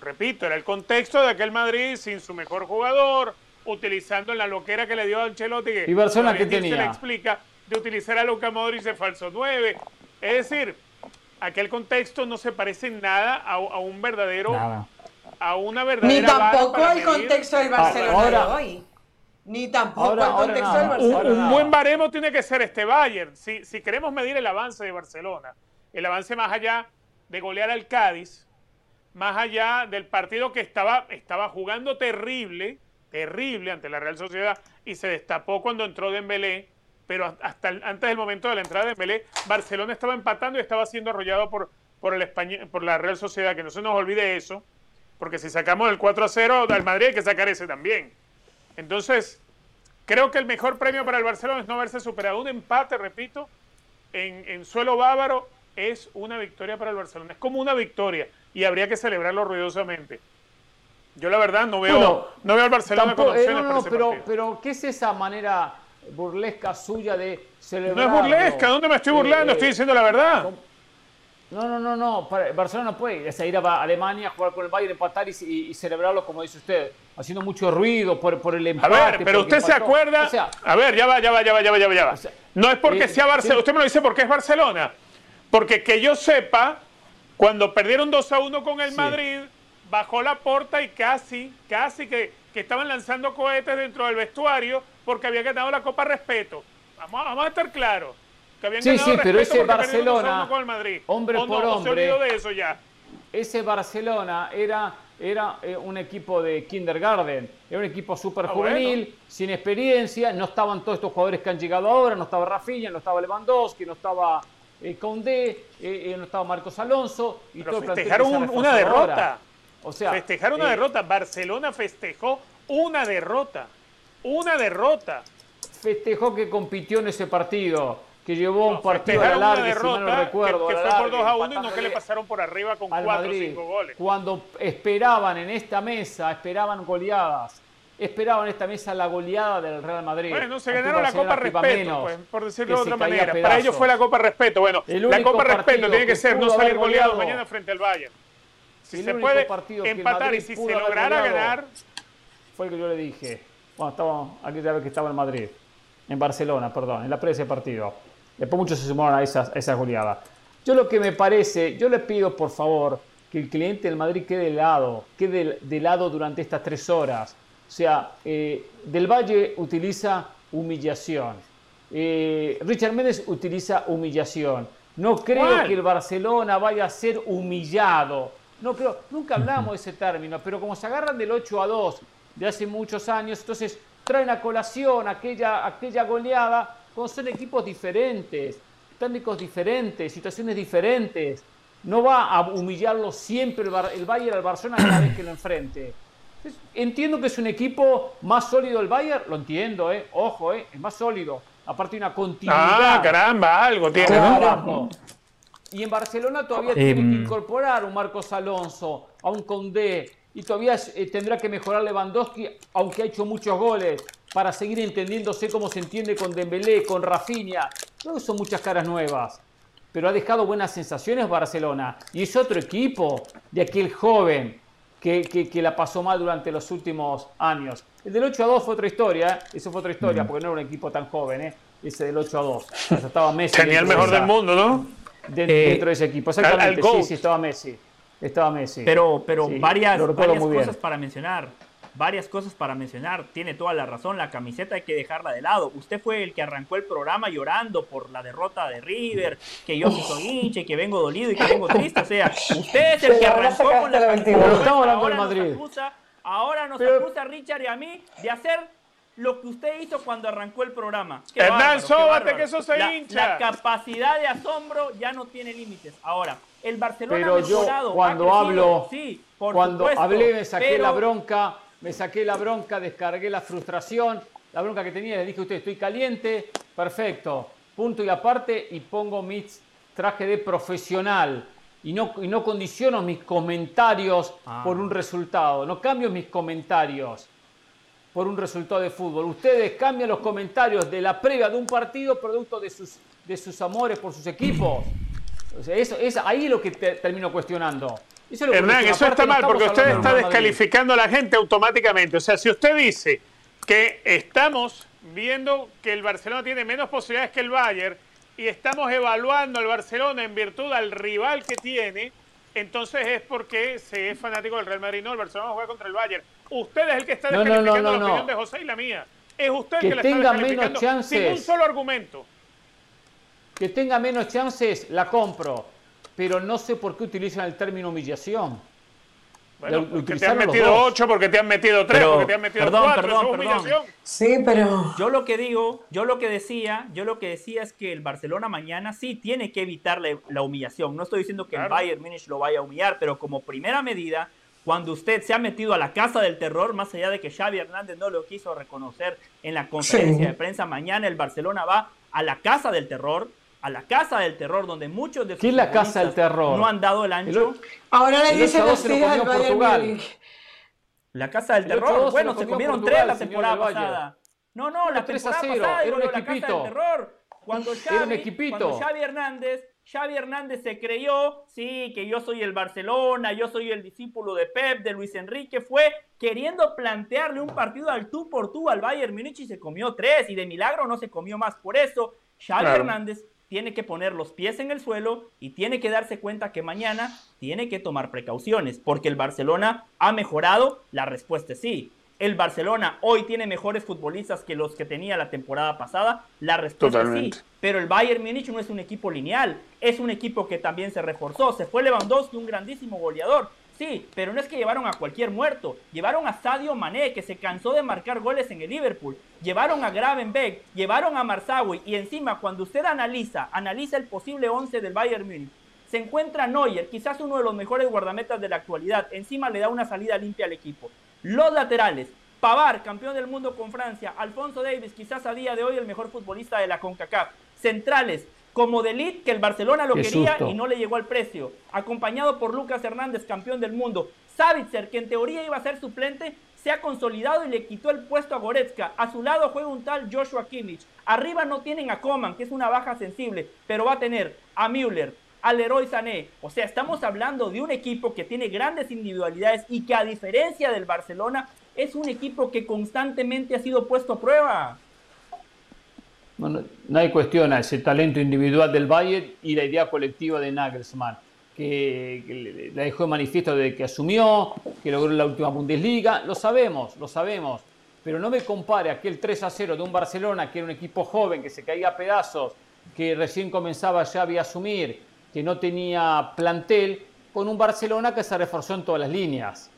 Repito, era el contexto de aquel Madrid sin su mejor jugador, utilizando la loquera que le dio a Ancelotti. ¿Y Barcelona qué tenía? Se le explica de utilizar a Luca Modric de falso 9. Es decir, aquel contexto no se parece en nada a, a un verdadero a una verdadera. Ni tampoco el contexto del Barcelona de hoy. Ni tampoco el contexto del Barcelona. Un, buen baremo tiene que ser este Bayern. Si, si queremos medir el avance de Barcelona, el avance más allá de golear al Cádiz, más allá del partido que estaba, estaba jugando terrible, terrible ante la Real Sociedad y se destapó cuando entró Dembélé, pero hasta antes del momento de la entrada de Dembélé, Barcelona estaba empatando y estaba siendo arrollado por, por, el Español, por la Real Sociedad, que no se nos olvide eso, porque si sacamos el 4 a 0 al Madrid hay que sacar ese también. Entonces, creo que el mejor premio para el Barcelona es no haberse superado. Un empate, repito, en, en suelo bávaro es una victoria para el Barcelona. Es como una victoria y habría que celebrarlo ruidosamente. Yo la verdad no veo, Bueno, no veo al Barcelona Tampoco- con eh, no, no, pero, partido. pero ¿qué es esa manera burlesca suya de No celebrar? es burlesca, ¿dónde me estoy burlando? Estoy diciendo la verdad. No, no, no, no. Barcelona no puede ir a Alemania, jugar con el Bayern, empatar y, y- y celebrarlo como dice usted, haciendo mucho ruido por, por el A empate. ver, pero usted se acuerda. O sea, a ver, ya va, ya va, ya va, ya va, ya va. ya va. O sea, no es porque eh, sea Barcelona. sí. Usted me lo dice porque es Barcelona. Porque que yo sepa, cuando perdieron 2 a 1 con el Sí. Madrid, bajó la porta y casi, casi que, que estaban lanzando cohetes dentro del vestuario porque había ganado la Copa Respeto. Vamos, vamos a estar claros. Que habían Sí, sí, pero ese porque perdieron 2 a 1 Barcelona, con el Madrid. hombre por ¿O se hombre, olvidó de eso ya. ese Barcelona era, era eh, un equipo de kindergarten, era un equipo súper Ah, juvenil, sin experiencia, no estaban todos estos jugadores que han llegado ahora, no estaba Rafinha, no estaba Lewandowski, no estaba eh, Koundé, eh, eh, no estaba Marcos Alonso. Y Pero todo festejaron un- una derrota. ahora. O sea, Festejaron una derrota. Barcelona festejó una derrota. Una derrota. festejó que compitió en ese partido, que llevó un No, partido a la si mal no recuerdo, que, que fue por larga, 2 a 1 y no que le pasaron por arriba con al 4 o Madrid. 5 goles. Cuando esperaban en esta mesa, esperaban goleadas, esperaban en esta mesa la goleada del Real Madrid. Bueno, se Ante un ganaron la Copa Respeto, pues, por decirlo de se otra manera. Para ellos fue la Copa Respeto. Bueno, la Copa Respeto tiene que que ser no salir goleado goleado. mañana frente al Bayern. Si se puede empatar y si se lograra ganar, Fue el que yo le dije. Bueno, estaba aquella vez que estaba en Madrid. En Barcelona, perdón, en la previa de partido. Después muchos se sumaron a esas, a esas goleadas. Yo lo que me parece, yo le pido por favor que el cliente del Madrid quede de lado, quede de lado durante estas tres horas. O sea, eh, Del Valle utiliza humillación. Eh, Richard Méndez utiliza humillación. No creo ¿Cuál? que el Barcelona vaya a ser humillado. No creo, nunca hablamos de ese término, pero como se agarran del 8 a 2 de hace muchos años, entonces traen a colación aquella, aquella goleada, cuando son equipos diferentes, técnicos diferentes, situaciones diferentes. No va a humillarlo siempre el, el Bayern al Barcelona cada vez que lo enfrente. Entonces, Entiendo que es un equipo más sólido el Bayern, lo entiendo, eh. ojo, eh, es más sólido. Aparte una continuidad. ah, caramba, algo tiene. Y en Barcelona todavía Eh, tiene que incorporar a un Marcos Alonso, a un Condé, y todavía eh, tendrá que mejorar Lewandowski, aunque ha hecho muchos goles, para seguir entendiéndose cómo se entiende con Dembélé, con Rafinha. Creo son muchas caras nuevas, pero ha dejado buenas sensaciones Barcelona. Y es otro equipo de aquel joven que, que- que la pasó mal durante los últimos años. El del 8 a 2 fue otra historia, ¿eh? eso fue otra historia, porque no era un equipo tan joven, ¿eh? ese del 8 a 2. O sea, estaba Messi Tenía el dentro mejor esa- del mundo, ¿no? de- Eh, dentro de ese equipo. al Exactamente, sí, sí, estaba Messi. Estaba Messi. Pero, pero Sí, varias, varias cosas para mencionar. Varias cosas para mencionar. Tiene toda la razón. La camiseta hay que dejarla de lado. Usted fue el que arrancó el programa llorando por la derrota de River, que yo sí soy hincha y que vengo dolido y que vengo triste. O sea, usted es el que arrancó con la la camiseta. 22. Pero estamos hablando Ahora del nos Madrid. acusa- ahora nos Pero- acusa a Richard y a mí de hacer lo que usted hizo cuando arrancó el programa. Qué Hernán, bárbaro, qué sóbate, bárbaro. que eso se la, hincha. La capacidad de asombro ya no tiene límites. Ahora, el Barcelona Pero ha yo mejorado, ha cuando hablo, sí, por cuando supuesto, hablé me saqué pero- la bronca, me saqué la bronca, descargué la frustración, la bronca que tenía, le dije a usted, estoy caliente, perfecto, punto y aparte y pongo mi traje de profesional y no, y no condiciono mis comentarios Ah. por un resultado, no cambio mis comentarios por un resultado de fútbol. Ustedes cambian los comentarios de la previa de un partido producto de sus, de sus amores por sus equipos. O sea, eso es ahí lo que te- termino cuestionando. Eso es lo que Hernán, cuestiono. eso Aparte, está mal porque usted está descalificando a la gente automáticamente. O sea, si usted dice que estamos viendo que el Barcelona tiene menos posibilidades que el Bayern y estamos evaluando al Barcelona en virtud al rival que tiene, entonces es porque se es fanático del Real Madrid. No, el Barcelona juega contra el Bayern. Usted es el que está No, no, no, descalificando no, la opinión de José y la mía. Es usted el Que que, la tenga está menos descalificando chances. sin un solo argumento. Que tenga menos chances, la compro. Pero no sé por qué utilizan el término humillación. Bueno, lo porque te han metido. 8, porque te han metido 3, Pero- porque te han metido perdón, 4, perdón, es perdón. humillación. Sí, pero. Yo lo que digo, yo lo que decía, yo lo que decía es que el Barcelona mañana sí tiene que evitar la, la humillación. No estoy diciendo que el. Bayern Múnich lo vaya a humillar, pero como primera medida, cuando usted se ha metido a la casa del terror, más allá de que Xavi Hernández no lo quiso reconocer en la conferencia Sí. de prensa, mañana el Barcelona va a la casa del terror, a la casa del terror donde muchos de sus ¿Qué es la casa del terror? no han dado el ancho. El- Ahora le dicen 8-2 así se lo al Portugal. La casa del El terror. 8-2 se Bueno, se comieron Portugal, tres la temporada pasada. No, no, la 3 a temporada 0, pasada era un digo, la casa del equipito. terror. Cuando Era un Xavi, equipito. cuando Xavi Hernández, Xavi Hernández se creyó, sí, que yo soy el Barcelona, yo soy el discípulo de Pep, de Luis Enrique, fue queriendo plantearle un partido al tú por tú al Bayern Múnich y se comió tres y de milagro no se comió más. Por eso, Xavi Claro. Hernández tiene que poner los pies en el suelo y tiene que darse cuenta que mañana tiene que tomar precauciones, porque el Barcelona ha mejorado, la respuesta es sí. El Barcelona hoy tiene mejores futbolistas que los que tenía la temporada pasada, la respuesta es sí. Pero el Bayern Múnich no es un equipo lineal, es un equipo que también se reforzó. Se fue Lewandowski, un grandísimo goleador. Sí, pero no es que llevaron a cualquier muerto. Llevaron a Sadio Mané, que se cansó de marcar goles en el Liverpool. Llevaron a Gravenbeck, llevaron a Marsawi. Y encima, cuando usted analiza, analiza el posible 11 del Bayern Múnich, se encuentra Neuer, quizás uno de los mejores guardametas de la actualidad. Encima le da una salida limpia al equipo. Los laterales, Pavar, campeón del mundo con Francia. Alfonso Davis, quizás a día de hoy el mejor futbolista de la CONCACAF. Centrales, como Delit, que el Barcelona lo Qué quería susto. y no le llegó al precio. Acompañado por Lucas Hernández, campeón del mundo. Savitzer, que en teoría iba a ser suplente, se ha consolidado y le quitó el puesto a Goretzka. A su lado juega un tal Joshua Kimmich. Arriba no tienen a Coman, que es una baja sensible, pero va a tener a Müller, al Leroy Sané. O sea, estamos hablando de un equipo que tiene grandes individualidades y que a diferencia del Barcelona, es un equipo que constantemente ha sido puesto a prueba. Bueno, nadie cuestiona ese talento individual del Bayern y la idea colectiva de Nagelsmann, que, la dejó de manifiesto desde que asumió, que logró la última Bundesliga. Lo sabemos, lo sabemos. Pero no me compare aquel 3 a 0 de un Barcelona que era un equipo joven, que se caía a pedazos, que recién comenzaba ya a asumir, que no tenía plantel, con un Barcelona que se reforzó en todas las líneas.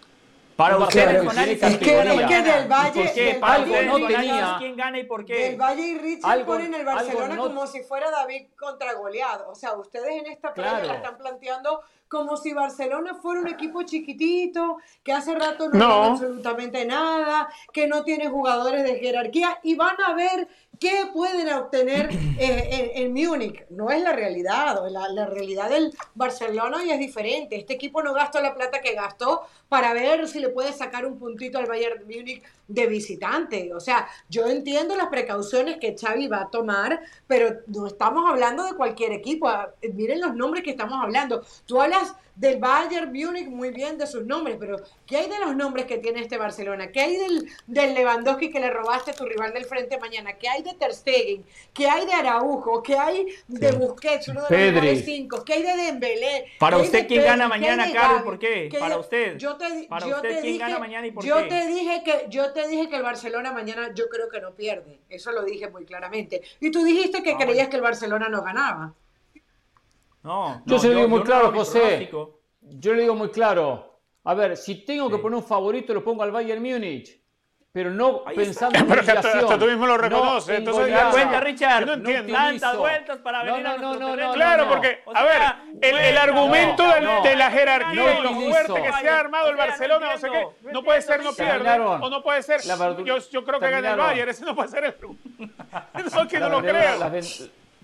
Para ustedes, Es que- categoría. es que del ¿Y Valle- por qué? del Para Valle no tenía- quién gana y por qué. Del Valle y Richard Algo- ponen el Barcelona algo no- como si fuera David contra Goliat. O sea, ustedes en esta Claro. la están planteando como si Barcelona fuera un equipo chiquitito, que hace rato no, No. absolutamente nada, que no tiene jugadores de jerarquía y van a ver qué pueden obtener eh, en, en Múnich. No es la realidad, la, la realidad del Barcelona hoy es diferente. Este equipo no gastó la plata que gastó para ver si le puede sacar un puntito al Bayern Múnich de visitante. O sea, yo entiendo las precauciones que Xavi va a tomar, pero no estamos hablando de cualquier equipo. Ah, Miren los nombres que estamos hablando. Tú hablas del Bayern Múnich muy bien de sus nombres, pero ¿qué hay de los nombres que tiene este Barcelona? ¿Qué hay del, del Lewandowski que le robaste a tu rival del frente mañana? ¿Qué hay de Ter Stegen? ¿Qué hay de Araujo? ¿Qué hay de Busquets, uno de los mejores cinco? ¿Qué hay de Dembélé? Para ¿Qué hay usted, de ¿quién gana ¿Qué hay mañana? Gavi? ¿Por qué? ¿Qué Para usted. Yo te, Para yo usted, te ¿quién dije, gana mañana y por yo qué? te dije que yo te dije que el Barcelona mañana yo creo que no pierde. Eso lo dije muy claramente. Y tú dijiste que Ah, creías bueno. que el Barcelona no ganaba. No, Yo no, se lo digo muy claro, José. Yo le digo muy claro. A ver, si tengo que poner un favorito, lo pongo al Bayern Múnich. Pero no Ahí pensando está. en Pero que hasta- tú mismo lo no reconoces, en entonces ¿Te ya- cuenta, Richard? Yo no entiendo. Tantas vueltas para venir no, a no, nuestro no, terreno. no, Claro, no. porque, a ver, sea, el, el argumento vuelta, del- no. de la jerarquía No y lo fuerte que se ha armado el Barcelona, no sé qué, no puede ser, no pierde, Terminaron. o no puede ser, La verdad- yo, yo creo que gana el. Bayern, ese no puede ser el No, que no lo creo.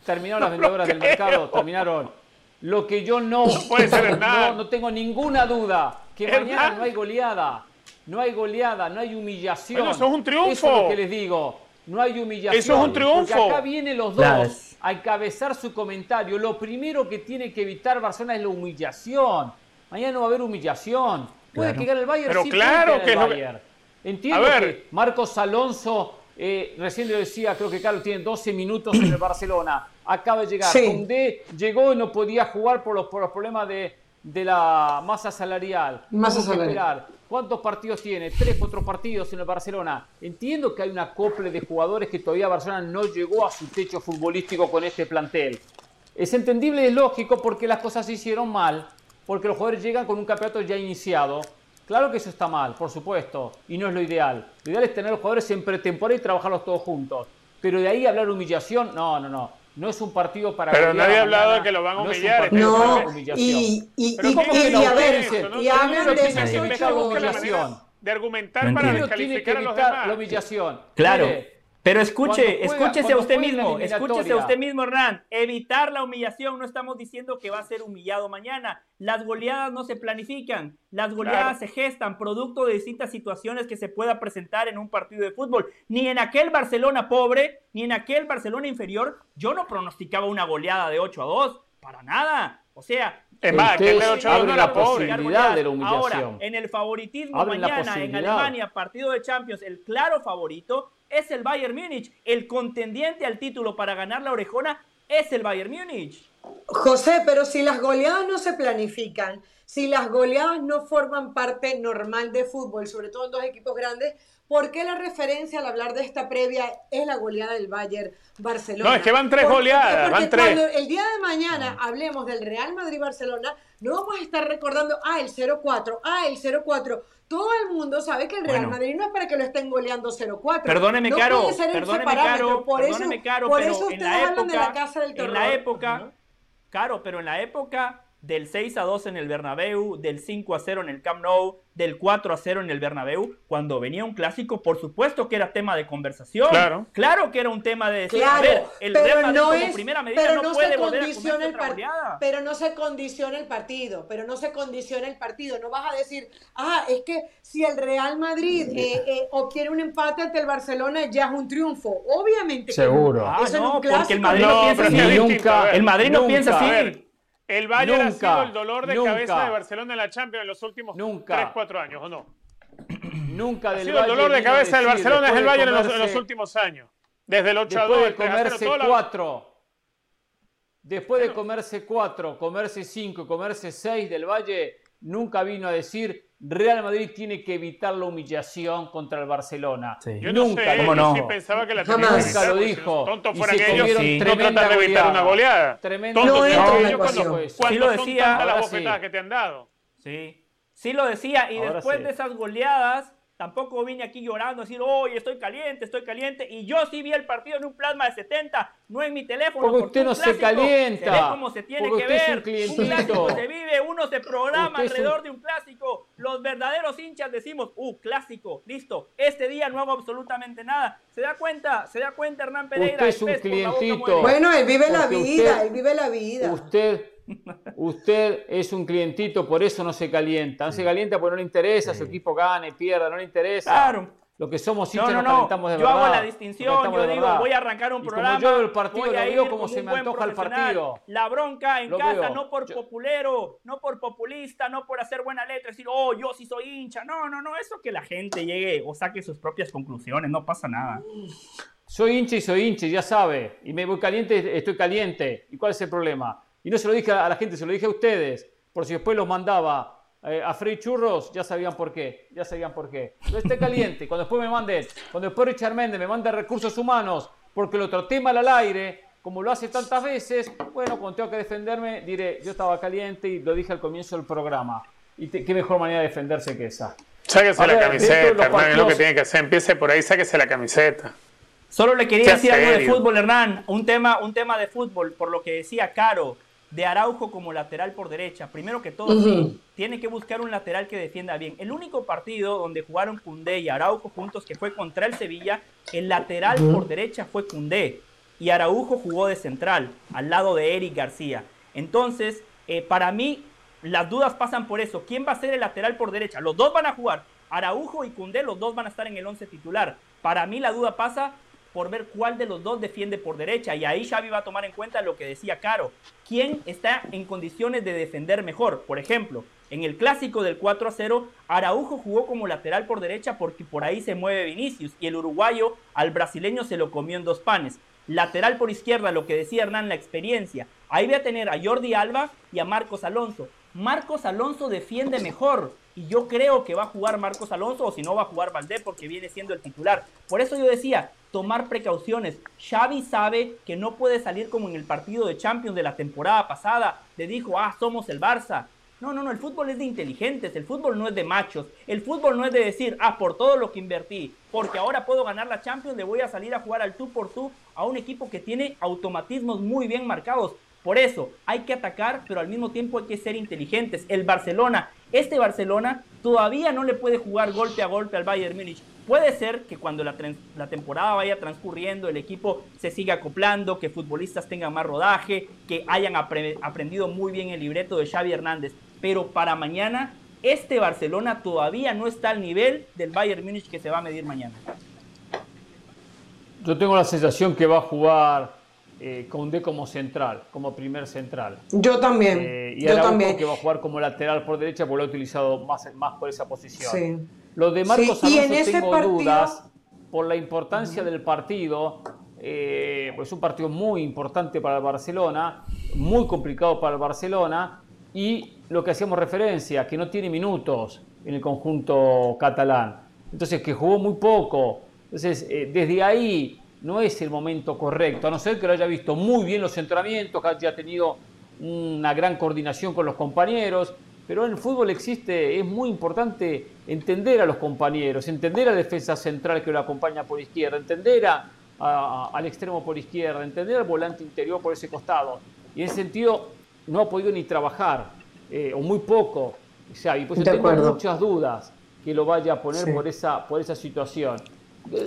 terminaron las vendedoras del mercado, terminaron. Lo que yo no, puede ser, Hernán. no, no tengo ninguna duda que Hernán. mañana no hay goleada. No hay goleada, no hay humillación. Bueno, eso es un triunfo. Eso es lo que les digo. No hay humillación. Eso es un triunfo. Porque acá vienen los dos a encabezar su comentario. Lo primero que tiene que evitar Barcelona es la humillación. Mañana no va a haber humillación. Puede Claro. que gane el Bayern, Pero sí claro puede que el que- Bayern. Entiendo A ver. que Marcos Alonso, eh, recién le decía, creo que Carlos tiene 12 minutos en el Barcelona. Acaba de llegar. Sí. Koundé llegó y no podía jugar por los, por los problemas de, de la masa salarial. Masa salarial. ¿Cuántos partidos tiene? Tres, cuatro partidos en el Barcelona. Entiendo que hay una acople de jugadores que todavía Barcelona no llegó a su techo futbolístico con este plantel. Es entendible y es lógico porque las cosas se hicieron mal, porque los jugadores llegan con un campeonato ya iniciado Claro que eso está mal, por supuesto, y no es lo ideal. Lo ideal es tener los jugadores en pretemporada y trabajarlos todos juntos. Pero de ahí hablar humillación, no, no, no. No es un partido para. Pero nadie ha hablado de que lo van a humillar. No, y, y, y, a ver, y hablan de humillación. De argumentar para descalificar a los demás. La humillación. Claro. Pero escuche, escúchese a usted mismo, escúchese a usted mismo, Hernán. Evitar la humillación, no estamos diciendo que va a ser humillado mañana. Las goleadas no se planifican, las goleadas se gestan, producto de distintas situaciones que se pueda presentar en un partido de fútbol. Ni en aquel Barcelona pobre, ni en aquel Barcelona inferior, yo no pronosticaba una goleada de 8 a 2, para nada. O sea, es más, que 8 a 2 no la posibilidad de la humillación. Ahora, en el favoritismo mañana en Alemania, partido de Champions, el claro favorito es el Bayern Múnich. El contendiente al título para ganar la orejona es el Bayern Múnich. José, pero si las goleadas no se planifican, si las goleadas no forman parte normal de fútbol, sobre todo en dos equipos grandes, ¿por qué la referencia al hablar de esta previa es la goleada del Bayern Barcelona? No, es que van tres goleadas, van tres. Cuando el día de mañana hablemos del Real Madrid-Barcelona, no vamos a estar recordando, ah, el 0-4, ah, el 0-4 todo el mundo sabe que el Real Madrid no es para que lo estén goleando 0-4. Perdóneme, no Caro, puede ser perdóneme, Caro, por perdóneme, eso, Caro, por pero eso en ustedes la hablan época, de la casa del terror. En la época, Caro, pero en la época del 6 a 2 en el Bernabéu, del 5 a 0 en el Camp Nou, del 4 a 0 en el Bernabéu, cuando venía un clásico, por supuesto que era tema de conversación. Claro. Claro que era un tema de decir, claro, a ver, el pero Real Madrid no como es, primera medida pero no, no puede se volver condiciona a el partido. Pero no se condiciona el partido, pero no se condiciona el partido. No vas a decir, ah, es que si el Real Madrid eh, eh, obtiene un empate ante el Barcelona ya es un triunfo. Obviamente. Seguro. Que no. Ah, Eso no, es un porque el Madrid no, piensa así. Nunca, el Madrid no nunca. piensa así. El Bayern Nunca, ha sido el dolor de nunca. cabeza de Barcelona en la Champions en los últimos Nunca. 3-4 años, ¿o no? Nunca Ha del sido el dolor de cabeza del Barcelona es el Bayern en los, en comerse- los últimos años. Desde el 8 a 2, Después de el 3 a 0, comerse toda la- cuatro, después de comerse cuatro, comerse cinco, comerse seis del Valle, nunca vino a decir Real Madrid tiene que evitar la humillación contra el Barcelona. Yo no nunca, sé, ¿cómo yo no? sí pensaba que la Jamás. tenía que nunca lo si dijo. los tontos fueran ellos, sí. no tratar de evitar una goleada. Tremenda Tontos No una ellos cuando, cuando lo son decía, tantas las bofetadas que te han dado. Sí, sí lo decía. Y Ahora después sí. de esas goleadas, tampoco vine aquí llorando, a decir, oye, estoy caliente, estoy caliente. Y yo sí vi el partido en un plasma de 70, no en mi teléfono. Porque usted un no se clásico calienta. Se ve como se tiene Porque que usted es ver. un clientito. Un clásico se vive, uno se programa Usted un- alrededor de un clásico. Los verdaderos hinchas decimos, uh, clásico, listo. Este día no hago absolutamente nada. ¿Se da cuenta? ¿Se da cuenta Hernán Pereira? Usted es un pez clientito. Bueno, él vive la Porque vida, usted- él vive la vida. Usted, usted es un clientito, por eso no se calienta. No se calienta porque no le interesa, su equipo gane, pierda, no le interesa. Claro. Lo que somos No, hinchas no, nos no. calentamos de Yo verdad. hago la nos distinción. Yo digo, verdad. voy a arrancar un Y como programa. yo veo el partido, voy lo a veo como se me antoja el partido. La bronca en Lo casa, veo. no por Yo- populero, no por populista, no por hacer buena letra, decir, oh, yo sí soy hincha. No, no, no. Eso que la gente llegue o saque sus propias conclusiones, no pasa nada. Soy hincha y soy hincha, ya sabe. Y me voy caliente, estoy caliente. ¿Y cuál es el problema? Y no se lo dije a la gente, se lo dije a ustedes. Por si después los mandaba eh, a Frey Churros, ya sabían por qué. Ya sabían por qué. No esté caliente. Cuando después me manden, cuando después Richard Méndez me mande recursos humanos porque lo traté mal al aire, como lo hace tantas veces, bueno, cuando tengo que defenderme, diré, yo estaba caliente y lo dije al comienzo del programa. Y te- qué mejor manera de defenderse que esa. Sáquese A la ver, camiseta, Hernán, es lo que tiene que hacer. Empiece por ahí, sáquese la camiseta. Solo le quería decir algo de fútbol, Hernán. Un tema, un tema de fútbol, por lo que decía Caro, de Araujo como lateral por derecha. Primero que todo, tiene que buscar un lateral que defienda bien. El único partido donde jugaron Cundé y Araujo juntos, que fue contra el Sevilla, el lateral por derecha fue Cundé. Y Araujo jugó de central, al lado de Eric García. Entonces, eh, para mí, las dudas pasan por eso. ¿Quién va a ser el lateral por derecha? Los dos van a jugar. Araujo y Cundé, los dos van a estar en el 11 titular. Para mí la duda pasa por ver cuál de los dos defiende por derecha. Y ahí Xavi va a tomar en cuenta lo que decía Caro. ¿Quién está en condiciones de defender mejor? Por ejemplo, en el clásico del 4 a 0, Araujo jugó como lateral por derecha porque por ahí se mueve Vinicius. Y el uruguayo al brasileño se lo comió en dos panes. Lateral por izquierda, lo que decía Hernán, la experiencia. Ahí voy a tener a Jordi Alba y a Marcos Alonso. Marcos Alonso defiende mejor. Y yo creo que va a jugar Marcos Alonso o si no va a jugar Valdés porque viene siendo el titular. Por eso yo decía, tomar precauciones. Xavi sabe que no puede salir como en el partido de Champions de la temporada pasada. Le dijo, ah, somos el Barça. No, no, no, el fútbol es de inteligentes, el fútbol no es de machos, el fútbol no es de decir, ah, por todo lo que invertí, porque ahora puedo ganar la Champions, le voy a salir a jugar al tú por tú a un equipo que tiene automatismos muy bien marcados. Por eso hay que atacar, pero al mismo tiempo hay que ser inteligentes. El Barcelona, este Barcelona todavía no le puede jugar golpe a golpe al Bayern Múnich. Puede ser que cuando la, temporada vaya transcurriendo el equipo se siga acoplando, que futbolistas tengan más rodaje, que hayan aprendido muy bien el libreto de Xavi Hernández. Pero para mañana, este Barcelona todavía no está al nivel del Bayern Múnich que se va a medir mañana. Yo tengo la sensación que va a jugar eh, D como central, como primer central. Yo también. Eh, y yo también. que va a jugar como lateral por derecha porque lo ha utilizado más, más por esa posición. Sí. Lo de Marcos sí, Alonso tengo dudas por la importancia del partido. Eh, pues es un partido muy importante para el Barcelona, muy complicado para el Barcelona y lo que hacíamos referencia, que no tiene minutos en el conjunto catalán. Entonces, que jugó muy poco. Entonces, eh, desde ahí no es el momento correcto, a no ser que lo haya visto muy bien los entrenamientos, que haya tenido una gran coordinación con los compañeros, pero en el fútbol existe, es muy importante entender a los compañeros, entender a la defensa central que lo acompaña por izquierda, entender al extremo por izquierda, entender al volante interior por ese costado. Y en ese sentido no ha podido ni trabajar, eh, o muy poco. O sea, y pues tengo muchas dudas que lo vaya a poner por, esa, por esa situación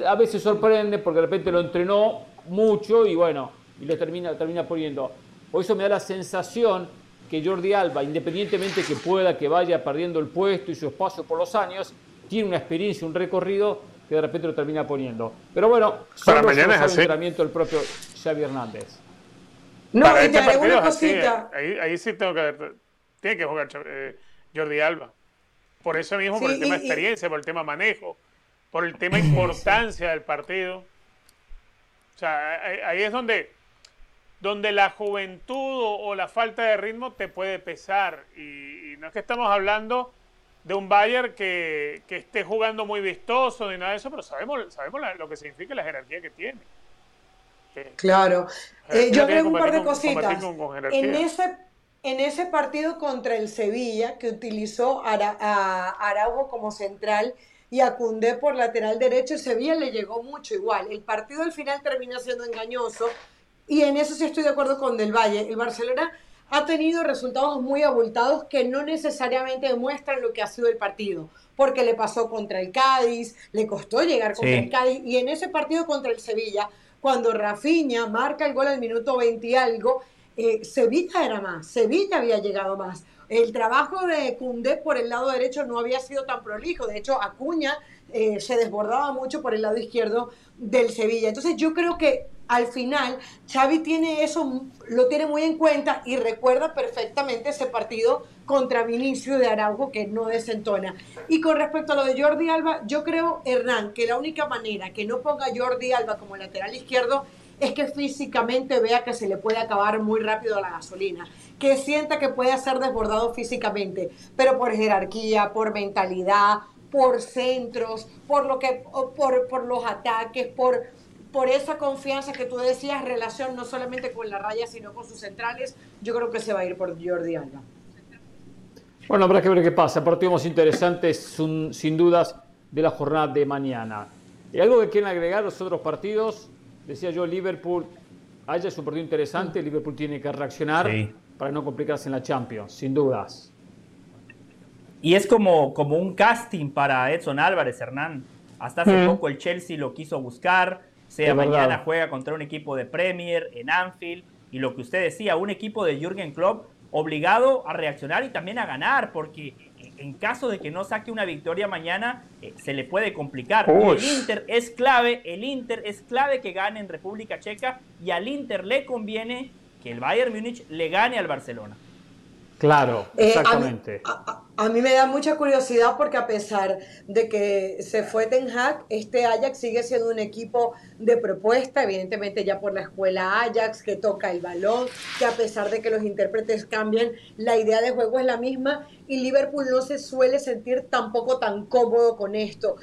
a veces sorprende porque de repente lo entrenó mucho y bueno, y lo termina, termina poniendo. Por eso me da la sensación que Jordi Alba, independientemente que pueda que vaya perdiendo el puesto y su espacio por los años, tiene una experiencia, un recorrido que de repente lo termina poniendo. Pero bueno, para mañana es el entrenamiento del propio Xavi Hernández. No, y este te una cosita. Eh, ahí, sí tengo que tiene que jugar eh, Jordi Alba. Por eso mismo, por el tema de experiencia, por el tema manejo por el tema importancia del partido. O sea, ahí es donde, donde la juventud o, la falta de ritmo te puede pesar. Y, no es que estamos hablando de un Bayern que, esté jugando muy vistoso ni nada de eso, pero sabemos, sabemos lo que significa la jerarquía que tiene. claro. Eh, yo creo un par de cositas. en, ese, en ese partido contra el Sevilla, que utilizó a Araujo como central, y a por lateral derecho. El Sevilla le llegó mucho igual. El partido al final termina siendo engañoso y en eso sí estoy de acuerdo con Del Valle. El Barcelona ha tenido resultados muy abultados que no necesariamente demuestran lo que ha sido el partido, porque le pasó contra el Cádiz, le costó llegar contra el Cádiz y en ese partido contra el Sevilla, cuando Rafinha marca el gol al minuto 20 y algo, eh, Sevilla era más, Sevilla había llegado más. El trabajo de Cundé por el lado derecho no había sido tan prolijo. De hecho, Acuña eh, se desbordaba mucho por el lado izquierdo del Sevilla. Entonces yo creo que al final Xavi tiene eso, lo tiene muy en cuenta y recuerda perfectamente ese partido contra Vinicio de Araujo que no desentona. Y con respecto a lo de Jordi Alba, yo creo, Hernán, que la única manera que no ponga Jordi Alba como lateral izquierdo es que físicamente vea que se le puede acabar muy rápido la gasolina que sienta que puede ser desbordado físicamente, pero por jerarquía, por mentalidad, por centros, por lo que, por, por los ataques, por, por esa confianza que tú decías, relación no solamente con la raya, sino con sus centrales, yo creo que se va a ir por Jordi Alba. Bueno, habrá que ver qué pasa. Partidos interesantes, sin dudas, de la jornada de mañana. ¿Y algo que quieren agregar los otros partidos? Decía yo, Liverpool, haya su partido interesante, Liverpool tiene que reaccionar. Sí para no complicarse en la Champions, sin dudas. Y es como, como un casting para Edson Álvarez, Hernán. Hasta hace poco el Chelsea lo quiso buscar, sea mañana juega contra un equipo de Premier en Anfield y lo que usted decía, un equipo de Jürgen Klopp obligado a reaccionar y también a ganar, porque en caso de que no saque una victoria mañana, eh, se le puede complicar. el Inter es clave, el Inter es clave que gane en República Checa y al Inter le conviene que el Bayern Múnich le gane al Barcelona. Claro, eh, exactamente. A mí me da mucha curiosidad porque a pesar de que se fue Ten Hag, este Ajax sigue siendo un equipo de propuesta, evidentemente ya por la escuela Ajax, que toca el balón, que a pesar de que los intérpretes cambian, la idea de juego es la misma y Liverpool no se suele sentir tampoco tan cómodo con esto.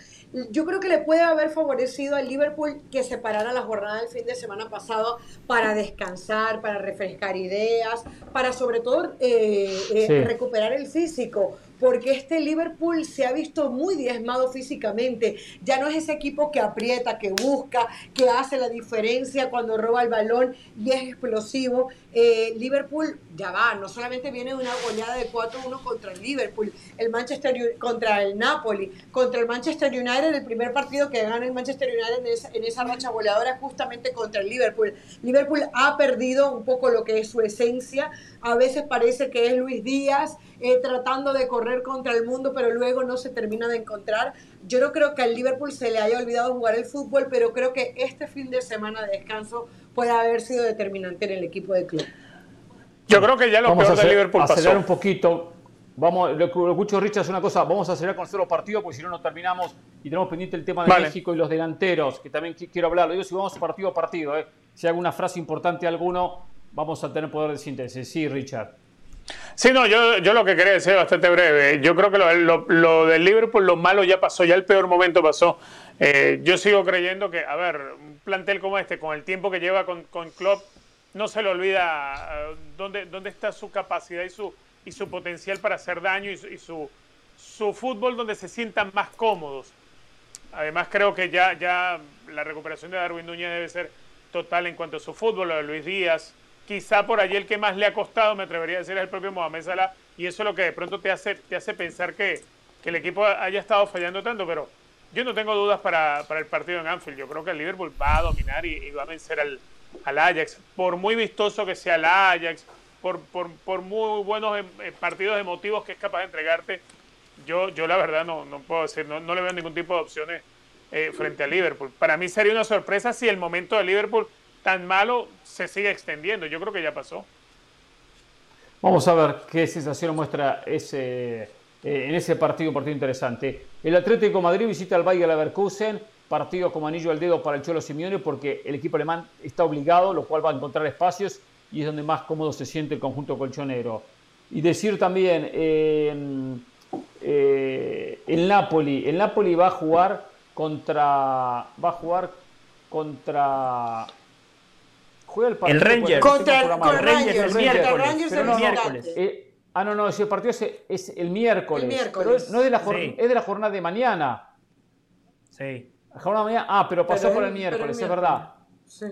Yo creo que le puede haber favorecido al Liverpool que se parara la jornada del fin de semana pasado para descansar, para refrescar ideas, para sobre todo eh, eh, recuperar el físico porque este Liverpool se ha visto muy diezmado físicamente. Ya no es ese equipo que aprieta, que busca, que hace la diferencia cuando roba el balón y es explosivo. Eh, Liverpool ya va, no solamente viene una goleada de 4-1 contra el Liverpool, el Manchester contra el Napoli, contra el Manchester United, el primer partido que gana el Manchester United en esa, en esa racha goleadora justamente contra el Liverpool. Liverpool ha perdido un poco lo que es su esencia, a veces parece que es Luis Díaz eh, tratando de correr contra el mundo, pero luego no se termina de encontrar. Yo no creo que al Liverpool se le haya olvidado jugar el fútbol, pero creo que este fin de semana de descanso puede haber sido determinante en el equipo de club. Yo creo que ya lo vamos peor a de Liverpool pasó. acelerar un poquito. Vamos, lo, lo escucho Richard es una cosa, vamos a acelerar con los partidos porque si no no terminamos y tenemos pendiente el tema de Vale. México y los delanteros, que también qui- quiero hablar. Lo digo si vamos partido a partido, eh. si hay alguna frase importante alguno, vamos a tener poder de síntesis. Sí, Richard. Sí, no, yo, yo lo que quería decir bastante breve. Yo creo que lo, lo- lo del Liverpool, lo malo ya pasó, ya el peor momento pasó. Eh, yo sigo creyendo que, a ver, un plantel como este, con el tiempo que lleva con, con Klopp, no se le olvida eh, dónde, dónde está su capacidad y su, y su potencial para hacer daño y, su, y su, su fútbol donde se sientan más cómodos. Además, creo que ya, ya la recuperación de Darwin Núñez debe ser total en cuanto a su fútbol, lo de Luis Díaz. Quizá por allí el que más le ha costado, me atrevería a decir, es el propio Mohamed Salah. Y eso es lo que de pronto te hace, te hace pensar que, el equipo haya estado fallando tanto. Pero yo no tengo dudas para, el partido en Anfield. Yo creo que el Liverpool va a dominar y, va a vencer al, Ajax. Por muy vistoso que sea el Ajax, por, por, muy buenos em- eh, partidos emotivos que es capaz de entregarte, yo, yo la verdad no, puedo decir, no, no le veo ningún tipo de opciones eh, frente a Liverpool. Para mí sería una sorpresa si el momento de Liverpool tan malo se sigue extendiendo. Yo creo que ya pasó. Vamos a ver qué sensación muestra ese, eh, en ese partido, un partido interesante. El Atlético Madrid visita al Bayer Leverkusen, partido como anillo al dedo para el Cholo Simeone porque el equipo alemán está obligado, lo cual va a encontrar espacios y es donde más cómodo se siente el conjunto colchonero. Y decir también, eh, eh, el Napoli, el Napoli va a jugar contra, va a jugar contra juega el partido El Rangers. por- Contra, por con mano. Rangers, el miércoles, Rangers pero el no, miércoles. Eh, ah, no, no, ese partido es, es el miércoles. El miércoles. Pero es- no es de, la Sí. es de la jornada de mañana. Sí. La jornada de mañana. Ah, pero pasó Pero para el- el el miércoles, es verdad. Sí.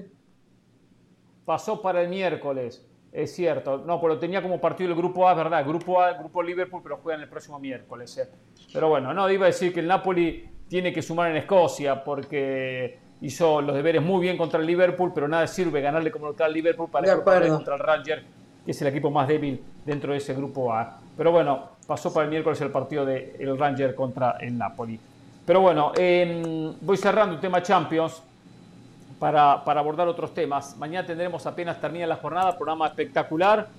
Pasó para el miércoles. Es cierto. No, pero tenía como partido el grupo A, es verdad. Grupo A, grupo Liverpool, pero juegan el próximo miércoles. eh. Pero bueno, no, iba a decir que el Napoli tiene que sumar en Escocia porque hizo los deberes muy bien contra el Liverpool, pero nada sirve ganarle como local al Liverpool para De acuerdo. contra el Ranger, que es el equipo más débil dentro de ese grupo A. Pero bueno, pasó para el miércoles el partido del Ranger contra el Napoli. Pero bueno, em, voy cerrando el tema Champions para, para abordar otros temas. Mañana tendremos apenas termina la jornada, programa espectacular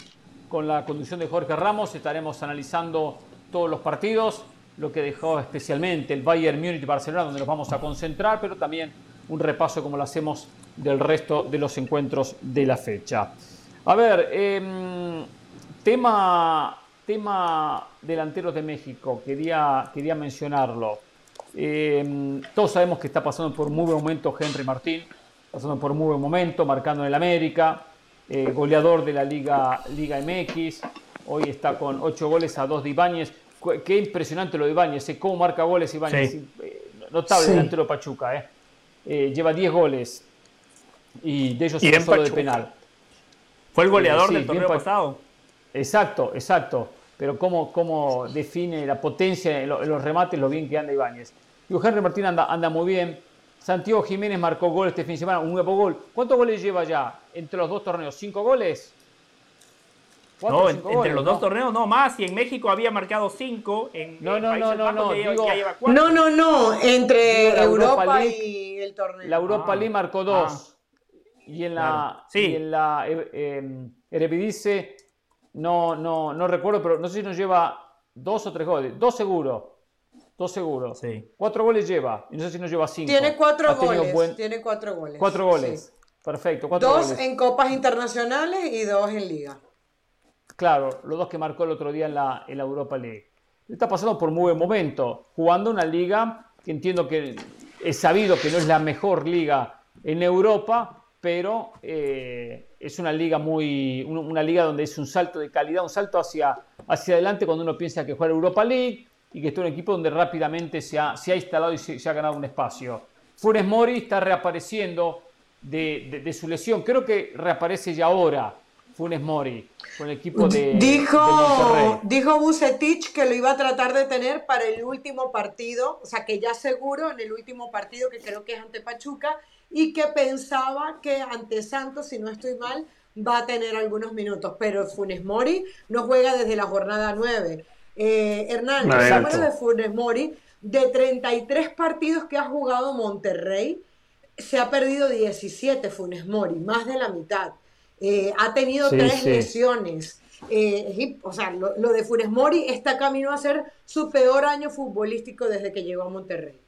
con la conducción de Jorge Ramos. Estaremos analizando todos los partidos, lo que dejó especialmente el Bayern Múnich Barcelona, donde nos vamos a concentrar, pero también un repaso como lo hacemos del resto de los encuentros de la fecha. A ver, em, tema, tema delanteros de México, quería, quería mencionarlo. Eh, todos sabemos que está pasando por muy buen momento Henry Martín, pasando por muy buen momento, marcando en el América, eh, goleador de la Liga, Liga MX, hoy está con 8 goles a 2 de Ibáñez. Qué impresionante lo de Ibáñez, eh, cómo marca goles Ibáñez, Sí. Eh, notable Sí. delantero de Pachuca, eh. Eh, lleva 10 goles y de ellos Y solo de penal. Fue el goleador Sí, del torneo pa- pasado. Exacto, exacto. Pero cómo, cómo define la potencia en, lo- en los remates, lo bien que anda Ibáñez. Digo, Henry Martín anda, anda muy bien. Santiago Jiménez marcó gol este fin de semana, un nuevo gol. ¿Cuántos goles lleva ya entre los dos torneos? ¿Cinco goles? ¿Cuatro No, en- entre goles, los no? dos torneos no más. Y en México había marcado cinco. En, No, en no, Países no, no, ya digo- ya lleva cuatro. No, no, no, entre Digo, Europa Europa, League. y el torneo. La Europa Ah, League marcó dos. Y en la, Claro. Sí. y en la eh, eh, Eredivisie, no, no, no recuerdo, pero no sé si nos lleva Dos o tres goles. Dos seguros. Dos seguros. Sí. Cuatro goles lleva. Y no sé si no lleva cinco. Tiene cuatro Ha goles. buen- Tiene cuatro goles. Cuatro goles. Sí. Perfecto. Cuatro Dos goles. en copas internacionales y dos en liga. Claro, los dos que marcó el otro día en la, Europa League. Está pasando por muy buen momento, jugando una liga que entiendo que es sabido que no es la mejor liga en Europa, pero eh, es una liga muy una, liga donde es un salto de calidad, un salto hacia, hacia adelante cuando uno piensa que juega Europa League y que está un equipo donde rápidamente se ha, se ha instalado y se, ha ganado un espacio. Funes Mori está reapareciendo de- de su lesión, creo que reaparece ya ahora Funes Mori con el equipo de, de Dijo, Monterrey. dijo Bucetich que lo iba a tratar de tener para el último partido, o sea que ya seguro en el último partido que creo que es ante Pachuca y que pensaba que ante Santos, si no estoy mal, va a tener algunos minutos, pero Funes Mori no juega desde la jornada 9. Eh, Hernán, números de Funes Mori, de 33 partidos que ha jugado Monterrey, se ha perdido 17 Funes Mori, más de la mitad. Eh, ha tenido Sí, tres sí. lesiones. Eh, o sea, lo, lo de Funes Mori está camino a ser su peor año futbolístico desde que llegó a Monterrey.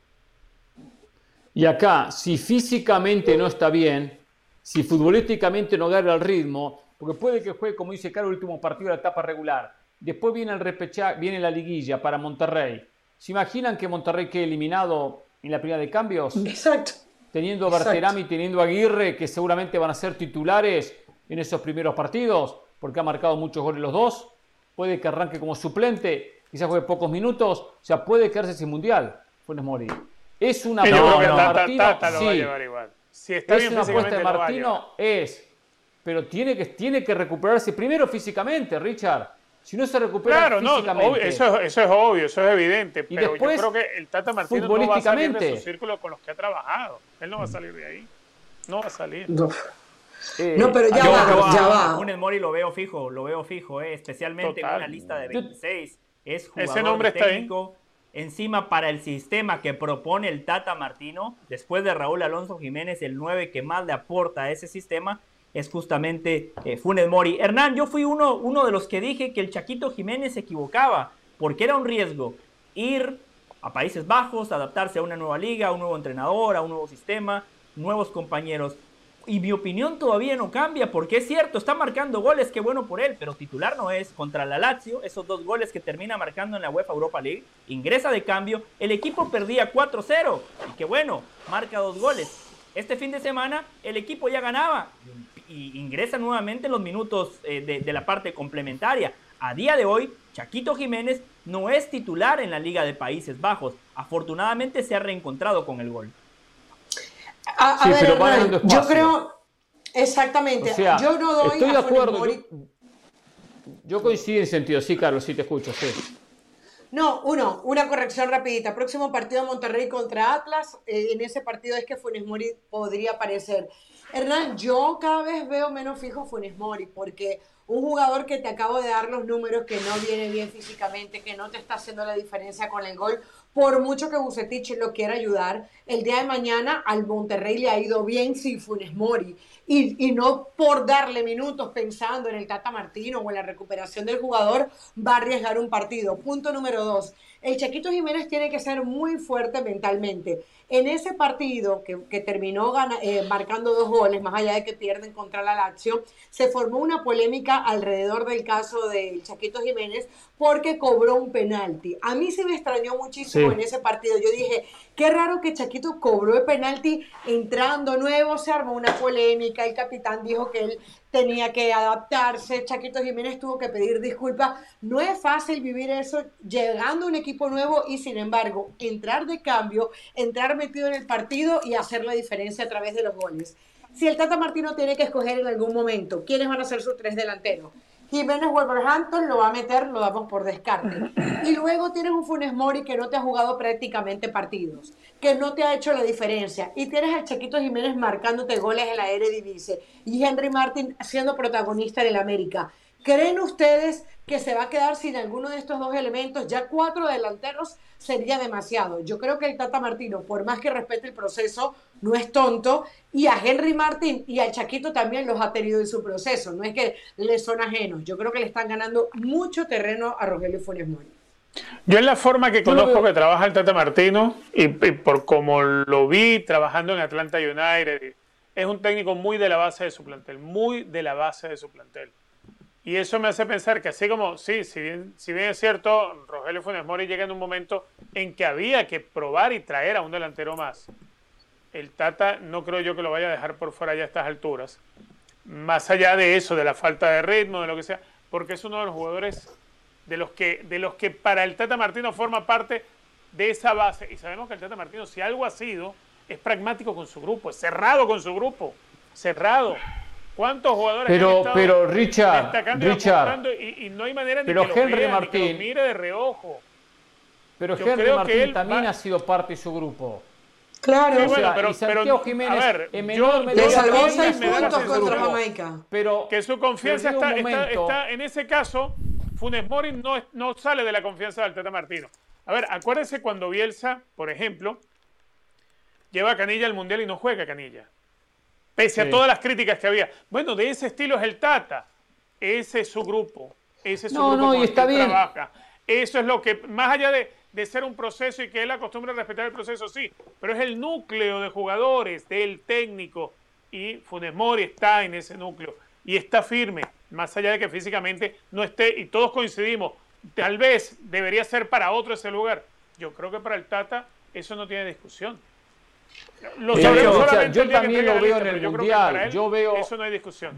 Y acá, si físicamente no está bien, si futbolísticamente no agarra el ritmo, porque puede que juegue, como dice Caro, el último partido de la etapa regular. Después viene el repechaje, viene la liguilla para Monterrey. ¿Se imaginan que Monterrey quede eliminado en la primera de cambios? Exacto. Teniendo a Exacto. Barterami, teniendo a Aguirre, que seguramente van a ser titulares en esos primeros partidos, porque ha marcado muchos goles los dos. Puede que arranque como suplente, quizás juegue pocos minutos, o sea, puede quedarse sin mundial. Funes Mori. Es una apuesta creo que de Tata, Martino, Tata lo va a sí. llevar igual. Si está Es una apuesta de. Martino, es. Pero tiene que, tiene que recuperarse primero físicamente, Richard. Si no se recupera Claro, no, físicamente. obvio, eso, es- eso es obvio, eso es evidente. Y pero después, yo creo que el Tata Martino no va a salir de futbolísticamente. su círculo con los que ha trabajado. Él no va a salir de ahí. No va a salir. No, pero ya Yo- va, yo a- ya a va. Funes Mori lo veo fijo, lo veo fijo, eh, especialmente Total. en una lista de Yo- 26. Es jugador Ese nombre está ahí. técnico. Encima, para el sistema que propone el Tata Martino, después de Raúl Alonso Jiménez, el 9 que más le aporta a ese sistema es justamente eh, Funes Mori. Hernán, yo fui uno, uno de los que dije que el Chaquito Jiménez se equivocaba, porque era un riesgo ir a Países Bajos, adaptarse a una nueva liga, a un nuevo entrenador, a un nuevo sistema, nuevos compañeros. Y mi opinión todavía no cambia, porque es cierto, está marcando goles, qué bueno por él, pero titular no es. Contra la Lazio, esos dos goles que termina marcando en la UEFA Europa League, ingresa de cambio, el equipo perdía 4-0, y qué bueno, marca dos goles. Este fin de semana el equipo ya ganaba y ingresa nuevamente en los minutos eh, de, de la parte complementaria. A día de hoy, Chaquito Jiménez no es titular en la Liga de Países Bajos. Afortunadamente se ha reencontrado con el gol. A, a Sí, ver, pero Hernán, yo creo, exactamente, O sea, yo no doy estoy a de acuerdo. Mori- Yo, yo coincido en sentido, sí, Carlos, sí te escucho, sí. No, uno, una corrección rapidita. Próximo partido Monterrey contra Atlas. eh, en ese partido es que Funes Mori podría aparecer. Hernán, yo cada vez veo menos fijo a Funes Mori porque un jugador que te acabo de dar los números, que no viene bien físicamente, que no te está haciendo la diferencia con el gol, por mucho que Bucetich lo quiera ayudar, el día de mañana al Monterrey le ha ido bien sin Funes Mori. Y, y no por darle minutos pensando en el Tata Martino o en la recuperación del jugador, va a arriesgar un partido. Punto número dos. El Chaquito Jiménez tiene que ser muy fuerte mentalmente. En ese partido que, que terminó gana- eh, marcando dos goles, más allá de que pierden contra la Lazio, se formó una polémica alrededor del caso del Chaquito Jiménez porque cobró un penalti. A mí se me extrañó muchísimo. En ese partido. Yo dije, qué raro que Chaquito cobró el penalti entrando nuevo, se armó una polémica, el capitán dijo que él tenía que adaptarse, Chaquito Jiménez tuvo que pedir disculpas. No es fácil vivir eso llegando a un equipo nuevo y sin embargo entrar de cambio, entrar metido en el partido y hacer la diferencia a través de los goles. Si el Tata Martino tiene que escoger en algún momento quiénes van a ser sus tres delanteros, Jiménez Wolverhampton lo va a meter, lo damos por descarte. Y luego tienes un Funes Mori que no te ha jugado prácticamente partidos, que no te ha hecho la diferencia. Y tienes al Chiquito Jiménez marcándote goles en la Eredivisie y Henry Martin siendo protagonista en el América. ¿Creen ustedes que se va a quedar sin alguno de estos dos elementos? Ya cuatro delanteros sería demasiado. Yo creo que el Tata Martino, por más que respete el proceso, no es tonto. Y a Henry Martin y al Chaquito también los ha tenido en su proceso. No es que le son ajenos. Yo creo que le están ganando mucho terreno a Rogelio Funes Mori. Yo en la forma que conozco que trabaja el Tata Martino y, por como lo vi trabajando en Atlanta United, es un técnico muy de la base de su plantel, muy de la base de su plantel. Y eso me hace pensar que así como, sí, si bien, si bien es cierto, Rogelio Funes Mori llega en un momento en que había que probar y traer a un delantero más. El Tata no creo yo que lo vaya a dejar por fuera ya a estas alturas. Más allá de eso, de la falta de ritmo, de lo que sea, porque es uno de los jugadores de los que, de los que para el Tata Martino forma parte de esa base. Y sabemos que el Tata Martino, si algo ha sido, es pragmático con su grupo, es cerrado con su grupo, cerrado. ¿Cuántos jugadores pero, pero Richard, Richard y, y, no hay manera pero ni que Henry lo Martín, mire de reojo? Pero Henry Martín también ha sido parte de su grupo. Claro, o sea, pero, y Santiago Jiménez a ver, en menor yo, le salvó seis puntos contra Jamaica. Pero que su confianza está, está, está, en ese caso Funes Mori no, no sale de la confianza del Tata Martino. A ver, acuérdense cuando Bielsa, por ejemplo, lleva a Canilla al Mundial y no juega Canilla. Pese a todas las críticas que había. Bueno, de ese estilo es el Tata. Ese es su grupo. Ese es su grupo no, y está bien. trabaja. Eso es lo que, más allá de, de ser un proceso y que él acostumbra a respetar el proceso, sí, pero es el núcleo de jugadores, del técnico, y Funes Mori está en ese núcleo y está firme más allá de que físicamente no esté, y todos coincidimos, tal vez debería ser para otro ese lugar. Yo creo que para el Tata eso no tiene discusión. Lo yo, también lo veo en el Mundial. yo veo, eso no hay discusión.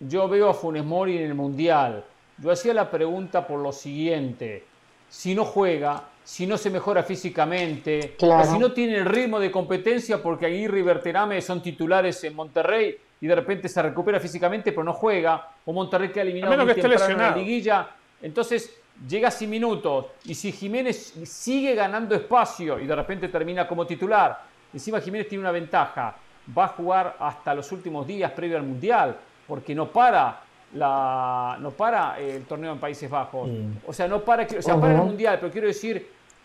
Yo, veo a Funes Mori en el Mundial. Yo hacía la pregunta por lo siguiente. Si no juega, si no se mejora físicamente, si no tiene el ritmo de competencia, porque Aguirre y Berterame son titulares en Monterrey, y de repente se recupera físicamente pero no juega, o Monterrey que ha eliminado muy temprano en la liguilla, entonces llega sin minutos y si Jiménez sigue ganando espacio y de repente termina como titular, encima Jiménez tiene una ventaja, va a jugar hasta los últimos días previo al Mundial, porque no para la, no para el torneo en Países Bajos, o sea, no para, o sea, para el Mundial, pero quiero decir,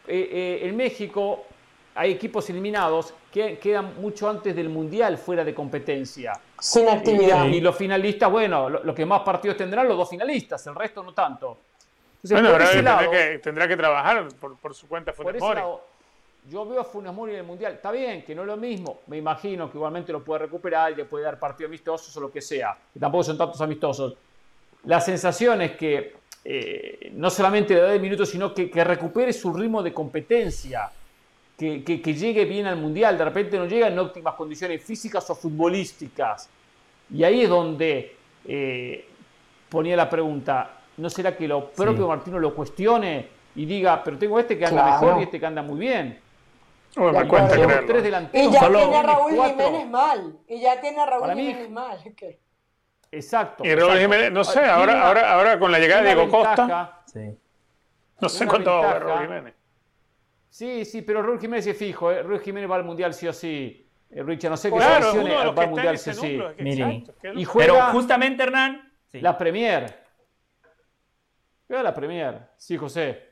eh, eh, en México hay equipos eliminados que quedan mucho antes del Mundial fuera de competencia. Sin actividad. Y, los finalistas, bueno, los que más partidos tendrán, los dos finalistas, el resto no tanto. bueno, tendrá, que, tendrá, que, trabajar por, su cuenta Funes Mori. Yo veo a Funes Mori en el Mundial. Está bien, que no es lo mismo. Me imagino que igualmente lo puede recuperar y le puede dar partidos amistosos o lo que sea. Que tampoco son tantos amistosos. La sensación es que eh, no solamente le da de minutos, sino que, que recupere su ritmo de competencia que, llegue bien al Mundial, de repente no llega en óptimas condiciones físicas o futbolísticas. Y ahí es donde eh, ponía la pregunta, ¿no será que lo propio Martino lo cuestione y diga, pero tengo este que anda mejor y este que anda muy bien? Tres delanteros. Y ya tiene a Raúl Jiménez mal. Y ya tiene a Raúl Jiménez mal. Exacto. Y Raúl Jiménez, no sé, ahora, ahora, ahora con la llegada de Diego Costa, no sé cuánto va a Raúl Jiménez. Sí, sí, pero Ruiz Jiménez es fijo. ¿eh? Ruiz Jiménez va al Mundial sí o sí. Eh, Richard, no sé qué claro, va al Mundial sí o sí. y juega pero justamente, Hernán... La Premier. Juega la Premier. Sí, José.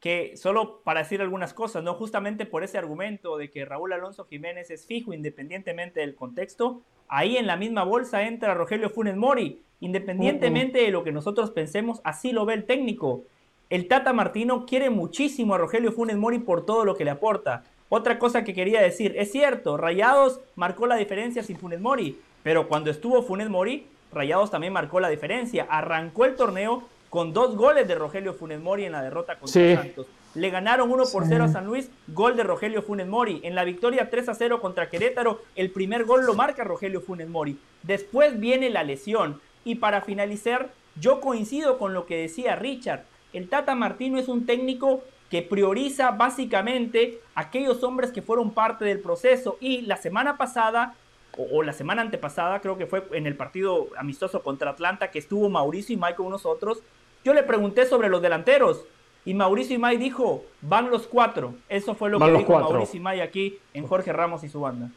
Que solo para decir algunas cosas, ¿no? Justamente por ese argumento de que Raúl Alonso Jiménez es fijo independientemente del contexto, ahí en la misma bolsa entra Rogelio Funes Mori. Independientemente de lo que nosotros pensemos, así lo ve el técnico. El Tata Martino quiere muchísimo a Rogelio Funes Mori por todo lo que le aporta. Otra cosa que quería decir, es cierto, Rayados marcó la diferencia sin Funes Mori, pero cuando estuvo Funes Mori, Rayados también marcó la diferencia. Arrancó el torneo con dos goles de Rogelio Funes Mori en la derrota contra Santos. Le ganaron 1 por 0 a San Luis, gol de Rogelio Funes Mori. En la victoria 3 a 0 contra Querétaro, el primer gol lo marca Rogelio Funes Mori. Después viene la lesión. Y para finalizar, yo coincido con lo que decía Richard. El Tata Martino es un técnico que prioriza básicamente aquellos hombres que fueron parte del proceso. Y la semana pasada, o, la semana antepasada, creo que fue en el partido amistoso contra Atlanta, que estuvo Mauricio y Mike con nosotros, yo le pregunté sobre los delanteros. Y Mauricio y Mike dijo, van los cuatro. Eso fue lo que dijo Mauricio y Mike aquí en Jorge Ramos y su banda.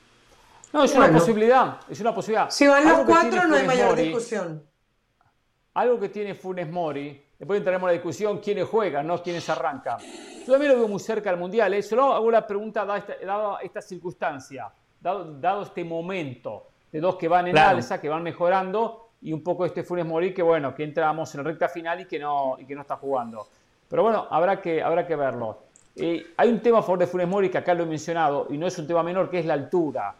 No, es una posibilidad, es una posibilidad. Si van los cuatro no hay mayor discusión. Algo que tiene Funes Mori Después entraremos en la discusión quiénes juegan, no quiénes arrancan. Yo también lo veo muy cerca del Mundial. ¿eh? Solo hago la pregunta, dada esta, esta circunstancia, dado, este momento de dos que van en alza, que van mejorando, y un poco este Funes Mori que, bueno, que entramos en la recta final y que no, y que no está jugando. Pero bueno, habrá que, habrá que verlo. Eh, hay un tema a favor de Funes Mori que acá lo he mencionado y no es un tema menor, que es la altura.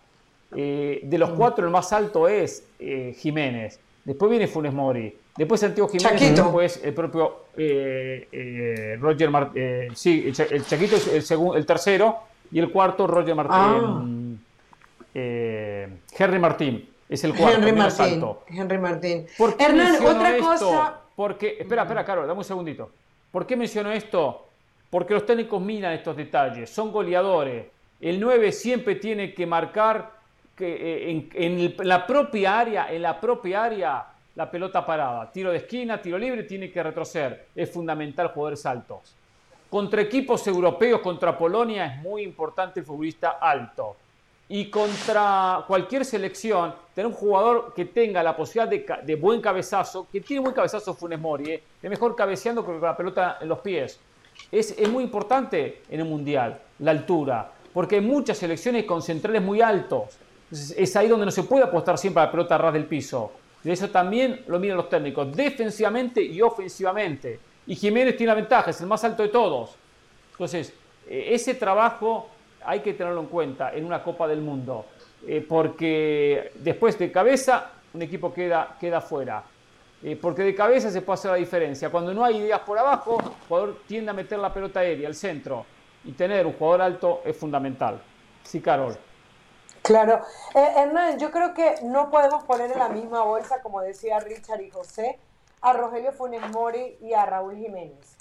Eh, de los cuatro, el más alto es eh, Jiménez. Después viene Funes Mori. Después Santiago Jiménez. Y después el propio Roger Martín. sí, el, Chaquito es el, segundo, el tercero. Y el cuarto, Roger Martín. Ah. Henry Martín. Es el cuarto. Henry Martín. Henry Martín. Hernán, otra cosa. Porque, espera, espera, Carol, dame un segundito. ¿Por qué menciono esto? Porque los técnicos miran estos detalles, son goleadores. El 9 siempre tiene que marcar que eh, en, la propia área, en la propia área, la pelota parada. Tiro de esquina, tiro libre, tiene que retroceder. Es fundamental jugadores altos. Contra equipos europeos, contra Polonia, es muy importante el futbolista alto. Y contra cualquier selección, tener un jugador que tenga la posibilidad de, buen cabezazo, que tiene buen cabezazo Funes Mori, ¿eh? es mejor cabeceando con la pelota en los pies. Es, muy importante en el Mundial, la altura, porque hay muchas selecciones con centrales muy altos. es ahí donde no se puede apostar siempre a la pelota a ras del piso. De eso también lo miran los técnicos, defensivamente y ofensivamente. Y Jiménez tiene la ventaja, es el más alto de todos. Entonces, eh, ese trabajo hay que tenerlo en cuenta en una Copa del Mundo, eh, porque después de cabeza un equipo queda, queda fuera. Eh, porque de cabeza se puede hacer la diferencia. Cuando no hay ideas por abajo, el jugador tiende a meter la pelota aérea al centro y tener un jugador alto es fundamental. Sí, Carol. Claro. Eh, Hernán, yo creo que no podemos poner en la misma bolsa, como decía Richard y José, a Rogelio Funes Mori y a Raúl Jiménez.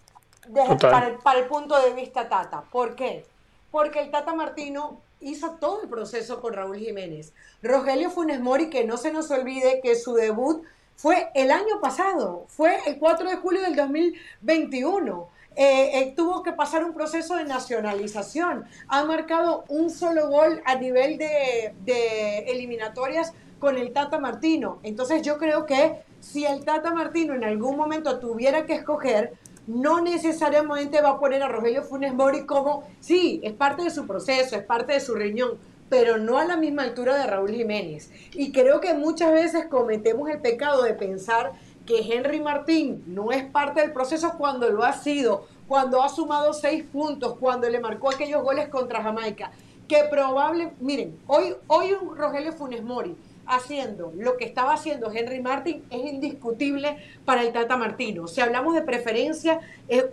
para, para el punto de vista Tata. ¿Por qué? Porque el Tata Martino hizo todo el proceso con Raúl Jiménez. Rogelio Funes Mori, que no se nos olvide que su debut fue el año pasado, fue el 4 de julio del 2021. Eh, eh, tuvo que pasar un proceso de nacionalización. Ha marcado un solo gol a nivel de, de eliminatorias con el Tata Martino. Entonces yo creo que si el Tata Martino en algún momento tuviera que escoger, no necesariamente va a poner a Rogelio Funes Mori como, sí, es parte de su proceso, es parte de su riñón, pero no a la misma altura de Raúl Jiménez. Y creo que muchas veces cometemos el pecado de pensar que Henry Martín no es parte del proceso cuando lo ha sido, cuando ha sumado seis puntos, cuando le marcó aquellos goles contra Jamaica, que probable, miren, hoy, hoy un Rogelio Funes Mori haciendo lo que estaba haciendo Henry Martin es indiscutible para el Tata Martino. Si hablamos de preferencia, es,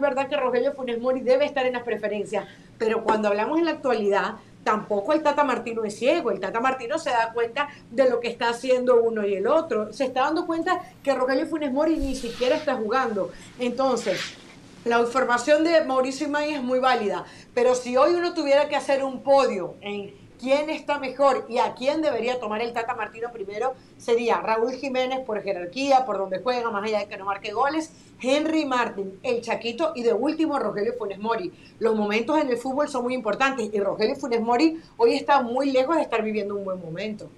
verdad que Rogelio Funes Mori debe estar en las preferencias, pero cuando hablamos en la actualidad, tampoco el Tata Martino es ciego. El Tata Martino se da cuenta de lo que está haciendo uno y el otro. Se está dando cuenta que Rogelio Funes Mori ni siquiera está jugando. Entonces, la información de Mauricio Imay es muy válida, pero si hoy uno tuviera que hacer un podio en quién está mejor y a quién debería tomar el Tata Martino primero sería Raúl Jiménez por jerarquía, por donde juega, más allá de que no marque goles, Henry Martin, el Chaquito y de último Rogelio Funes Mori. Los momentos en el fútbol son muy importantes y Rogelio Funes Mori hoy está muy lejos de estar viviendo un buen momento.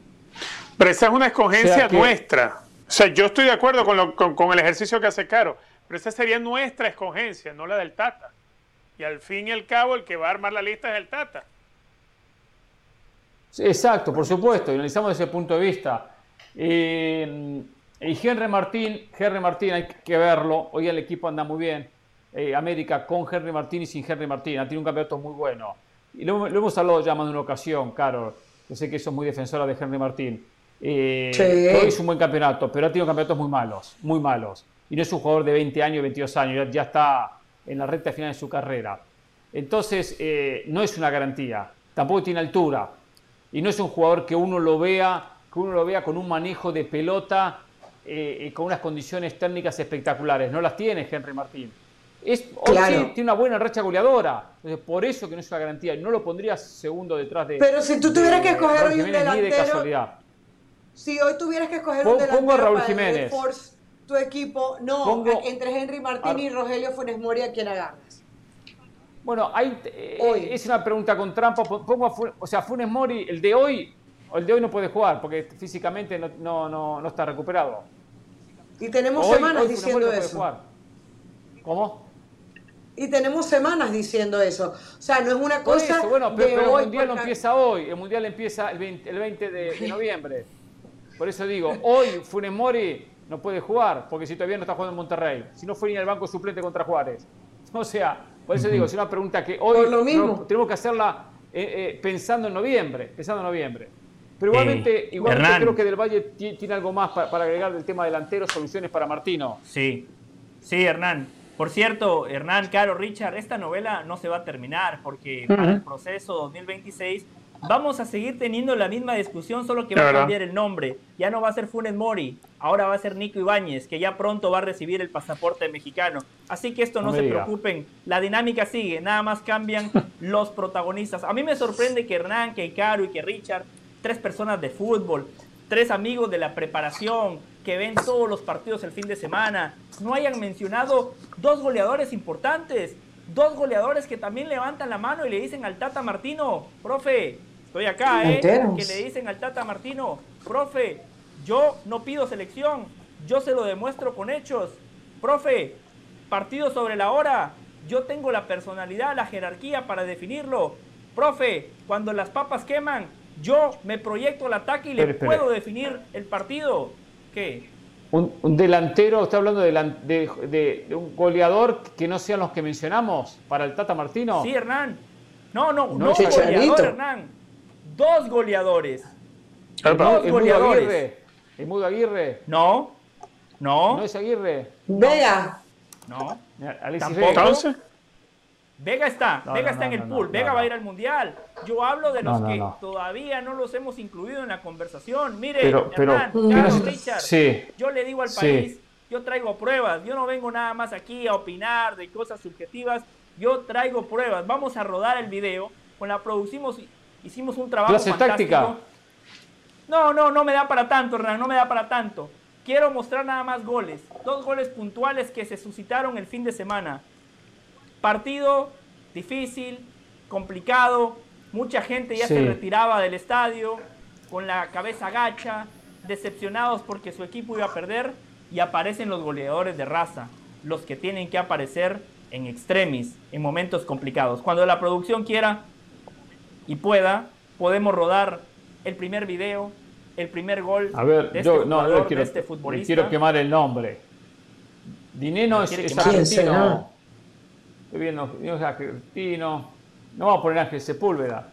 Pero esa es una escogencia nuestra. O sea, yo estoy de acuerdo con, con el ejercicio que hace Caro, pero esa sería nuestra escogencia, no la del Tata. Y al fin y al cabo, el que va a armar la lista es el Tata. Exacto, por supuesto, y analizamos desde ese punto de vista. Eh, y Henry Martín, Henry Martín hay que verlo, hoy el equipo anda muy bien. Eh, América con Henry Martín y sin Henry Martín, ha tenido un campeonato muy bueno. Y lo, hemos hablado ya más de una ocasión, Carol, yo sé que sos muy defensora de Henry Martín. Eh, Hoy es un buen campeonato, pero ha tenido campeonatos muy malos, muy malos. Y no es un jugador de 20 años, 22 años, ya, está en la recta final de su carrera. Entonces, eh, no es una garantía, tampoco tiene altura y no es un jugador que uno lo vea, que uno lo vea con un manejo de pelota, eh, con unas condiciones técnicas espectaculares. No las tiene Henry Martín. Es, tiene una buena racha goleadora. por eso que no es una garantía. No lo pondría segundo detrás de. Pero si tú tuvieras que escoger hoy un delantero. Si hoy tuvieras que escoger un delantero. Pongo a Raúl Jiménez. tu equipo, no, entre Henry Martín y Rogelio Funes Mori, ¿a quién agarras? Bueno, hay, eh, es una pregunta con trampa. Pongo o sea, Funes Mori, el de hoy, el de hoy no puede jugar porque físicamente no, no, no, está recuperado. Y tenemos semanas diciendo eso. ¿Cómo? Y tenemos semanas diciendo eso. O sea, no es una cosa. bueno, pero, el mundial no empieza hoy. El mundial empieza el 20, el 20 de, de, noviembre. Por eso digo, hoy Funes Mori no puede jugar, porque si todavía no está jugando en Monterrey, si no fue ni al banco suplente contra Juárez. O sea, por eso digo, es una pregunta que hoy Por lo mismo. no- tenemos que hacerla eh, eh, pensando en noviembre, pensando en noviembre. Pero igualmente, igualmente Hernán. creo que Del Valle ti- tiene algo más para, para agregar del tema delantero, soluciones para Martino. Sí, sí, Hernán. Por cierto, Hernán, Caro, Richard, esta novela no se va a terminar porque para el proceso 2026 vamos a seguir teniendo la misma discusión, solo que va a cambiar el nombre. Ya no va a ser Funes Mori, ahora va a ser Nico Ibáñez, que ya pronto va a recibir el pasaporte mexicano. Así que esto no, se diga. preocupen, la dinámica sigue, nada más cambian los protagonistas. A mí me sorprende que Hernán, que Caro y que Richard, tres personas de fútbol, tres amigos de la preparación, que ven todos los partidos el fin de semana, no hayan mencionado dos goleadores importantes, dos goleadores que también levantan la mano y le dicen al Tata Martino, profe, estoy acá, ¿eh? Enteros. Que le dicen al Tata Martino, profe, yo no pido selección, yo se lo demuestro con hechos, profe, partido sobre la hora, yo tengo la personalidad, la jerarquía para definirlo, profe, cuando las papas queman, yo me proyecto al ataque y le puedo definir el partido. ¿Qué? Un, un delantero, está hablando de, de- de- de un goleador que no sean los que mencionamos para el Tata Martino. Sí, Hernán. No, no, no, No, goleador, Hernán. Dos goleadores. el, dos goleadores. Aguirre. El Mudo Aguirre. No, no, No es Aguirre. Vea, no. Tampoco. Vega. Entonces, Vega está, No, Vega no, está no, en el no, pool, no, Vega no, va a ir al mundial. Yo hablo de los No, no, que no. todavía no los hemos incluido en la conversación. Mire, Pero- pero- Hernán, Mm. Carlos, pero- Richard, sí. yo le digo al Sí. país, yo traigo pruebas, yo no vengo nada más aquí a opinar de cosas subjetivas, yo traigo pruebas. Vamos a rodar el video, con la producimos, hicimos un trabajo Clase fantástico. táctica. No, no, no me da para tanto, Hernán, no me da para tanto. Quiero mostrar nada más goles. Dos goles puntuales que se suscitaron el fin de semana. Partido difícil, complicado. Mucha gente ya Sí. se retiraba del estadio con la cabeza gacha, decepcionados porque su equipo iba a perder. Y aparecen los goleadores de raza, los que tienen que aparecer en extremis, en momentos complicados. Cuando la producción quiera, y pueda, podemos rodar el primer video, el primer gol A ver, de este yo no, jugador, no quiero, de este futbolista. quiero quemar el nombre. Dineno ¿Me es, argentino. Estoy viendo, Dineno es argentino. No vamos a poner Ángel Sepúlveda.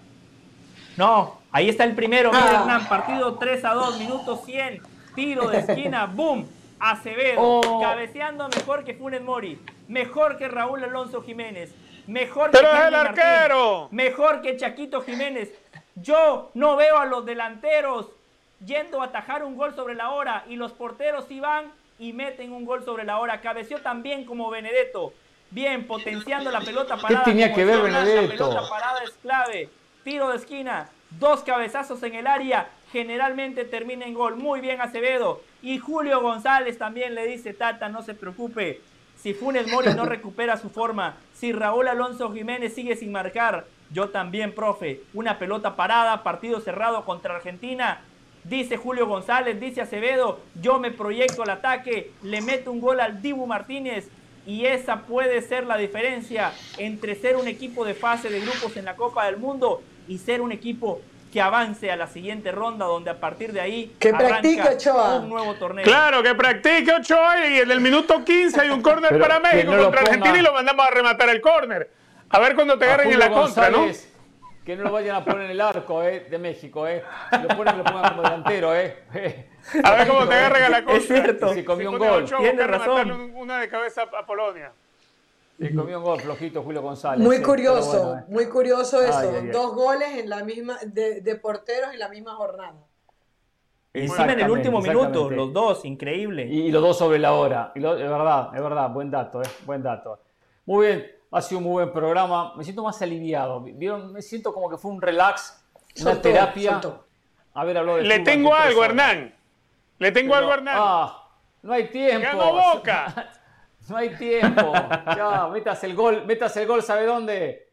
No, ahí está el primero, mira Ah. Hernán, partido 3 a 2, minuto 100, tiro de esquina, boom, Acevedo, Oh. cabeceando mejor que Funes Mori, mejor que Raúl Alonso Jiménez, mejor que es el Martín, arquero. mejor que Chaquito Jiménez. Yo no veo a los delanteros yendo a atajar un gol sobre la hora y los porteros sí van y meten un gol sobre la hora. Cabeció también como Benedetto. Bien, potenciando la pelota parada. tenía como que ver Benedetto? La pelota parada es clave. Tiro de esquina, dos cabezazos en el área, generalmente termina en gol. Muy bien Acevedo. Y Julio González también le dice, Tata, no se preocupe. Si Funes Mori no recupera su forma, si Raúl Alonso Jiménez sigue sin marcar, yo también, profe. Una pelota parada, partido cerrado contra Argentina. Dice Julio González, dice Acevedo, yo me proyecto al ataque, le meto un gol al Dibu Martínez y esa puede ser la diferencia entre ser un equipo de fase de grupos en la Copa del Mundo y ser un equipo que avance a la siguiente ronda donde a partir de ahí Que practique, Ochoa. un nuevo torneo. Claro, que practique Ochoa y en el minuto 15 hay un córner para México no contra Argentina y lo mandamos a rematar el córner. A ver cuando te agarren en la contra, ¿no? Que no lo vayan a poner en el arco eh, de México. Eh. Lo ponen, lo pongan como delantero. Eh. A ver cómo te agarren a la contra. Es cierto. Se comió un gol. Ochoa, Tiene razón. una de cabeza a Polonia. Se comió un gol flojito Julio González. Muy eh, curioso, bueno, eh. muy curioso eso. Ay, ay, ay. Dos goles en la misma de, de porteros en la misma jornada. Encima en el último minuto, los dos, increíble. Y, y los dos sobre la hora. Y lo- es verdad, es verdad, buen dato, eh, buen dato. Muy bien, ha sido un muy buen programa. Me siento más aliviado. ¿Vieron? Me siento como que fue un relax, una Soltó, terapia. soltó. Haber hablado de Le tengo algo. Hernán. Le tengo Pero, algo, Hernán. Ah, no hay tiempo. Ganó Boca. No hay tiempo. Ya, metas el gol, metas el gol, ¿sabe dónde?